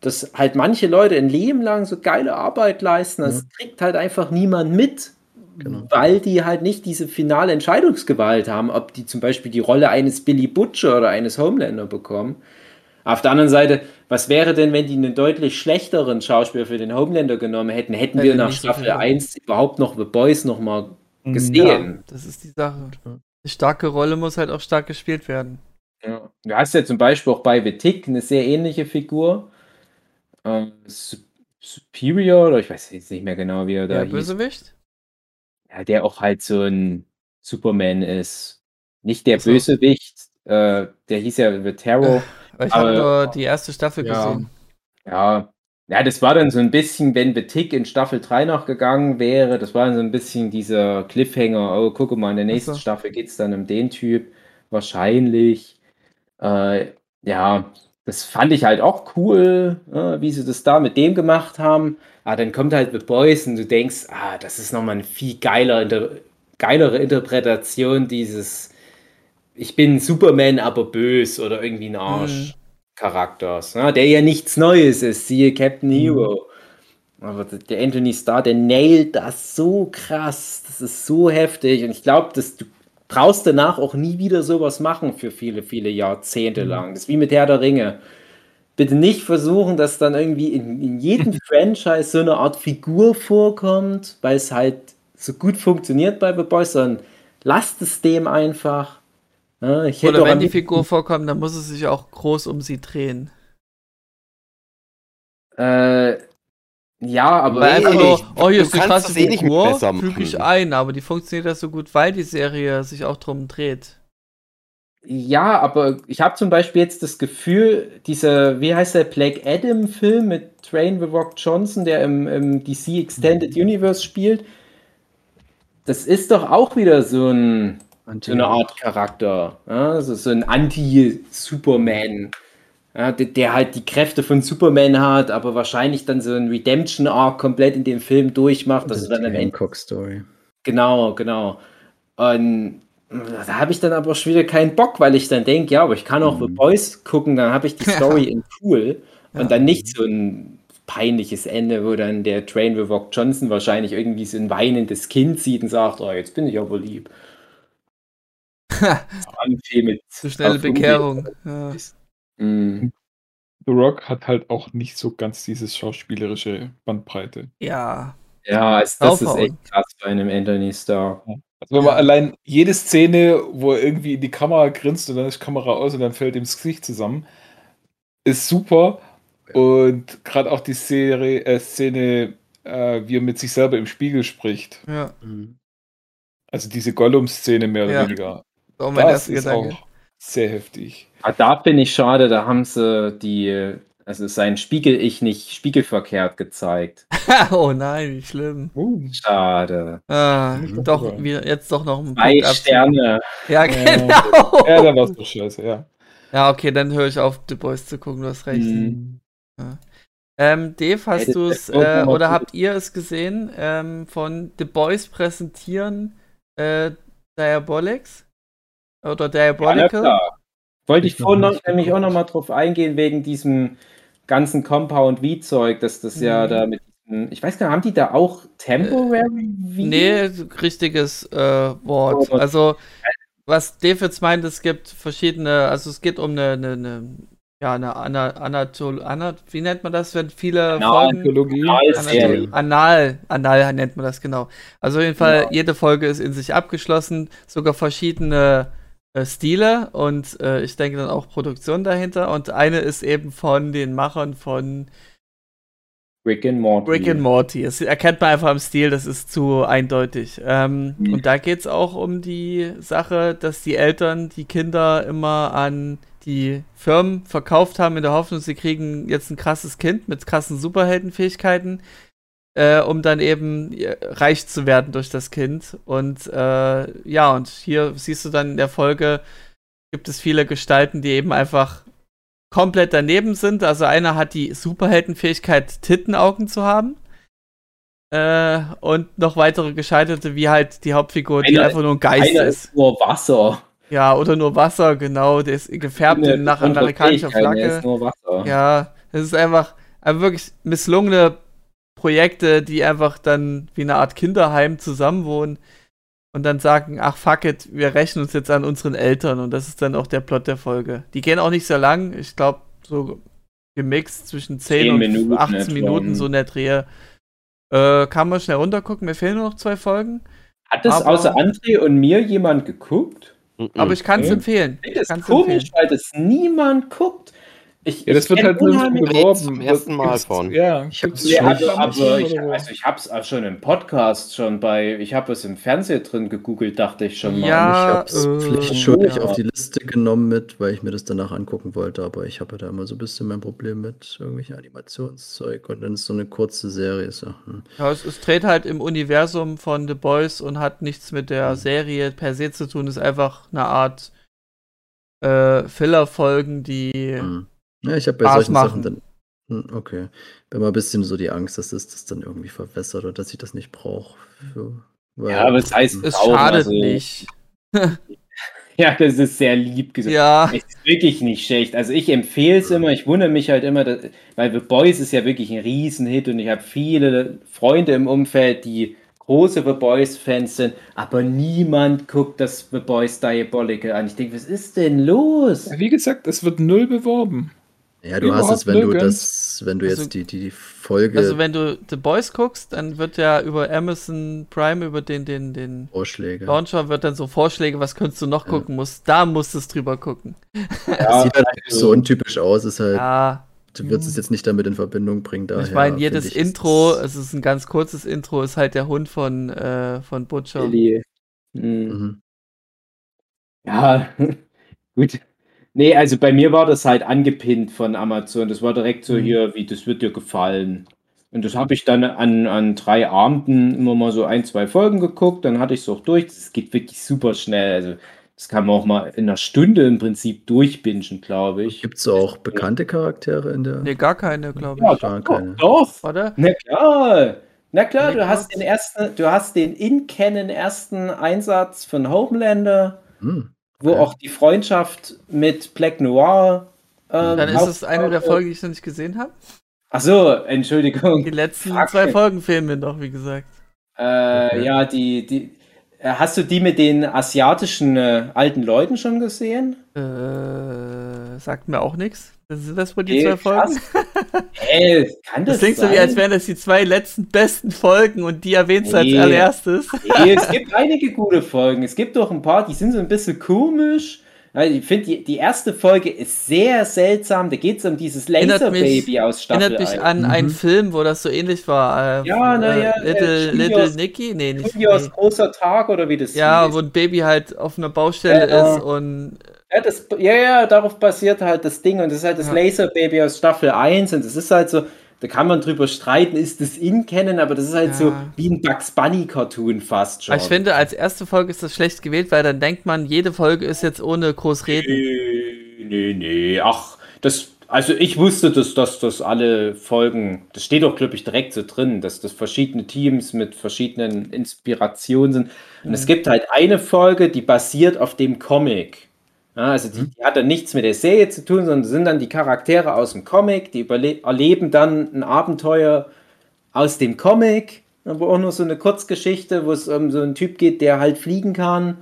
dass halt manche Leute ein Leben lang so geile Arbeit leisten, das kriegt halt einfach niemand mit. Genau. Weil die halt nicht diese finale Entscheidungsgewalt haben, ob die zum Beispiel die Rolle eines Billy Butcher oder eines Homelander bekommen. Auf der anderen Seite, was wäre denn, wenn die einen deutlich schlechteren Schauspieler für den Homelander genommen hätten? Hätten wir nach so Staffel viel. 1 überhaupt noch The Boys noch mal Mhm. gesehen? Das ist die Sache. Eine starke Rolle muss halt auch stark gespielt werden. Ja. Du hast ja zum Beispiel auch bei The Tick eine sehr ähnliche Figur. Ähm, Su- Superior, oder ich weiß jetzt nicht mehr genau, wie er da Der hieß. Bösewicht? Ja, der auch halt so ein Superman ist. Nicht der Ach so. Bösewicht, äh, der hieß ja The Terror. Ich habe nur die erste Staffel Ja. gesehen. Ja, ja, das war dann so ein bisschen, wenn The Tick in Staffel 3 noch gegangen wäre, das war dann so ein bisschen dieser Cliffhanger, oh, guck mal, in der nächsten so. Staffel geht es dann um den Typ, wahrscheinlich. Äh, ja, das fand ich halt auch cool, äh, wie sie das da mit dem gemacht haben. Aber dann kommt halt The Boys und du denkst, ah, das ist nochmal eine viel geiler, inter geilere Interpretation dieses Ich bin Superman, aber bös oder irgendwie ein Arsch. Charakters, ne? der ja nichts Neues ist, siehe Captain Hero. Aber der Anthony Starr, der nailt das so krass, das ist so heftig und ich glaube, dass du brauchst danach auch nie wieder sowas machen für viele, viele Jahrzehnte lang. Das ist wie mit Herr der Ringe. Bitte nicht versuchen, dass dann irgendwie in, in jedem Franchise so eine Art Figur vorkommt, weil es halt so gut funktioniert bei The Boys, sondern lasst es dem einfach. Ja, ich hätte Oder wenn die Figur vorkommt, dann muss es sich auch groß um sie drehen. Äh, ja, aber Weil einfach nee, nur, ich- oh, hier du ist eine kannst krasse das eh nicht Figur, füge ich ein, aber die funktioniert das so gut, weil die Serie sich auch drum dreht. Ja, aber ich habe zum Beispiel jetzt das Gefühl, dieser, wie heißt der Black Adam-Film mit Train The Rock Johnson, der im, im DC Extended Universe spielt, das ist doch auch wieder so, ein, so eine Art Charakter. Ja? Also so ein Anti-Superman. Ja, der, der halt die Kräfte von Superman hat, aber wahrscheinlich dann so ein Redemption-Arc komplett in dem Film durchmacht. Das ist du dann die am Ende Hancock-Story. Genau, genau. Und da habe ich dann aber schon wieder keinen Bock, weil ich dann denke, ja, aber ich kann auch The Mhm. Boys gucken, dann habe ich die Story in cool Ja. und dann nicht so ein peinliches Ende, wo dann der Train The Rock Johnson wahrscheinlich irgendwie so ein weinendes Kind sieht und sagt, oh, jetzt bin ich aber lieb. Anfäh mit Zu schnelle Bekehrung. Ja. Mhm. The Rock hat halt auch nicht so ganz dieses schauspielerische Bandbreite. ja. Ja, das ist Draufhauen. echt krass bei einem Anthony Starr. Also wenn man Ja. allein jede Szene, wo er irgendwie in die Kamera grinst und dann ist die Kamera aus und dann fällt ihm das Gesicht zusammen, ist super. Und gerade auch die Serie, äh, Szene, äh, wie er mit sich selber im Spiegel spricht. ja. Mhm. Also diese Gollum-Szene mehr oder Ja. weniger. Auch mein Das erster ist Gedanke. auch sehr heftig. Ah, da finde ich schade, da haben sie die, also sein Spiegel-Ich nicht spiegelverkehrt gezeigt. oh nein, wie schlimm. Uh, Schade. Ah, Nicht doch, wieder, jetzt doch noch ein abziehen. Sterne. Ja, Ja. genau. ja, dann war es doch scheiße, ja. Ja, okay, dann höre ich auf, The Boys zu gucken, du hast recht. Mhm. Ähm, Dave, hast Ey, das du es, äh, oder habt ihr es gesehen, ähm, von The Boys präsentieren äh, Diabolics? Oder Ja, Diabolical? klar. Wollte ich Ich vorhin noch, nämlich auch geguckt. noch mal drauf eingehen, wegen diesem ganzen Compound V-Zeug, dass das ja Mhm. da mit ich weiß gar nicht, haben die da auch Temporary V? Nee, richtiges äh, Wort. Oh, Also, was Dave jetzt meint, es gibt verschiedene, also es geht um eine, eine, eine ja, eine Ana, Anatol, Anat, wie nennt man das, wenn viele Anal- Folgen. Analserie. Anal, Anal nennt man das genau. Also auf jeden Fall, Genau. jede Folge ist in sich abgeschlossen, sogar verschiedene äh, Stile und äh, ich denke dann auch Produktion dahinter. Und eine ist eben von den Machern von Rick and Morty. Rick and Morty. Das erkennt man einfach am Stil, das ist zu eindeutig. Ähm, Mhm. Und da geht es auch um die Sache, dass die Eltern die Kinder immer an die Firmen verkauft haben, in der Hoffnung, sie kriegen jetzt ein krasses Kind mit krassen Superheldenfähigkeiten, äh, um dann eben äh, reich zu werden durch das Kind. Und äh, ja, und hier siehst du dann in der Folge, gibt es viele Gestalten, die eben einfach komplett daneben sind. Also einer hat die Superheldenfähigkeit, Tittenaugen zu haben. Äh, und noch weitere Gescheiterte, wie halt die Hauptfigur, die Einer- einfach nur ein Geist Einer ist. ist nur Wasser. Ja, oder nur Wasser, genau. Der ist gefärbt nach amerikanischer er Flagge. ist nur Wasser. Ja, das ist einfach, einfach wirklich misslungene Projekte, die einfach dann wie eine Art Kinderheim zusammenwohnen und dann sagen, ach fuck it, wir rechnen uns jetzt an unseren Eltern und das ist dann auch der Plot der Folge. Die gehen auch nicht sehr lang, ich glaube so gemixt zwischen 10 Zehn und Minuten 18 etwa. Minuten, so in der Drehe. Äh, kann man schnell runtergucken, mir fehlen nur noch zwei Folgen, Hat das Aber- außer André und mir jemand geguckt? Aber ich kann es empfehlen. Ich das kann's komisch, empfehlen. weil das niemand guckt. Ich, Ja, das ich wird halt unheimlich- beworben. zum ersten Mal von. Ja, Ich hab's schon also, aber ich, also ich habe es auch schon im Podcast schon bei, ich habe es im Fernseher drin gegoogelt, dachte ich schon mal. Ja, ich habe es äh, pflichtschuldig ja. auf die Liste genommen mit, weil ich mir das danach angucken wollte, aber ich habe ja da immer so ein bisschen mein Problem mit irgendwelchen Animationszeug und dann ist so eine kurze Serie. So, hm. Ja, es, es dreht halt im Universum von The Boys und hat nichts mit der Mhm. Serie per se zu tun. Ist einfach eine Art äh, Filler-Folgen, die. Hm. Ja, ich habe bei Spaß solchen machen. Sachen dann. Hm, Okay. Bin mal ein bisschen so die Angst, dass es das dann irgendwie verwässert oder dass ich das nicht brauche. Ja, aber es heißt Hm. Es Auch, schadet also- nicht. Ja, das ist sehr lieb gesagt. Ja, Es ist wirklich nicht schlecht. Also ich empfehle es immer, ich wundere mich halt immer, dass, weil The Boys ist ja wirklich ein Riesenhit und ich habe viele Freunde im Umfeld, die große The Boys-Fans sind, aber niemand guckt das The Boys Diabolical an. Ich denke, was ist denn los? Wie gesagt, es wird null beworben. Ja, du hast es, wenn du nirgends. das, wenn du Also- jetzt die, die, die Folge also wenn du The Boys guckst, dann wird ja über Amazon Prime, über den, den, den Vorschläge. Launcher, wird dann so Vorschläge, was könntest du noch Ja. gucken musst. Da musst du es drüber gucken. Das sieht halt so untypisch aus, ist halt Ja, du würdest es jetzt nicht damit in Verbindung bringen. Daher ich meine, jedes ich, Intro, ist- es ist ein ganz kurzes Intro, ist halt der Hund von, äh, von Butcher. Hm. Mhm. Ja, gut. Nee, also bei mir war das halt angepinnt von Amazon. Das war direkt so Mhm. hier, wie das wird dir gefallen. Und das habe ich dann an, an drei Abenden immer mal so ein, zwei Folgen geguckt. Dann hatte ich es auch durch. Das geht wirklich super schnell. Also das kann man auch mal in einer Stunde im Prinzip durchbingen, glaube ich. Gibt es auch bekannte Charaktere in der? Nee, gar keine, glaube Ja, ich. gar doch, keine. doch. Oder? Na klar. Na klar, du hast den ersten, du hast den in-Canon ersten Einsatz von Homelander. Hm. Wo Okay. auch die Freundschaft mit Black Noir. Ähm, Dann ist es eine der. Folgen, die ich noch nicht gesehen habe. Ach so, Entschuldigung. Die letzten Fuck. zwei Folgen fehlen mir noch, wie gesagt. Äh, Okay. Ja, die, die. äh, Hast du die mit den asiatischen äh, alten Leuten schon gesehen? Äh, sagt mir auch nichts. Sind das wohl die Nee, zwei Folgen? Ey, kann das, Das klingt so sein? wie, als wären das die zwei letzten besten Folgen und die erwähnst du als allererstes. Nee, es gibt einige gute Folgen. Es gibt doch ein paar, die sind so ein bisschen komisch. Ich finde, die, die erste Folge ist sehr seltsam. Da geht es um dieses Laserbaby aus Staffel Erinnert mich 1. an Mhm. einen Film, wo das so ähnlich war. Äh, Ja, na ja, äh, Little, äh, Little Nicky? Nee, nicht. Julius Nee. großer Tag oder wie das Ja, wo ein Baby halt auf einer Baustelle ist und Ja, das, ja, ja, darauf basiert halt das Ding und das ist halt das Ja. Laserbaby aus Staffel 1 und das ist halt so, da kann man drüber streiten, ist das in kennen, aber das ist halt so Ja. wie ein Bugs Bunny Cartoon fast schon. Aber ich finde, als erste Folge ist das schlecht gewählt, weil dann denkt man, jede Folge ist jetzt ohne groß reden. Nee, nee, nee, ach, das, also ich wusste, dass, dass das alle Folgen, das steht auch, glaube ich, direkt so drin, dass das verschiedene Teams mit verschiedenen Inspirationen sind. Und es gibt halt eine Folge, die basiert auf dem Comic. Ja, also die, die hat dann nichts mit der Serie zu tun, sondern sind dann die Charaktere aus dem Comic, die erleben dann ein Abenteuer aus dem Comic, aber auch nur so eine Kurzgeschichte, wo es um so einen Typ geht, der halt fliegen kann.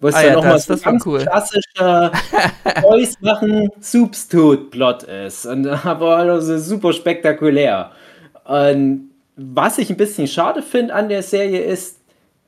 Wo es Ah dann ja, nochmal so ein ganz cool. klassischer Boys machen Soups tot Plot ist. Und aber also super spektakulär. Und was ich ein bisschen schade finde an der Serie ist,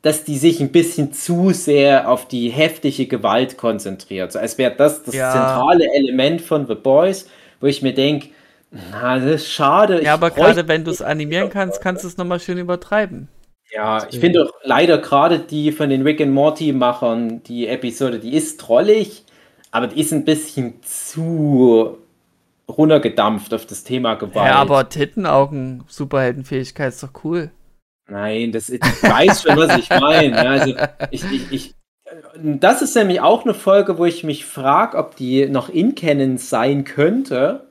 dass die sich ein bisschen zu sehr auf die heftige Gewalt konzentriert. So als wäre das das Ja. zentrale Element von The Boys, wo ich mir denke, na, das ist schade. Ja, aber gerade wenn du es animieren kannst, kannst du es nochmal schön übertreiben. ja, ich finde auch leider gerade die von den Rick and Morty Machern, die Episode, die ist trollig, aber die ist ein bisschen zu runtergedampft auf das Thema Gewalt. Ja, aber Tittenaugen, Superheldenfähigkeit ist doch cool. Nein, das, ich weiß schon, was ich meine. Ja, also ich, ich, ich, das ist nämlich auch eine Folge, wo ich mich frage, ob die noch in Canon sein könnte,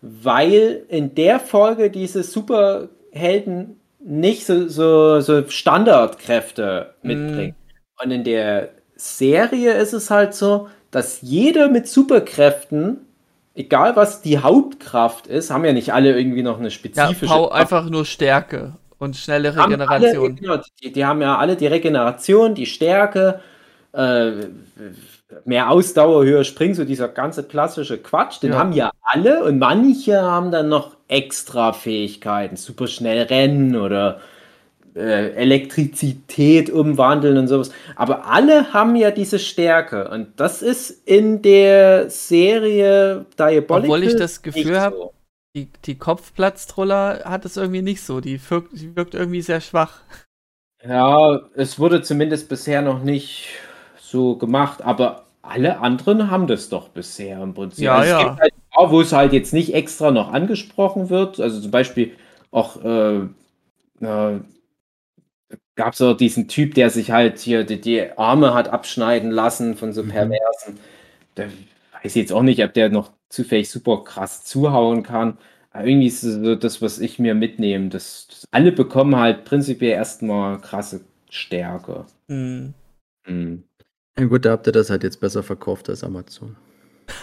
weil in der Folge diese Superhelden nicht so, so, so Standardkräfte mitbringen. Und in der Serie ist es halt so, dass jeder mit Superkräften, egal was die Hauptkraft ist, haben ja nicht alle irgendwie noch eine Ja, spezifische Pau Kraft. einfach nur Stärke und schnelle Regeneration. Alle, genau, die, die haben ja alle die Regeneration, die Stärke, äh, mehr Ausdauer, höher springen, so dieser ganze klassische Quatsch, den Ja. haben ja alle und manche haben dann noch extra Fähigkeiten, super schnell rennen oder äh, Elektrizität umwandeln und sowas. Aber alle haben ja diese Stärke und das ist in der Serie Diabolical Obwohl ich das Gefühl hab- so. Die, die Kopfplatztroller hat es irgendwie nicht so. Die wirkt, die wirkt irgendwie sehr schwach. Ja, es wurde zumindest bisher noch nicht so gemacht, aber alle anderen haben das doch bisher im Prinzip. Ja, also ja. Es gibt halt auch, wo es halt jetzt nicht extra noch angesprochen wird. Also zum Beispiel auch äh, äh, gab es auch diesen Typ, der sich halt hier die, die Arme hat abschneiden lassen von so Mhm. Perversen. Da weiß jetzt auch nicht, ob der noch zufällig super krass zuhauen kann. Aber irgendwie ist es so das, was ich mir mitnehme. Das, das alle bekommen halt prinzipiell erstmal krasse Stärke. Hm. Mhm. Ja, gut, da habt ihr das halt jetzt besser verkauft als Amazon.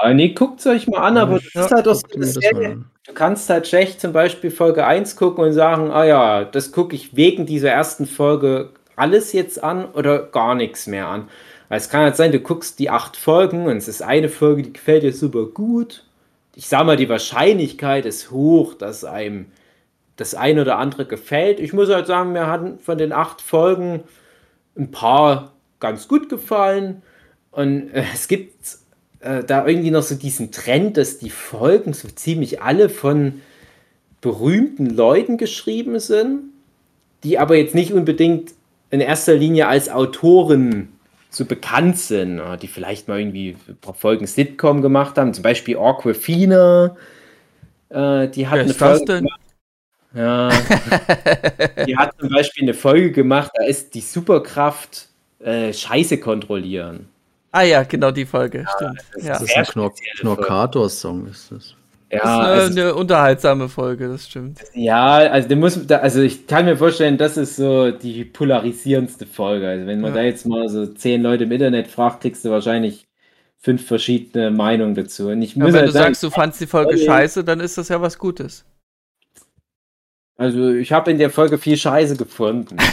Aber nee, guckt es euch mal an, aber das Ja, ist halt auch so eine das Serie. Du kannst halt schlecht zum Beispiel Folge 1 gucken und sagen, ah ja, das gucke ich wegen dieser ersten Folge alles jetzt an oder gar nichts mehr an. Es kann halt sein, du guckst die acht Folgen und es ist eine Folge, die gefällt dir super gut. Ich sag mal, die Wahrscheinlichkeit ist hoch, dass einem das eine oder andere gefällt. Ich muss halt sagen, mir hatten von den acht Folgen ein paar ganz gut gefallen. Und äh, es gibt äh, da irgendwie noch so diesen Trend, dass die Folgen so ziemlich alle von berühmten Leuten geschrieben sind, die aber jetzt nicht unbedingt in erster Linie als Autoren so bekannt sind, äh, die vielleicht mal irgendwie ein paar Folgen Sitcom gemacht haben, zum Beispiel Aquafina, äh, die hat Wer eine ist Folge denn? gemacht. Ja, die hat zum Beispiel eine Folge gemacht, da ist die Superkraft äh, Scheiße kontrollieren. Ah ja, genau die Folge, stimmt. Ja. Das Das ist sehr ein Knor. Knorkator-Song, ist das. Ja, ist eine, also, eine unterhaltsame Folge, das stimmt. ja, also, muss, also ich kann mir vorstellen, das ist so die polarisierendste Folge. Also wenn man Ja. da jetzt mal so zehn Leute im Internet fragt, kriegst du wahrscheinlich fünf verschiedene Meinungen dazu. Und ich Ja, muss wenn halt du sagen, sagst, du fandst die Folge Folge- scheiße, dann ist das ja was Gutes. also ich habe in der Folge viel Scheiße gefunden.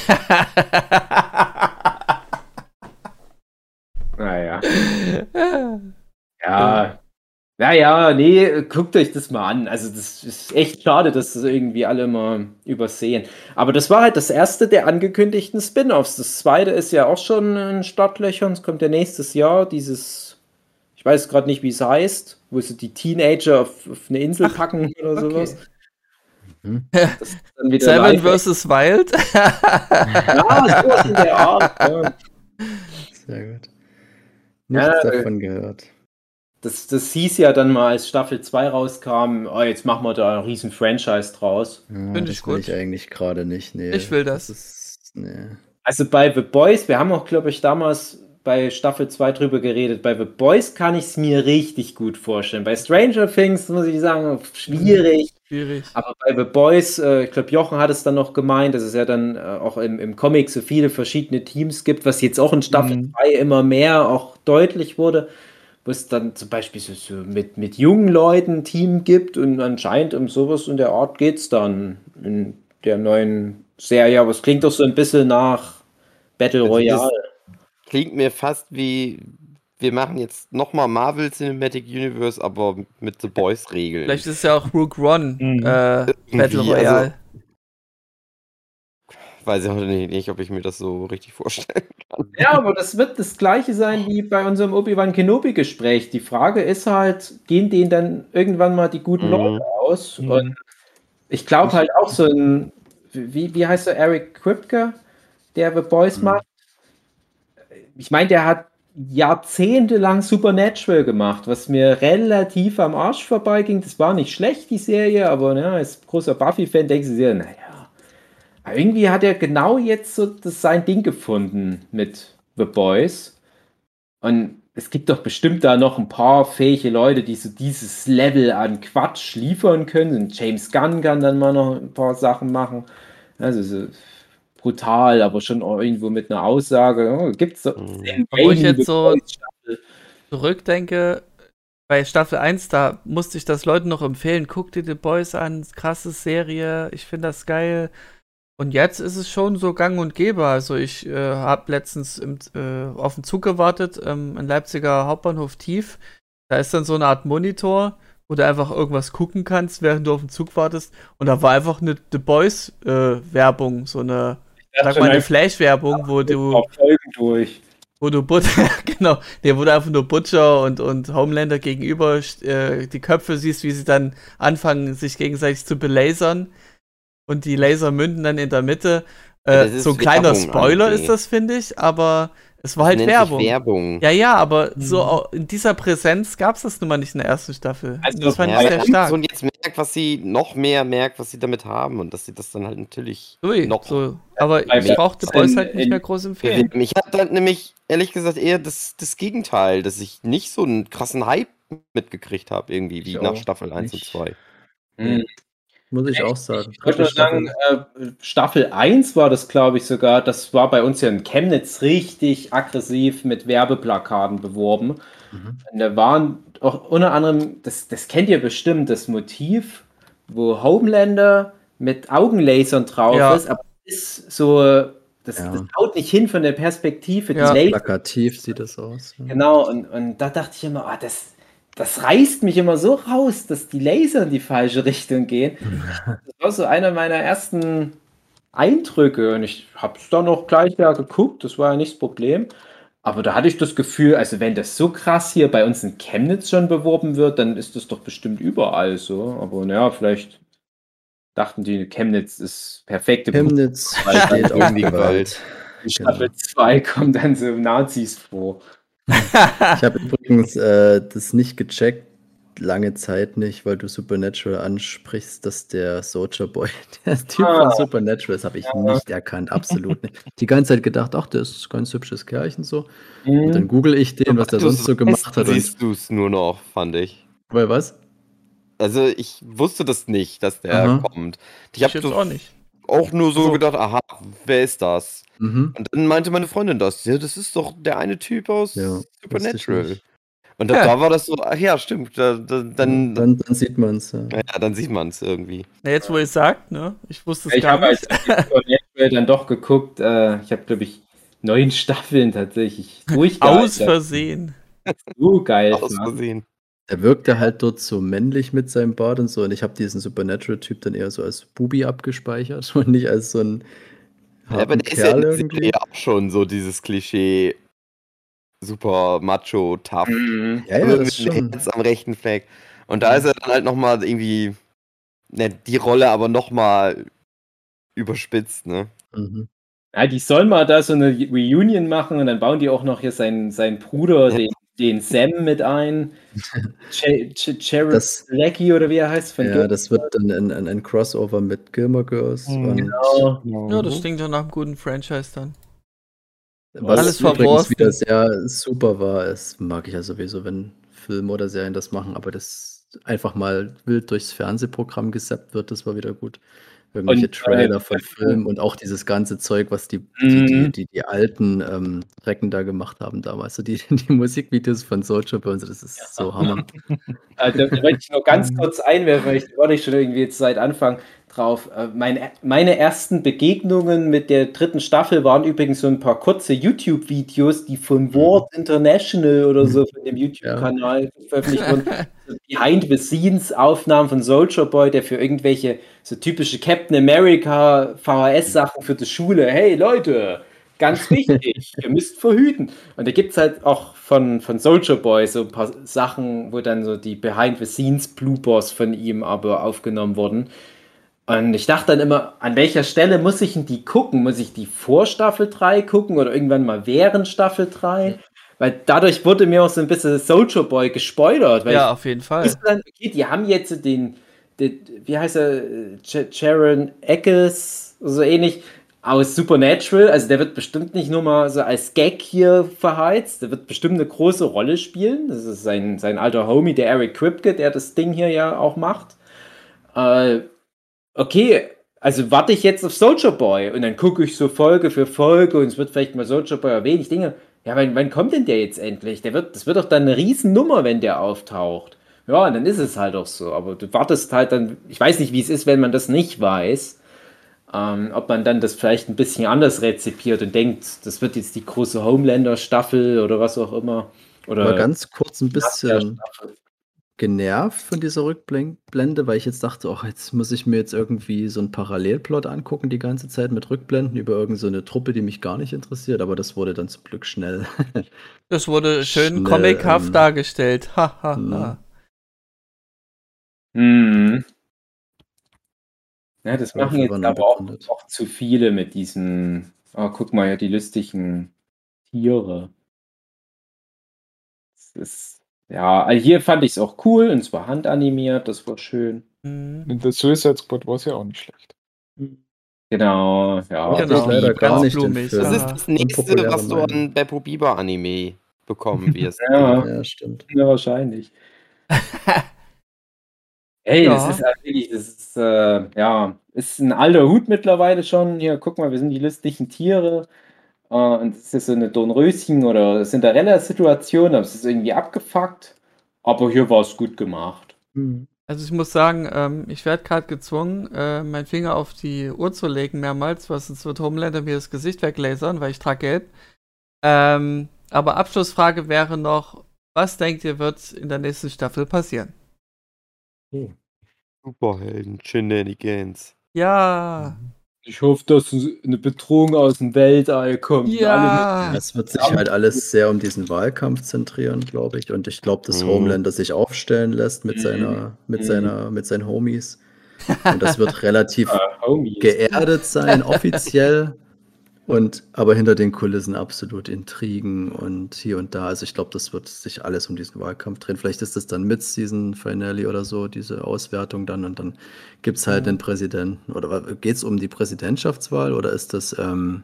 Naja. Ja. Naja, nee, guckt euch das mal an. Also, das ist echt schade, dass das irgendwie alle mal übersehen. Aber das war halt das erste der angekündigten Spin-offs. Das zweite ist ja auch schon in Startlöchern. Es kommt ja nächstes Jahr dieses, ich weiß gerade nicht, wie es heißt, wo sie die Teenager auf, auf eine Insel packen oder okay. sowas. Mhm. Seven vs. Wild. Ja, sowas in der Art. Ja. Sehr gut. Ja, Nichts äh, davon gehört. Das, das hieß ja dann mal, als Staffel 2 rauskam, oh, jetzt machen wir da einen riesen Franchise draus. Ja, Find ich das will gut. ich eigentlich gerade nicht. Nee, Ich will das. ist, nee. Also bei The Boys, wir haben auch, glaube ich, damals bei Staffel 2 drüber geredet, bei The Boys kann ich es mir richtig gut vorstellen. Bei Stranger Things muss ich sagen, schwierig. Schwierig. Aber bei The Boys, äh, ich glaube, Jochen hat es dann noch gemeint, dass es ja dann äh, auch im, im Comic so viele verschiedene Teams gibt, was jetzt auch in Staffel Mhm. 2 immer mehr auch deutlich wurde, wo es dann zum Beispiel so, so mit, mit jungen Leuten ein Team gibt und anscheinend um sowas in der Art geht es dann in der neuen Serie. Aber es klingt doch so ein bisschen nach Battle Also das- Royale. Klingt mir fast wie, wir machen jetzt nochmal Marvel Cinematic Universe, aber mit The Boys Regeln. Vielleicht ist ja auch Rook One Mhm. äh, Battle Irgendwie, Royale. also- Weiß ich heute nicht, ob ich mir das so richtig vorstellen kann. Ja, aber das wird das gleiche sein wie bei unserem Obi-Wan Kenobi-Gespräch. Die Frage ist halt, gehen denen dann irgendwann mal die guten Mhm. Leute aus? Mhm. Und ich glaube halt auch so ein, wie, wie heißt er, Eric Kripke, der The Boys Mhm. macht? Ich meine, der hat jahrzehntelang Supernatural gemacht, was mir relativ am Arsch vorbeiging. Das war nicht schlecht, die Serie, aber ne, als großer Buffy-Fan denkst du dir, naja, aber irgendwie hat er genau jetzt so das sein Ding gefunden mit The Boys. Und es gibt doch bestimmt da noch ein paar fähige Leute, die so dieses Level an Quatsch liefern können. Und James Gunn kann dann mal noch ein paar Sachen machen. Also so brutal, aber schon irgendwo mit einer Aussage. Oh, gibt's so Mhm. Wo ich jetzt so-. Zurückdenke, bei Staffel 1, da musste ich das Leuten noch empfehlen. Guck dir The Boys an, krasse Serie, ich finde das geil. Und jetzt ist es schon so gang und gäbe. Also ich äh, habe letztens im, äh, auf den Zug gewartet, ähm, in Leipziger Hauptbahnhof Tief. Da ist dann so eine Art Monitor, wo du einfach irgendwas gucken kannst, während du auf den Zug wartest. Und da war einfach eine The Boys äh, Werbung, so eine, sag mal, eine Flash-Werbung, wo du durch. wo du Butcher, genau, der wurde einfach nur Butcher und, und Homelander gegenüber äh, die Köpfe siehst, wie sie dann anfangen, sich gegenseitig zu belasern und die Laser münden dann in der Mitte. Ja, Äh, ist so ein kleiner Werbung Spoiler eigentlich. ist das, finde ich, aber es war halt Werbung. Werbung. Ja, ja, aber Mhm. so in dieser Präsenz gab es das nun mal nicht in der ersten Staffel. Also, das fand Ja, ich sehr stark. Amazon jetzt merkt, was sie noch mehr merkt, was sie damit haben und dass sie das dann halt natürlich Ui, noch so. Aber ich brauchte Boys halt nicht in- mehr groß empfehlen. Mich hat dann nämlich ehrlich gesagt eher das, das Gegenteil, dass ich nicht so einen krassen Hype mitgekriegt habe, irgendwie, wie Ich nach Staffel 1 nicht. und 2. Hm. Muss ich auch sagen. Ich nur sagen, äh, Staffel 1 war das, glaube ich, sogar. Das war bei uns ja in Chemnitz richtig aggressiv mit Werbeplakaten beworben. Mhm. Und da waren auch unter anderem, das, das kennt ihr bestimmt, das Motiv, wo Homelander mit Augenlasern drauf Ja. ist, aber das ist so, das, Ja. das haut nicht hin von der Perspektive. Ja. Plakativ sieht das aus. Genau, und, und da dachte ich immer, ah, das, das reißt mich immer so raus, dass die Laser in die falsche Richtung gehen. Das war so einer meiner ersten Eindrücke und ich habe es dann auch gleich ja geguckt, das war ja nicht das Problem. Aber da hatte ich das Gefühl, also wenn das so krass hier bei uns in Chemnitz schon beworben wird, dann ist das doch bestimmt überall so. Aber naja, vielleicht dachten die, Chemnitz ist perfekte Chemnitz Weil- steht auf. Gewalt. In Staffel 2 kommen dann so Nazis vor. Ich habe übrigens äh, das nicht gecheckt, lange Zeit nicht, weil du Supernatural ansprichst, dass der Soldier Boy der Typ Ah. von Supernatural ist, habe ich nicht erkannt, absolut nicht. Die ganze Zeit gedacht, ach, der ist ein ganz hübsches Kerlchen so. Und dann google ich den, was der sonst so gemacht hat. Und, Siehst du es nur noch, fand ich. weil was? Also ich wusste das nicht, dass der Aha. kommt. Ich habe auch nicht. auch nur so So. gedacht, aha, wer ist das? Mhm. Und dann meinte meine Freundin das. Ja, das ist doch der eine Typ aus Ja, ich Supernatural. Und da, Ja. da war das so, ach ja, stimmt. Da, da, dann, dann, dann sieht man es. Ja. ja, dann sieht man es irgendwie. Na, jetzt, wo ihr es sagt, ne? Ich wusste es Ich gar habe nicht. als Supernatural dann doch geguckt. Äh, ich habe, glaube ich, neun Staffeln tatsächlich durchgehalten. Aus Versehen. So geil. Aus Mann. Versehen. Er wirkte halt dort so männlich mit seinem Bart und so. Und ich habe diesen Supernatural-Typ dann eher so als Bubi abgespeichert und nicht als so ein Ja, aber der ist ja irgendwie. Auch schon so dieses Klischee super macho, tough. Mhm. Ja, ja, mit das dem schon. Am rechten Fleck. Und da ist er dann halt nochmal irgendwie, ne, die Rolle aber nochmal überspitzt, ne? Mhm. Ja, die sollen mal da so eine Reunion machen und dann bauen die auch noch hier seinen, seinen Bruder, den, den Sam, mit ein. Jared Das- Lecky oder wie er heißt. Von Ja, Gilmore das wird dann ein, ein, ein Crossover mit Gilmore Girls. Mhm. Und Girls. Ja, das klingt doch nach einem guten Franchise dann. was Alles übrigens wieder sehr super war, es mag ich ja sowieso, wenn Filme oder Serien das machen, aber das einfach mal wild durchs Fernsehprogramm gesappt wird, das war wieder gut. Irgendwelche Und, äh, Trailer von Filmen und auch dieses ganze Zeug, was die, die, Mhm. die, die, die alten ähm, Recken da gemacht haben damals. So die, die Musikvideos von Soulja Boy und so, das ist so Hammer. Äh, da wollte ich nur ganz kurz einwerfen, weil ich da war ich schon irgendwie jetzt seit Anfang drauf. Äh, Meine, meine ersten Begegnungen mit der dritten Staffel waren übrigens so ein paar kurze YouTube-Videos, die von Ward International oder so von dem YouTube-Kanal veröffentlicht wurden. Behind-the-Scenes-Aufnahmen von Soldier Boy, der für irgendwelche so typische Captain America VHS-Sachen für die Schule. Hey Leute, ganz wichtig, ihr müsst verhüten. Und da gibt es halt auch von, von Soldier Boy so ein paar Sachen, wo dann so die Behind-the-Scenes-Bloopers von ihm aber aufgenommen wurden. Und ich dachte dann immer, an welcher Stelle muss ich denn die gucken? Muss ich die vor Staffel 3 gucken oder irgendwann mal während Staffel 3? Weil dadurch wurde mir auch so ein bisschen Soldier Boy gespoilert. Ja, auf jeden Fall. dann, okay, die haben jetzt den, den wie heißt er, Sharon Eccles, so ähnlich, aus Supernatural. Also der wird bestimmt nicht nur mal so als Gag hier verheizt, der wird bestimmt eine große Rolle spielen. Das ist sein, sein alter Homie, der Eric Kripke, der das Ding hier ja auch macht. Äh, okay, also warte ich jetzt auf Soldier Boy und dann gucke ich so Folge für Folge und es wird vielleicht mal Soldier Boy erwähnt. Ich denke, ja, wann, wann kommt denn der jetzt endlich? Der wird, das wird doch dann eine Riesennummer, wenn der auftaucht. Ja, und dann ist es halt auch so. Aber du wartest halt dann, ich weiß nicht, wie es ist, wenn man das nicht weiß. Ähm, ob man dann das vielleicht ein bisschen anders rezipiert und denkt, das wird jetzt die große Homelander-Staffel oder was auch immer. Oder war ganz kurz ein bisschen. Genervt von dieser Rückblende, weil ich jetzt dachte, ach, jetzt muss ich mir jetzt irgendwie so einen Parallelplot angucken die ganze Zeit mit Rückblenden über irgendeine so eine Truppe, die mich gar nicht interessiert, aber das wurde dann zum Glück schnell. Das wurde schön Schnell, comichaft ähm, dargestellt. Ha, ha, hm. ha. Hm. Ja, das machen jetzt aber auch, auch zu viele mit diesen, oh, guck mal, ja, die lustigen Tiere. Das ist, ja, also hier fand ich es auch cool und zwar handanimiert, das war schön. Mhm. In der Suicide Squad war es ja auch nicht schlecht. Genau, ja. Ja, Genau. das leider gar nicht den Ganz Film. Das ist das nächste, was du an Beppo Bieber Anime bekommen wirst. Ja. Ja, stimmt. Ja, wahrscheinlich. Ey, das Ja. ist halt wirklich, das ist, äh, ja, ist ein alter Hut mittlerweile schon. Hier, guck mal, wir sind die lustigen Tiere. Äh, und es ist so eine Dornröschen- oder Cinderella-Situation, aber es ist irgendwie abgefuckt. Aber hier war es gut gemacht. Hm. Also ich muss sagen, ähm, ich werde gerade gezwungen, äh, meinen Finger auf die Uhr zu legen mehrmals, was sonst wird Homelander mir das Gesicht weglasern, weil ich trage gelb. Ähm, aber Abschlussfrage wäre noch, was denkt ihr wird in der nächsten Staffel passieren? Superhelden, Shenanigans. Ja, Ich hoffe, dass eine Bedrohung aus dem Weltall kommt. Ja. Es wird sich halt alles sehr um diesen Wahlkampf zentrieren, glaube ich. Und ich glaube, dass Mhm. Homelander sich aufstellen lässt mit Mhm. seiner, mit Mhm. seiner, mit seinen Homies. Und das wird relativ Homies. geerdet sein, offiziell. Und aber hinter den Kulissen absolut Intrigen und hier und da. Also ich glaube, das wird sich alles um diesen Wahlkampf drehen. Vielleicht ist das dann mit Season Finale oder so, diese Auswertung dann und dann gibt es halt Mhm. einen Präsidenten. Oder geht es um die Präsidentschaftswahl oder ist das ähm,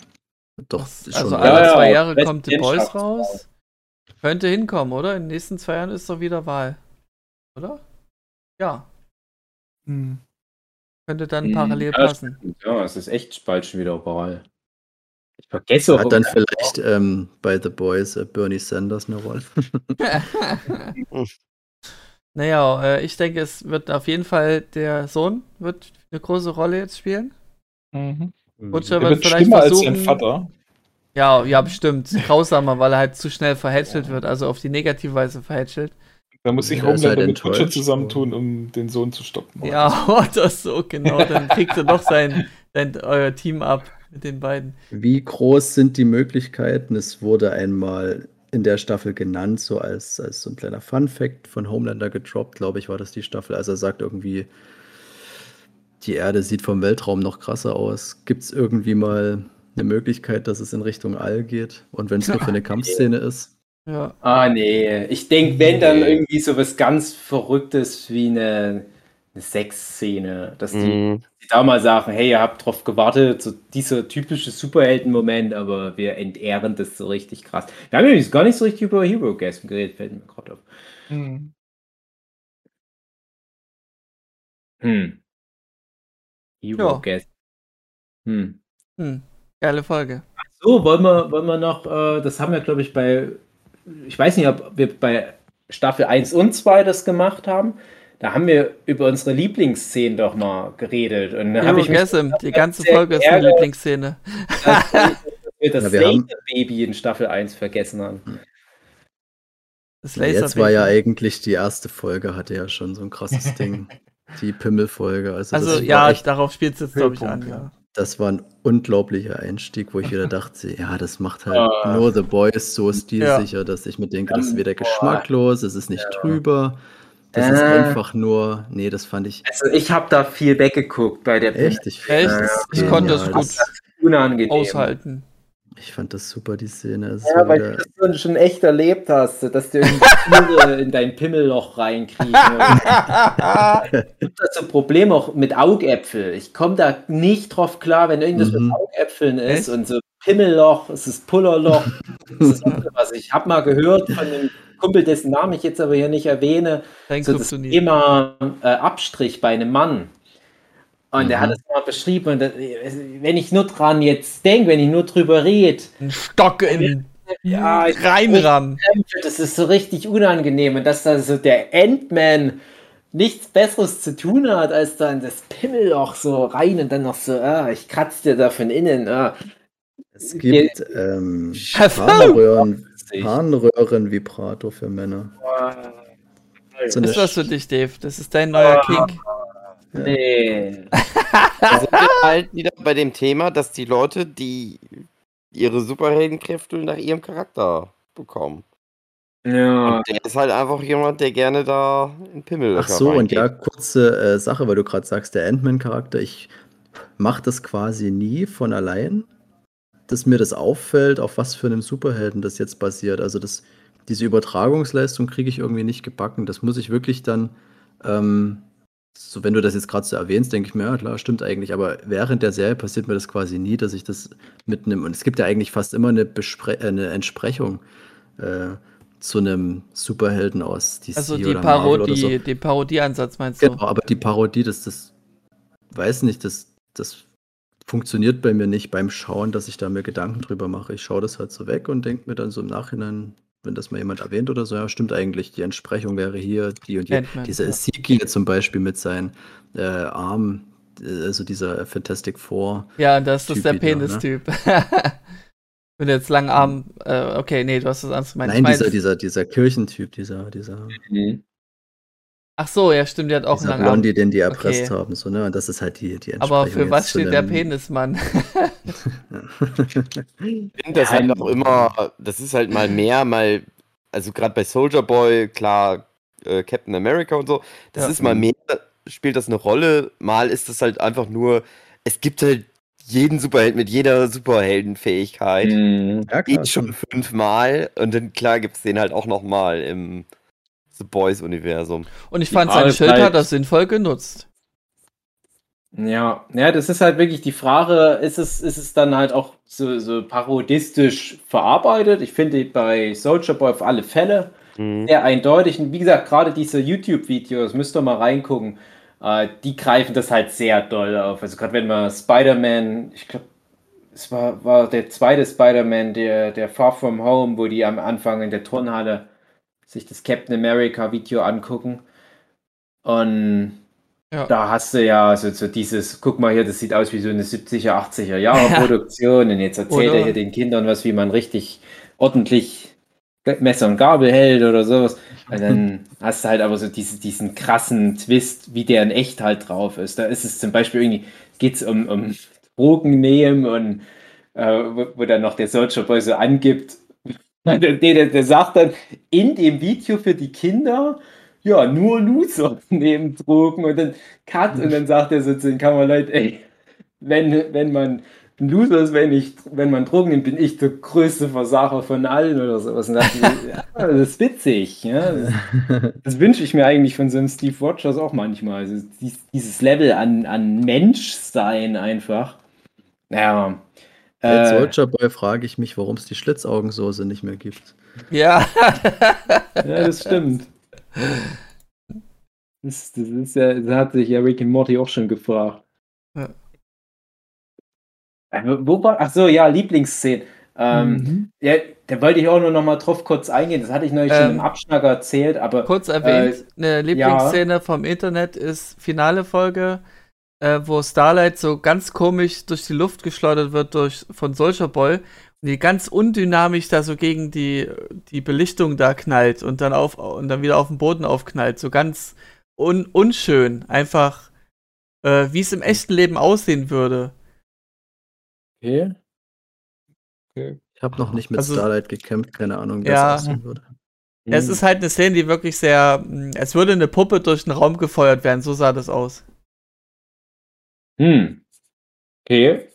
doch Das, schon also alle Ja, zwei ja, Jahre kommt The Boys raus. Könnte hinkommen, oder? In den nächsten zwei Jahren ist doch wieder Wahl. Oder? Ja. Hm. Könnte dann Mhm. parallel Ja, passen. Ja, es ist echt bald schon wieder Wahl. Ich vergesse auch. Hat dann vielleicht ähm, bei The Boys äh, Bernie Sanders eine Rolle. naja, äh, ich denke, es wird auf jeden Fall der Sohn wird eine große Rolle jetzt spielen. Mhm. Butcher Er wird wird vielleicht schlimmer als versuchen. sein Vater. Ja, ja, bestimmt. Grausamer, weil er halt zu schnell verhätschelt wird, also auf die negative Weise verhätschelt. Da muss sich Ja, er ist halt Homelander mit Butcher zusammentun, um den Sohn zu stoppen. Ja, oder so, genau. Dann kriegt er doch sein, sein euer Team ab mit den beiden. Wie groß sind die Möglichkeiten? Es wurde einmal in der Staffel genannt, so als, als so ein kleiner Fun-Fact von Homelander gedroppt, glaube ich, war das die Staffel. Also er sagt irgendwie, die Erde sieht vom Weltraum noch krasser aus. Gibt es irgendwie mal eine Möglichkeit, dass es in Richtung All geht? Und wenn es nur für eine Kampfszene ist? Ja. Ah, nee. Ich denke, wenn dann irgendwie so was ganz Verrücktes wie eine, eine Sexszene, dass die, Mhm. die da mal sagen, hey, ihr habt drauf gewartet, so dieser typische Superhelden-Moment, aber wir entehren das so richtig krass. Wir haben übrigens gar nicht so richtig über Hero Gasm geredet, fällt mir gerade auf. Hm. Hm. Hero. Gasm. Hm. Hm. Geile Folge. So, wollen wir, wollen wir noch, äh, das haben wir, glaube ich, bei, ich weiß nicht, ob wir bei Staffel 1 und 2 das gemacht haben. Da haben wir über unsere Lieblingsszenen doch mal geredet. Und da habe ich mich Gasm, die ganze Folge ist eine. Lieblingsszene. dass wir das Ja, wir haben- Baby in Staffel 1 vergessen haben. Das Jetzt war ja eigentlich die erste Folge, hatte ja schon so ein krasses Ding. Die Pimmelfolge. Also, Also ja, darauf spielt es jetzt, glaube ich, an. Ja. das war ein unglaublicher Einstieg, wo ich wieder dachte, ja, das macht halt Ah. nur The Boys so stilsicher, dass ich mir denke, das ist weder geschmacklos, es ist nicht drüber. Das ist Äh. einfach nur, nee, das fand ich Also ich habe da viel weggeguckt bei der echt. Ich, Echt? das Ich konnte das gut unangenehm. aushalten. Ich fand das super, die Szene. Es Ja, war weil wieder, du das schon- schon echt erlebt hast, dass du irgendwie in dein Pimmelloch reinkriegen. Ich habe das so ein Problem auch mit Augäpfel. Ich komme da nicht drauf klar, wenn irgendwas Mhm. mit Augäpfeln ist Echt? und so Pimmelloch, es ist Pullerloch. Das ist was. Ich habe mal gehört von einem Kumpel, dessen Namen ich jetzt aber hier nicht erwähne, Dein so das. Thema äh, Abstrich bei einem Mann. Und der Mhm. hat es mal beschrieben. Und das, wenn ich nur dran jetzt denke, wenn ich nur drüber rede, Ein Stock in Ja, ich- reinrammen. das ist so richtig unangenehm. Und dass da so der Endman nichts Besseres zu tun hat, als dann das Pimmelloch so rein und dann noch so, ah, ich kratze dir da von innen. Ah. es gibt ähm, Hervor- Ich- Harnröhren-Vibrator für Männer. So Das eine ist was für dich, Dave. Das ist dein neuer Kink. Nee. Da sind wir halt wieder bei dem Thema, dass die Leute, die ihre Superheldenkräfte nach ihrem Charakter bekommen. Ja. Und der ist halt einfach jemand, der gerne da in Pimmel Ach so, und ja, kurze äh, Sache, weil du gerade sagst, der Ant-Man-Charakter, ich mache das quasi nie von allein, dass mir das auffällt, auf was für einem Superhelden das jetzt basiert. Also das, diese Übertragungsleistung kriege ich irgendwie nicht gebacken. Das muss ich wirklich dann, ähm, so wenn du das jetzt gerade so erwähnst, denke ich mir, ja klar, stimmt eigentlich, aber während der Serie passiert mir das quasi nie, dass ich das mitnehme. Und es gibt ja eigentlich fast immer eine, Bespre äh, eine Entsprechung äh, zu einem Superhelden aus DC Also die oder Marvel oder so. Parodie, die Parodieansatz meinst du? Genau, aber die Parodie, das, das weiß nicht, das, das funktioniert bei mir nicht beim Schauen, dass ich da mir Gedanken drüber mache. Ich schaue das halt so weg und denke mir dann so im Nachhinein, wenn das mal jemand erwähnt oder so, ja, stimmt eigentlich, die Entsprechung wäre hier, die und die. Dieser ja. Ezekiel zum Beispiel mit seinen äh, Armen, äh, also dieser Fantastic Four. Ja, das ist der Typ ne? Penis-Typ. Wenn du jetzt langen Arm, äh, okay, nee, du hast das anderes gemeint. Nein, Ich mein, dieser, dieser, dieser Kirchentyp, dieser, dieser. Mhm. Ach so, ja, stimmt, der hat auch Dieser einen langen Arm. Blondie, den die erpresst Okay. haben. So, ne? Und das ist halt die, die Aber Entsprechung für was steht der Penismann? Ich finde das halt auch immer, das ist halt mal mehr, mal, also gerade bei Soldier Boy, klar, äh, Captain America und so, das Ja. ist mal mehr, spielt das eine Rolle, mal ist das halt einfach nur, es gibt halt jeden Superheld mit jeder Superheldenfähigkeit. Mhm. ja, klar, Geht schon fünfmal und dann klar gibt es den halt auch nochmal im The Boys-Universum. Und ich Die fand, sein Schild halt- hat er sinnvoll genutzt. Ja, ja, das ist halt wirklich die Frage, ist es, ist es dann halt auch so, so parodistisch verarbeitet? Ich finde bei Soldier Boy auf alle Fälle Mhm. sehr eindeutig. Und wie gesagt, gerade diese YouTube-Videos, müsst ihr mal reingucken, äh, die greifen das halt sehr doll auf. Also gerade wenn man Spider-Man, ich glaube, es war, war der zweite Spider-Man, der, der Far From Home, wo die am Anfang in der Turnhalle sich das Captain America Video angucken. Und Ja. da hast du ja so, so dieses, guck mal hier, das sieht aus wie so eine 70er, 80er Jahre Produktion und jetzt erzählt Oder? er hier den Kindern was, wie man richtig ordentlich Messer und Gabel hält oder sowas. Und dann hast du halt aber so diese, diesen krassen Twist, wie der in echt halt drauf ist. Da ist es zum Beispiel irgendwie, geht es um, um Drogen nehmen und äh, wo, wo dann noch der Soldier Boy so angibt, der, der, der sagt dann in dem Video für die Kinder, ja, nur Loser nehmen Drogen und dann Cut und dann sagt er so zu den Kameraleuten, ey, wenn, wenn man ein Loser ist, wenn, ich, wenn man Drogen nimmt, bin ich der größte Versager von allen oder sowas. Und dachte ja, das ist witzig. Ja? Das, das wünsche ich mir eigentlich von so einem Steve Rogers auch manchmal. Also dies, dieses Level an, an Menschsein einfach. Ja. Als Äh, Soldier Boy frage ich mich, warum es die Schlitzaugensoße nicht mehr gibt. Ja. ja, das stimmt. Das, das ist ja, das hat sich ja Rick und Morty auch schon gefragt. Ja. Äh, Wo war, ach so, ja, Lieblingsszene. Ähm, Mhm. Ja, da wollte ich auch nur noch mal drauf kurz eingehen. Das hatte ich neulich schon Ähm, im Abschnacker erzählt, aber Kurz erwähnt, eine Lieblingsszene vom Internet ist finale Folge, äh, wo Starlight so ganz komisch durch die Luft geschleudert wird durch, von Soldier Boy und die ganz undynamisch da so gegen die, die Belichtung da knallt und dann auf und dann wieder auf den Boden aufknallt. So ganz un, unschön. Einfach, äh, wie es im echten Leben aussehen würde. okay. Ich habe noch nicht mit Also- Starlight gekämpft, keine Ahnung, wie Ja. das aussehen würde. Es ist halt eine Szene, die wirklich sehr, mh, als würde eine Puppe durch den Raum gefeuert werden. So sah das aus. Hm. Okay.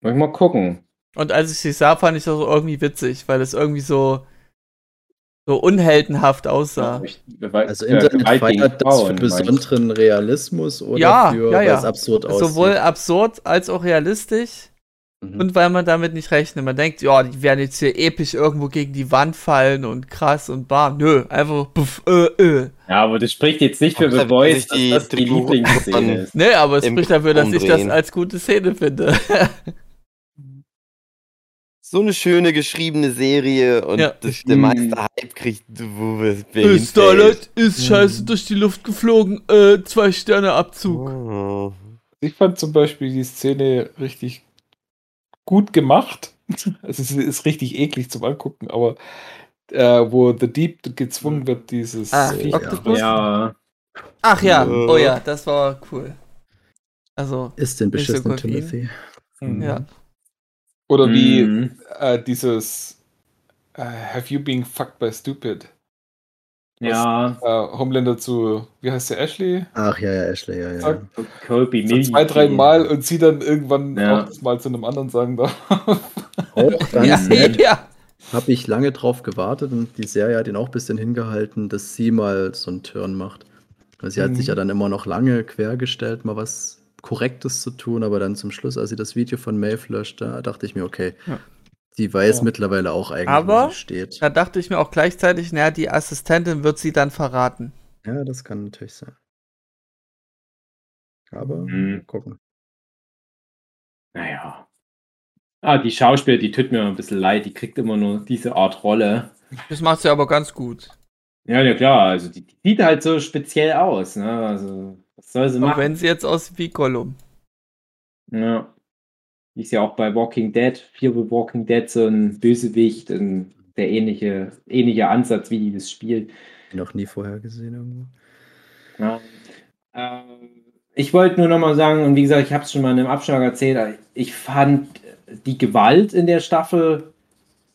Muss ich mal gucken. Und als ich sie sah, fand ich das auch irgendwie witzig, weil es irgendwie so, so unheldenhaft aussah. Ich- Also Internet feiert das für besonderen Realismus oder Ja, für, ja, ja. es absurd aussieht. Sowohl absurd als auch realistisch Mhm. und weil man damit nicht rechnet. Man denkt, ja, die werden jetzt hier episch irgendwo gegen die Wand fallen und krass und bam. Nö, einfach puff, äh, äh. Ja, aber das spricht jetzt nicht für The sich dass die das die Lieblingsszene ist. Nee, aber es spricht dafür, dass ich das Umdrehen. als gute Szene finde. So eine schöne geschriebene Serie und Ja. das, der Mhm. meiste Hype kriegt, Äh, Starlight ist scheiße durch die Luft geflogen. Äh, zwei Sterne Abzug. Oh. Ich fand zum Beispiel die Szene richtig gut gemacht. Also es ist richtig eklig zum Angucken, aber äh, wo The Deep gezwungen wird, dieses Ah, äh, Octopus? Ja. Ach ja, oh ja, das war cool. Also, Ist den Nicht so. Timothy. Mhm. ja. Oder wie Mhm. äh, dieses äh, Have you been fucked by stupid? Ja. Äh, Homelander zu, wie heißt der, Ashley? Ach ja, ja, Ashley, ja, ja. Colby So zwei, drei Mal und sie dann irgendwann Ja. auch das mal zu einem anderen sagen darf. Auch ganz Ja, nett. ja. Habe ich lange drauf gewartet und die Serie hat ihn auch ein bisschen hingehalten, dass sie mal so einen Turn macht. Also sie hat Mhm. sich ja dann immer noch lange quergestellt, mal was Korrektes zu tun, aber dann zum Schluss, als sie das Video von Maeve löscht, da dachte ich mir, okay, Ja. Die weiß Ja. mittlerweile auch eigentlich, Aber- wo sie steht. Da dachte ich mir auch gleichzeitig, naja, die Assistentin wird sie dann verraten. Ja, das kann natürlich sein. Aber Mhm. gucken. Naja. Ah, die Schauspieler, die tut mir ein bisschen leid. Die kriegt immer nur diese Art Rolle. Das macht sie aber ganz gut. Ja, ja klar. Also die, die sieht halt so speziell aus. Ne? Also was soll sie Auch machen? wenn sie jetzt aussieht wie Gollum. Ja. Ist ja auch bei Walking Dead, Fear the Walking Dead, so ein Bösewicht, ein, der ähnliche, ähnliche Ansatz, wie die das spielt. Noch nie vorher gesehen irgendwo. Ja. Ähm, ich wollte nur noch mal sagen, und wie gesagt, ich habe es schon mal in einem Abschlag erzählt, ich fand die Gewalt in der Staffel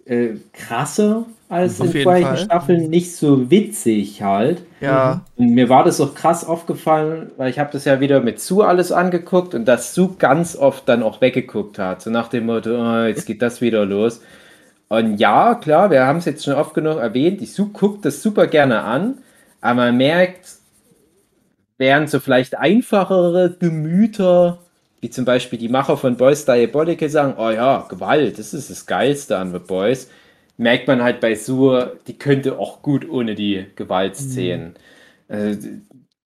äh, krasser Auf in vorherigen. Staffeln, nicht so witzig halt. Ja, Und mir war das auch krass aufgefallen, weil ich habe das ja wieder mit Sue alles angeguckt und dass Sue ganz oft dann auch weggeguckt hat. So nach dem Motto, oh, jetzt geht das wieder los. Und ja, klar, wir haben es jetzt schon oft genug erwähnt, die Sue guckt das super gerne an, aber man merkt, während so vielleicht einfachere Gemüter, wie zum Beispiel die Macher von Boys Diabolical sagen, oh ja, Gewalt, das ist das Geilste an The Boys, merkt man halt bei Sue, die könnte auch gut ohne die Gewaltszenen. Äh,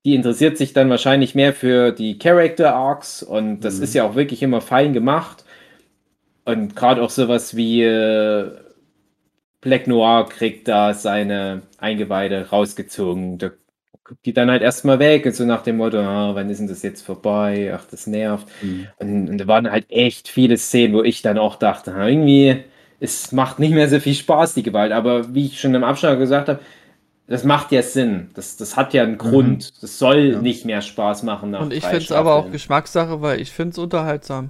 die interessiert sich dann wahrscheinlich mehr für die Character Arcs und das Mhm. ist ja auch wirklich immer fein gemacht. Und gerade auch sowas wie äh, Black Noir kriegt da seine Eingeweide rausgezogen. Da guckt die dann halt erstmal weg und so nach dem Motto, ah, wann ist denn das jetzt vorbei? Ach, das nervt. Mhm. Und, und da waren halt echt viele Szenen, wo ich dann auch dachte, irgendwie, es macht nicht mehr so viel Spaß, die Gewalt. Aber wie ich schon im Abschlag gesagt habe, das macht ja Sinn. Das, das hat ja einen Grund. Das soll Ja. nicht mehr Spaß machen. Nach und ich finde es aber auch. Geschmackssache, weil ich finde es unterhaltsam.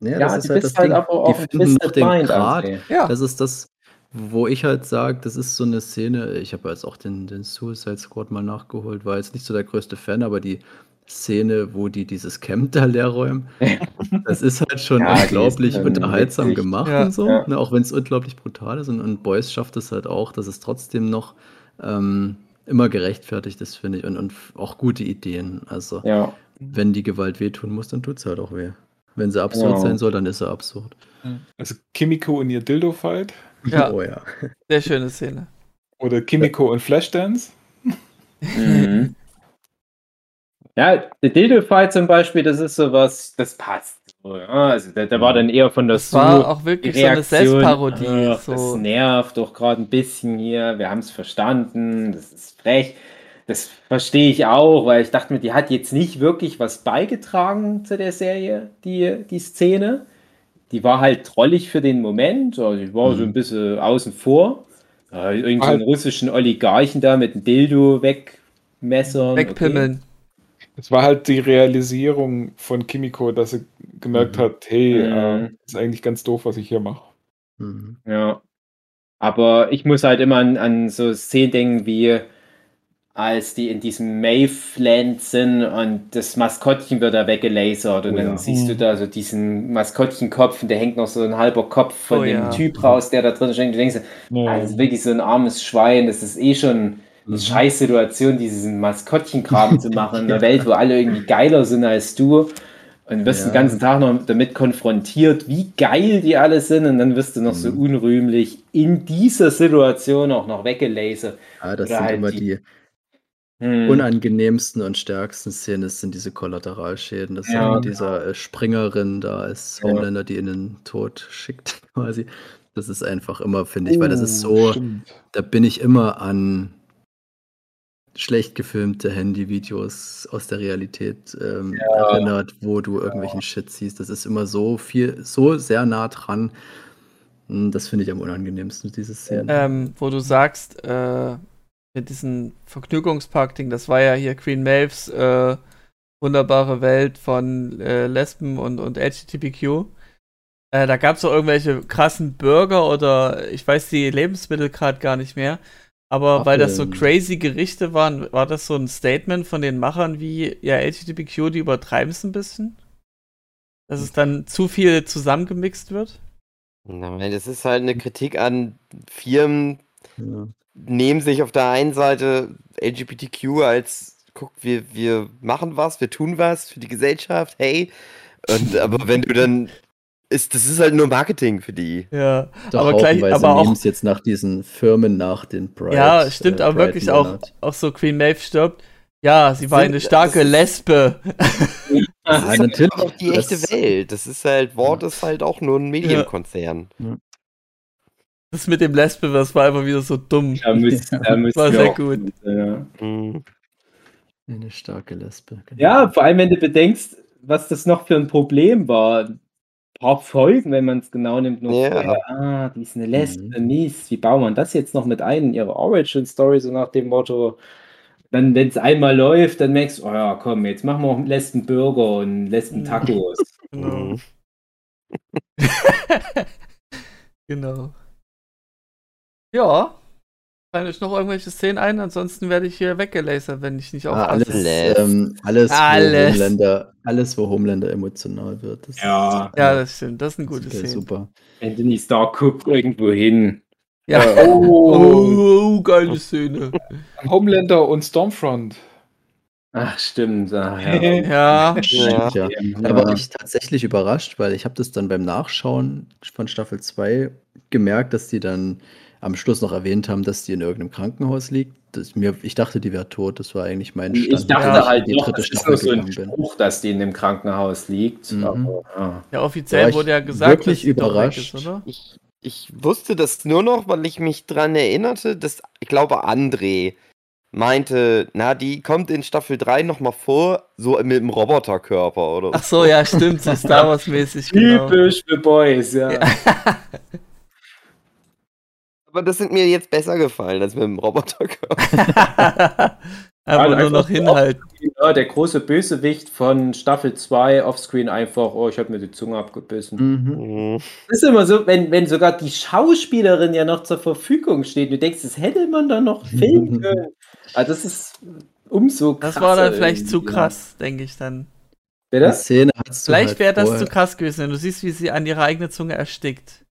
Ja, Ja, das du ist halt das halt Ding. aber auch Die finden noch den Mind, Grad. André. Ja, Das ist das, wo ich halt sage, das ist so eine Szene, ich habe jetzt auch den, den Suicide Squad mal nachgeholt, war jetzt nicht so der größte Fan, aber die Szene, wo die dieses Camp da leer räumen, das ist halt schon Ja, unglaublich schon unterhaltsam witzig. gemacht Ja. und so, Ja. ne, auch wenn es unglaublich brutal ist und, und Boys schafft es halt auch, dass es trotzdem noch ähm, immer gerechtfertigt ist, finde ich, und, und auch gute Ideen. Also, Ja. wenn die Gewalt wehtun muss, dann tut es halt auch weh. Wenn sie absurd Ja. sein soll, dann ist sie absurd. Also Kimiko und ihr Dildo-Fight Ja. Oh ja. sehr schöne Szene. oder Kimiko und Flashdance. Mhm. Ja, der Dildo-Fight zum Beispiel, das ist sowas, das passt. Also da, da war dann eher von der Das war auch wirklich so eine Reaktion, Selbstparodie. ach, Das So. nervt doch gerade ein bisschen hier. Wir haben es verstanden. Das ist frech. Das verstehe ich auch, weil ich dachte mir, die hat jetzt nicht wirklich was beigetragen zu der Serie, die, die Szene. Die war halt trollig für den Moment. Also die war so ein bisschen außen vor. Äh, irgend so einen russischen Oligarchen da mit einem Dildo wegmessern. Wegpimmeln. Es war halt die Realisierung von Kimiko, dass sie gemerkt Mhm. hat, hey, Mhm. äh, ist eigentlich ganz doof, was ich hier mache. Mhm. Ja. Aber ich muss halt immer an, an so Szenen denken, wie als die in diesem Maveland sind und das Maskottchen wird da weggelasert und Oh dann ja. siehst du da so diesen Maskottchenkopf und da hängt noch so ein halber Kopf von Oh dem ja. Typ raus, der da drin steckt. Du denkst, ah, das ist wirklich so ein armes Schwein, das ist eh schon Mhm. scheiß Situation, diesen Maskottchenkram zu machen in einer Welt, wo alle irgendwie geiler sind als du. Und wirst Ja. den ganzen Tag noch damit konfrontiert, wie geil die alle sind. Und dann wirst du noch so Mhm. unrühmlich in dieser Situation auch noch weggelasert. Ja, das Oder sind halt immer die- Hm. unangenehmsten und stärksten Szenen, das sind diese Kollateralschäden. Das Ja, ist mit dieser äh, Springerin da als Ja. Homelander, die in den Tod schickt, quasi. Das ist einfach immer, finde ich, weil das ist Oh, so, stimmt. da bin ich immer an schlecht gefilmte Handyvideos aus der Realität ähm, erinnert, wo du irgendwelchen Shit siehst. Das ist immer so viel, so sehr nah dran. Hm, Das finde ich am unangenehmsten, diese Szene. Ähm, wo du sagst, äh, mit diesem Vergnügungspark-Ding, das war ja hier Queen Maves äh, wunderbare Welt von äh, Lesben und, und LGBTQ. Äh, da gab es auch irgendwelche krassen Burger oder ich weiß die Lebensmittel gerade gar nicht mehr. Aber weil das so crazy Gerichte waren, war das so ein Statement von den Machern wie, ja, LGBTQ, die übertreiben es ein bisschen? Dass es dann zu viel zusammengemixt wird? Nein, das ist halt eine Kritik an Firmen, Ja. nehmen sich auf der einen Seite LGBTQ als, guck, wir, wir machen was, wir tun was für die Gesellschaft, hey. Und aber wenn du dann ist, das ist halt nur Marketing für die. Ja, Doch aber gleich, aber auch Memes jetzt nach diesen Firmen, nach den Pride. Ja, stimmt, äh, aber Pride wirklich auch, Monat. auch so Queen Maeve stirbt. Ja, sie war sind- eine starke das ist- Lesbe. Das ist natürlich, halt auch die echte das- Welt. Das ist halt, Wort ist halt auch nur ein Medienkonzern. Das mit dem Lesbe, das war einfach wieder so dumm. Da müsst, da müsst War sehr auch gut. Ja. Mhm. Eine starke Lesbe. genau. ja, vor allem wenn du bedenkst, was das noch für ein Problem war. Paar Folgen, wenn man es genau nimmt, nur Ja. vorher. Ah, die ist eine Lesbe, Mhm. Mist. Wie baut man das jetzt noch mit ein in ihre Origin-Story, so nach dem Motto. dann, wenn es einmal läuft, dann merkst du, oh ja, komm, jetzt machen wir auch einen Burger und einen Mhm. Tacos. Genau. Mhm. genau. Ja. Fallen euch noch irgendwelche Szenen ein? Ansonsten werde ich hier weggelasert, wenn ich nicht Ah, aufpasse. alles, ähm, alles, Alles. Wo Homelander, alles, wo Homelander emotional wird. Das Ja. ist, Ja, äh, das stimmt. Das ist eine gute super, Szene. super. Anthony Stark guckt irgendwo hin. Ja. Oh. Oh, geile Szene. Homelander und Stormfront. Ach, stimmt. Ja. Ja. Ja. Ja. Ja. Da war ich tatsächlich überrascht, weil ich habe das dann beim Nachschauen von Staffel 2 gemerkt, dass die dann am Schluss noch erwähnt haben, dass die in irgendeinem Krankenhaus liegt. Das, mir, ich dachte, die wäre tot. Das war eigentlich mein Ich Stand, dachte Ja. halt die noch, dritte das ist Staffel nur so ein bin. Spruch, dass die in dem Krankenhaus liegt. Mhm. Aber, ja. Ja, offiziell War ich wurde ja gesagt, wirklich dass überrascht. Ist, oder? Ich, ich wusste das nur noch, weil ich mich dran erinnerte, dass, ich glaube, André meinte, na, die kommt in Staffel 3 nochmal vor, so mit dem Roboterkörper oder Ach so, ja, stimmt. So Star Wars-mäßig. Genau. Typisch für Boys, ja. Ja. Aber das sind mir jetzt besser gefallen als mit dem Roboterkörper. Einfach nur einfach noch so hinhalten. Ja, der große Bösewicht von Staffel 2 offscreen einfach, oh, ich habe mir die Zunge abgebissen. Mhm. Mhm. Das ist immer so, wenn, wenn sogar die Schauspielerin ja noch zur Verfügung steht, du denkst, das hätte man dann noch filmen können. Also das ist umso krasser. Das war dann vielleicht zu krass, denke ich dann. Ja. Die Bitte? Szene hast du Vielleicht halt wäre das zu krass gewesen, wenn du siehst, wie sie an ihrer eigenen Zunge erstickt.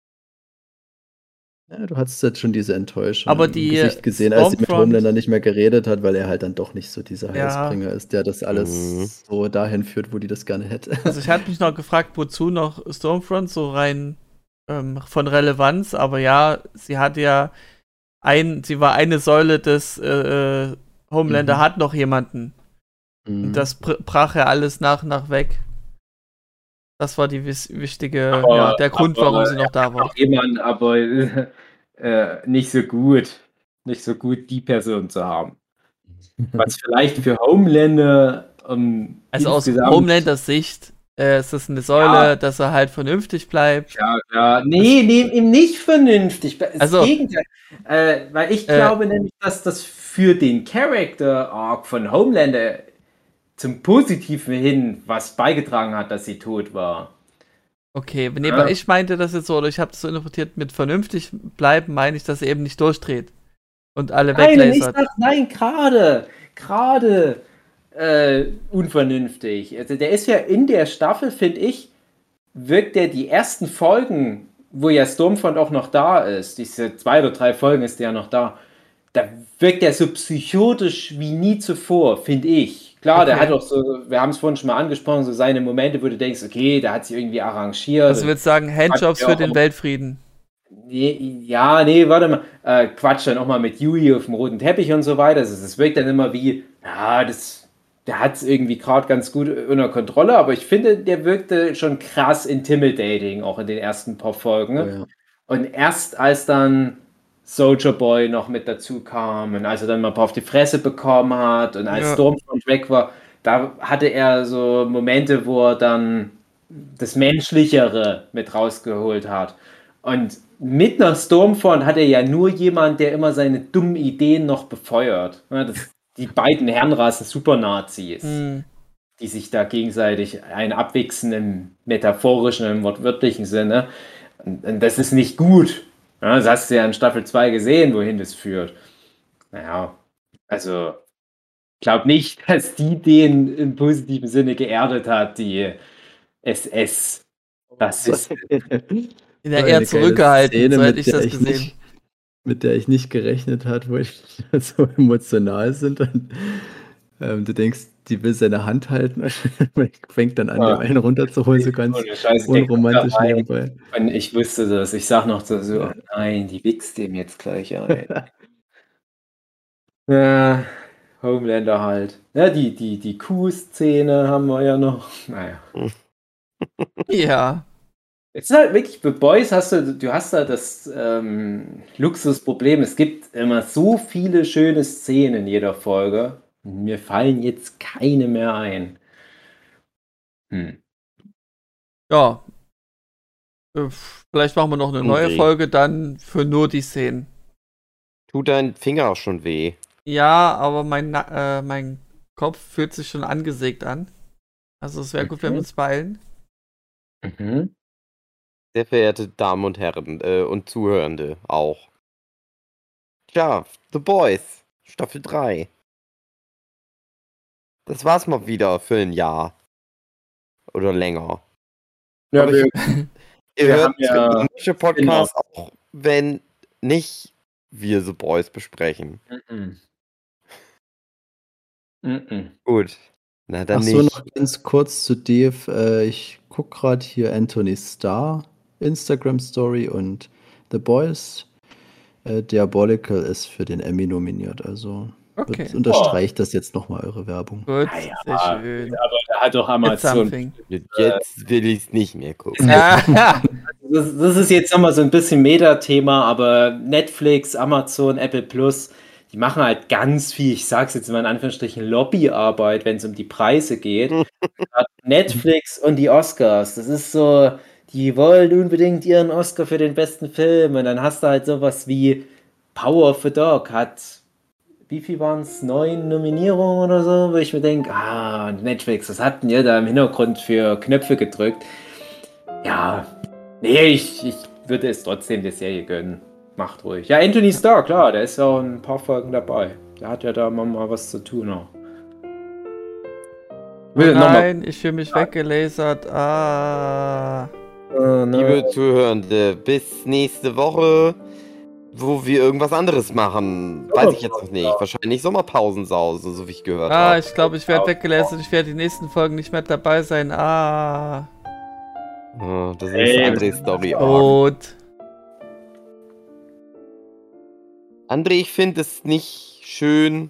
Ja, du hattest jetzt schon diese Enttäuschung Aber im die Gesicht gesehen, als sie mit Homelander nicht mehr geredet hat, weil er halt dann doch nicht so dieser Ja. Heilsbringer ist, der das alles Mhm. so dahin führt, wo die das gerne hätte. Also ich hatte mich noch gefragt, wozu noch Stormfront so rein ähm, von Relevanz, aber ja, sie hatte ja ein, sie war eine Säule des äh, äh, Homelander Mhm. hat noch jemanden. Mhm. Und das br- brach ja alles nach und nach weg. Das war die wichtige, Aber- ja, der Grund, aber- warum sie noch da war. Auch jemand, aber äh, nicht so gut. Nicht so gut, die Person zu haben. Was vielleicht für Homelander ähm, Also aus Homelanders Sicht äh, ist es eine Säule, Ja. dass er halt vernünftig bleibt. Ja, ja. Nee, nee, ihm nicht vernünftig. Das Also- Gegenteil. Äh, weil ich Äh. glaube nämlich, dass das für den Character Arc von Homelander zum Positiven hin was beigetragen hat, dass sie tot war. Okay, nee, Ja. ich meinte das jetzt so, oder ich habe das so interpretiert, mit vernünftig bleiben meine ich, dass er eben nicht durchdreht und alle Nein, weglasert. sag, nein, gerade, gerade äh, unvernünftig. Also der ist ja in der Staffel, finde ich, wirkt der die ersten Folgen, wo ja Stormfront auch noch da ist, diese zwei oder drei Folgen ist der ja noch da, da wirkt er so psychotisch wie nie zuvor, finde ich. Klar, der Okay. hat auch so, wir haben es vorhin schon mal angesprochen, so seine Momente, wo du denkst, okay, der hat sich irgendwie arrangiert. Also würdest sagen, Handjobs für den Weltfrieden. Nee, ja, nee, warte mal. Äh, Quatsch dann auch mal mit Yui auf dem roten Teppich und so weiter. Also, das wirkt dann immer wie, ja, das, der hat es irgendwie gerade ganz gut unter Kontrolle, aber ich finde, der wirkte schon krass intimidating, auch in den ersten paar Folgen. Oh, ja. Und erst als dann Soldier Boy noch mit dazu kam und als er dann mal ein paar auf die Fresse bekommen hat und als Ja. Stormfront weg war, da hatte er so Momente, wo er dann das Menschlichere mit rausgeholt hat. Und mit nach Stormfront hat er ja nur jemand, der immer seine dummen Ideen noch befeuert. Das, die beiden Herrenrassen Supernazis Hm. die sich da gegenseitig ein abwichsen im metaphorischen, im wortwörtlichen Sinne. Und, und das ist nicht gut. Ja, das hast du ja in Staffel 2 gesehen, wohin das führt. Naja, also ich glaube nicht, dass die den im positiven Sinne geerdet hat, die SS. Das ist In der eher zurückgehalten, Szene, so hätte mit ich der das ich gesehen. Nicht, mit der ich nicht gerechnet hat, wo ich so emotional sind. Und, ähm, du denkst, die will seine Hand halten und fängt dann an, Ja. dem einen runterzuholen, so ganz Ohne Scheiß, der unromantisch nebenbei. Ich wusste das. Ich sag noch so, so nein, die wichst dem jetzt gleich ein. ja, Homelander halt. Ja, die, die, die Kuh-Szene haben wir ja noch. Naja. Ja. Es ist halt wirklich, bei Boys hast du, du hast da das ähm, Luxusproblem. Es gibt immer so viele schöne Szenen in jeder Folge. Mir fallen jetzt keine mehr ein. Hm. Ja. Äh, Vielleicht machen wir noch eine neue Okay. Folge dann für nur die Szenen. Tut dein Finger schon weh? Ja, aber mein, äh, mein Kopf fühlt sich schon angesägt an. Also es wäre gut, wenn wir uns beeilen. Mhm. Sehr verehrte Damen und Herren äh, und Zuhörende auch. Tja, The Boys, Staffel 3. Das war's mal wieder für ein Jahr. Oder länger. Ja, Aber wir, Ihr Wir hört haben ja- genau. manche Podcasts auch, wenn nicht wir The Boys besprechen. Mhm. Mhm. Gut. Na dann Ach so, nicht. noch ganz kurz zu Dave. Äh, ich gucke gerade hier Anthony Starr Instagram Story und The Boys. Äh, Diabolical ist für den Emmy nominiert. Also Okay. wird- unterstreicht das jetzt nochmal eure Werbung. Gut, Ah ja, sehr schön. Aber da hat doch Amazon. something. Jetzt will ich es nicht mehr gucken. Das, das ist jetzt nochmal so ein bisschen Meta-Thema, aber Netflix, Amazon, Apple Plus, die machen halt ganz viel, ich sag's jetzt mal in Anführungsstrichen, Lobbyarbeit, wenn es um die Preise geht. Netflix und die Oscars, das ist so, die wollen unbedingt ihren Oscar für den besten Film und dann hast du halt sowas wie Power of the Dog hat, wie viel waren es, neun Nominierungen oder so, wo ich mir denke, ah, Netflix, was hatten ihr da im Hintergrund für Knöpfe gedrückt? Ja, Nee, ich, ich würde es trotzdem der Serie gönnen. Macht ruhig. Ja, Anthony Starr, klar, der ist ja auch in ein paar Folgen dabei. Der hat ja da mal, mal was zu tun auch. Mal- nein, ich fühle mich weggelasert. Ah. Ne. Liebe Zuhörende, bis nächste Woche, wo wir irgendwas anderes machen. Weiß ich jetzt noch nicht. Wahrscheinlich Sommerpausensause, so wie ich gehört Ah, habe. ich glaube, ich werde weggelasert. Ich werde die nächsten Folgen nicht mehr dabei sein. Ah. Ja, das ist Ey, eine andere Story. Oh. Rot. André, ich finde es nicht schön,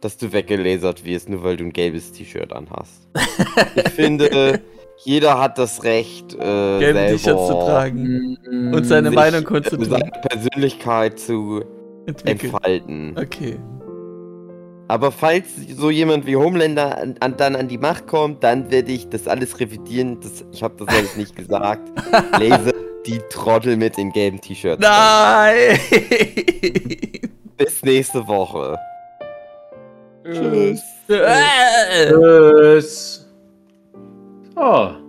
dass du weggelasert wirst, nur weil du ein gelbes T-Shirt anhast. ich finde, jeder hat das Recht, äh, Gelbe selber T-Shirts zu tragen. Mm, Und seine sich, Meinung äh, kundzutun. seine Persönlichkeit zu Entwickeln. entfalten. Okay. Aber falls so jemand wie Homelander an, an, dann an die Macht kommt, dann werde ich das alles revidieren. Das, ich habe das alles nicht gesagt. Laser die Trottel mit den gelben T-Shirts. Nein! Bis nächste Woche. Tschüss. Äh. Tschüss. Oh.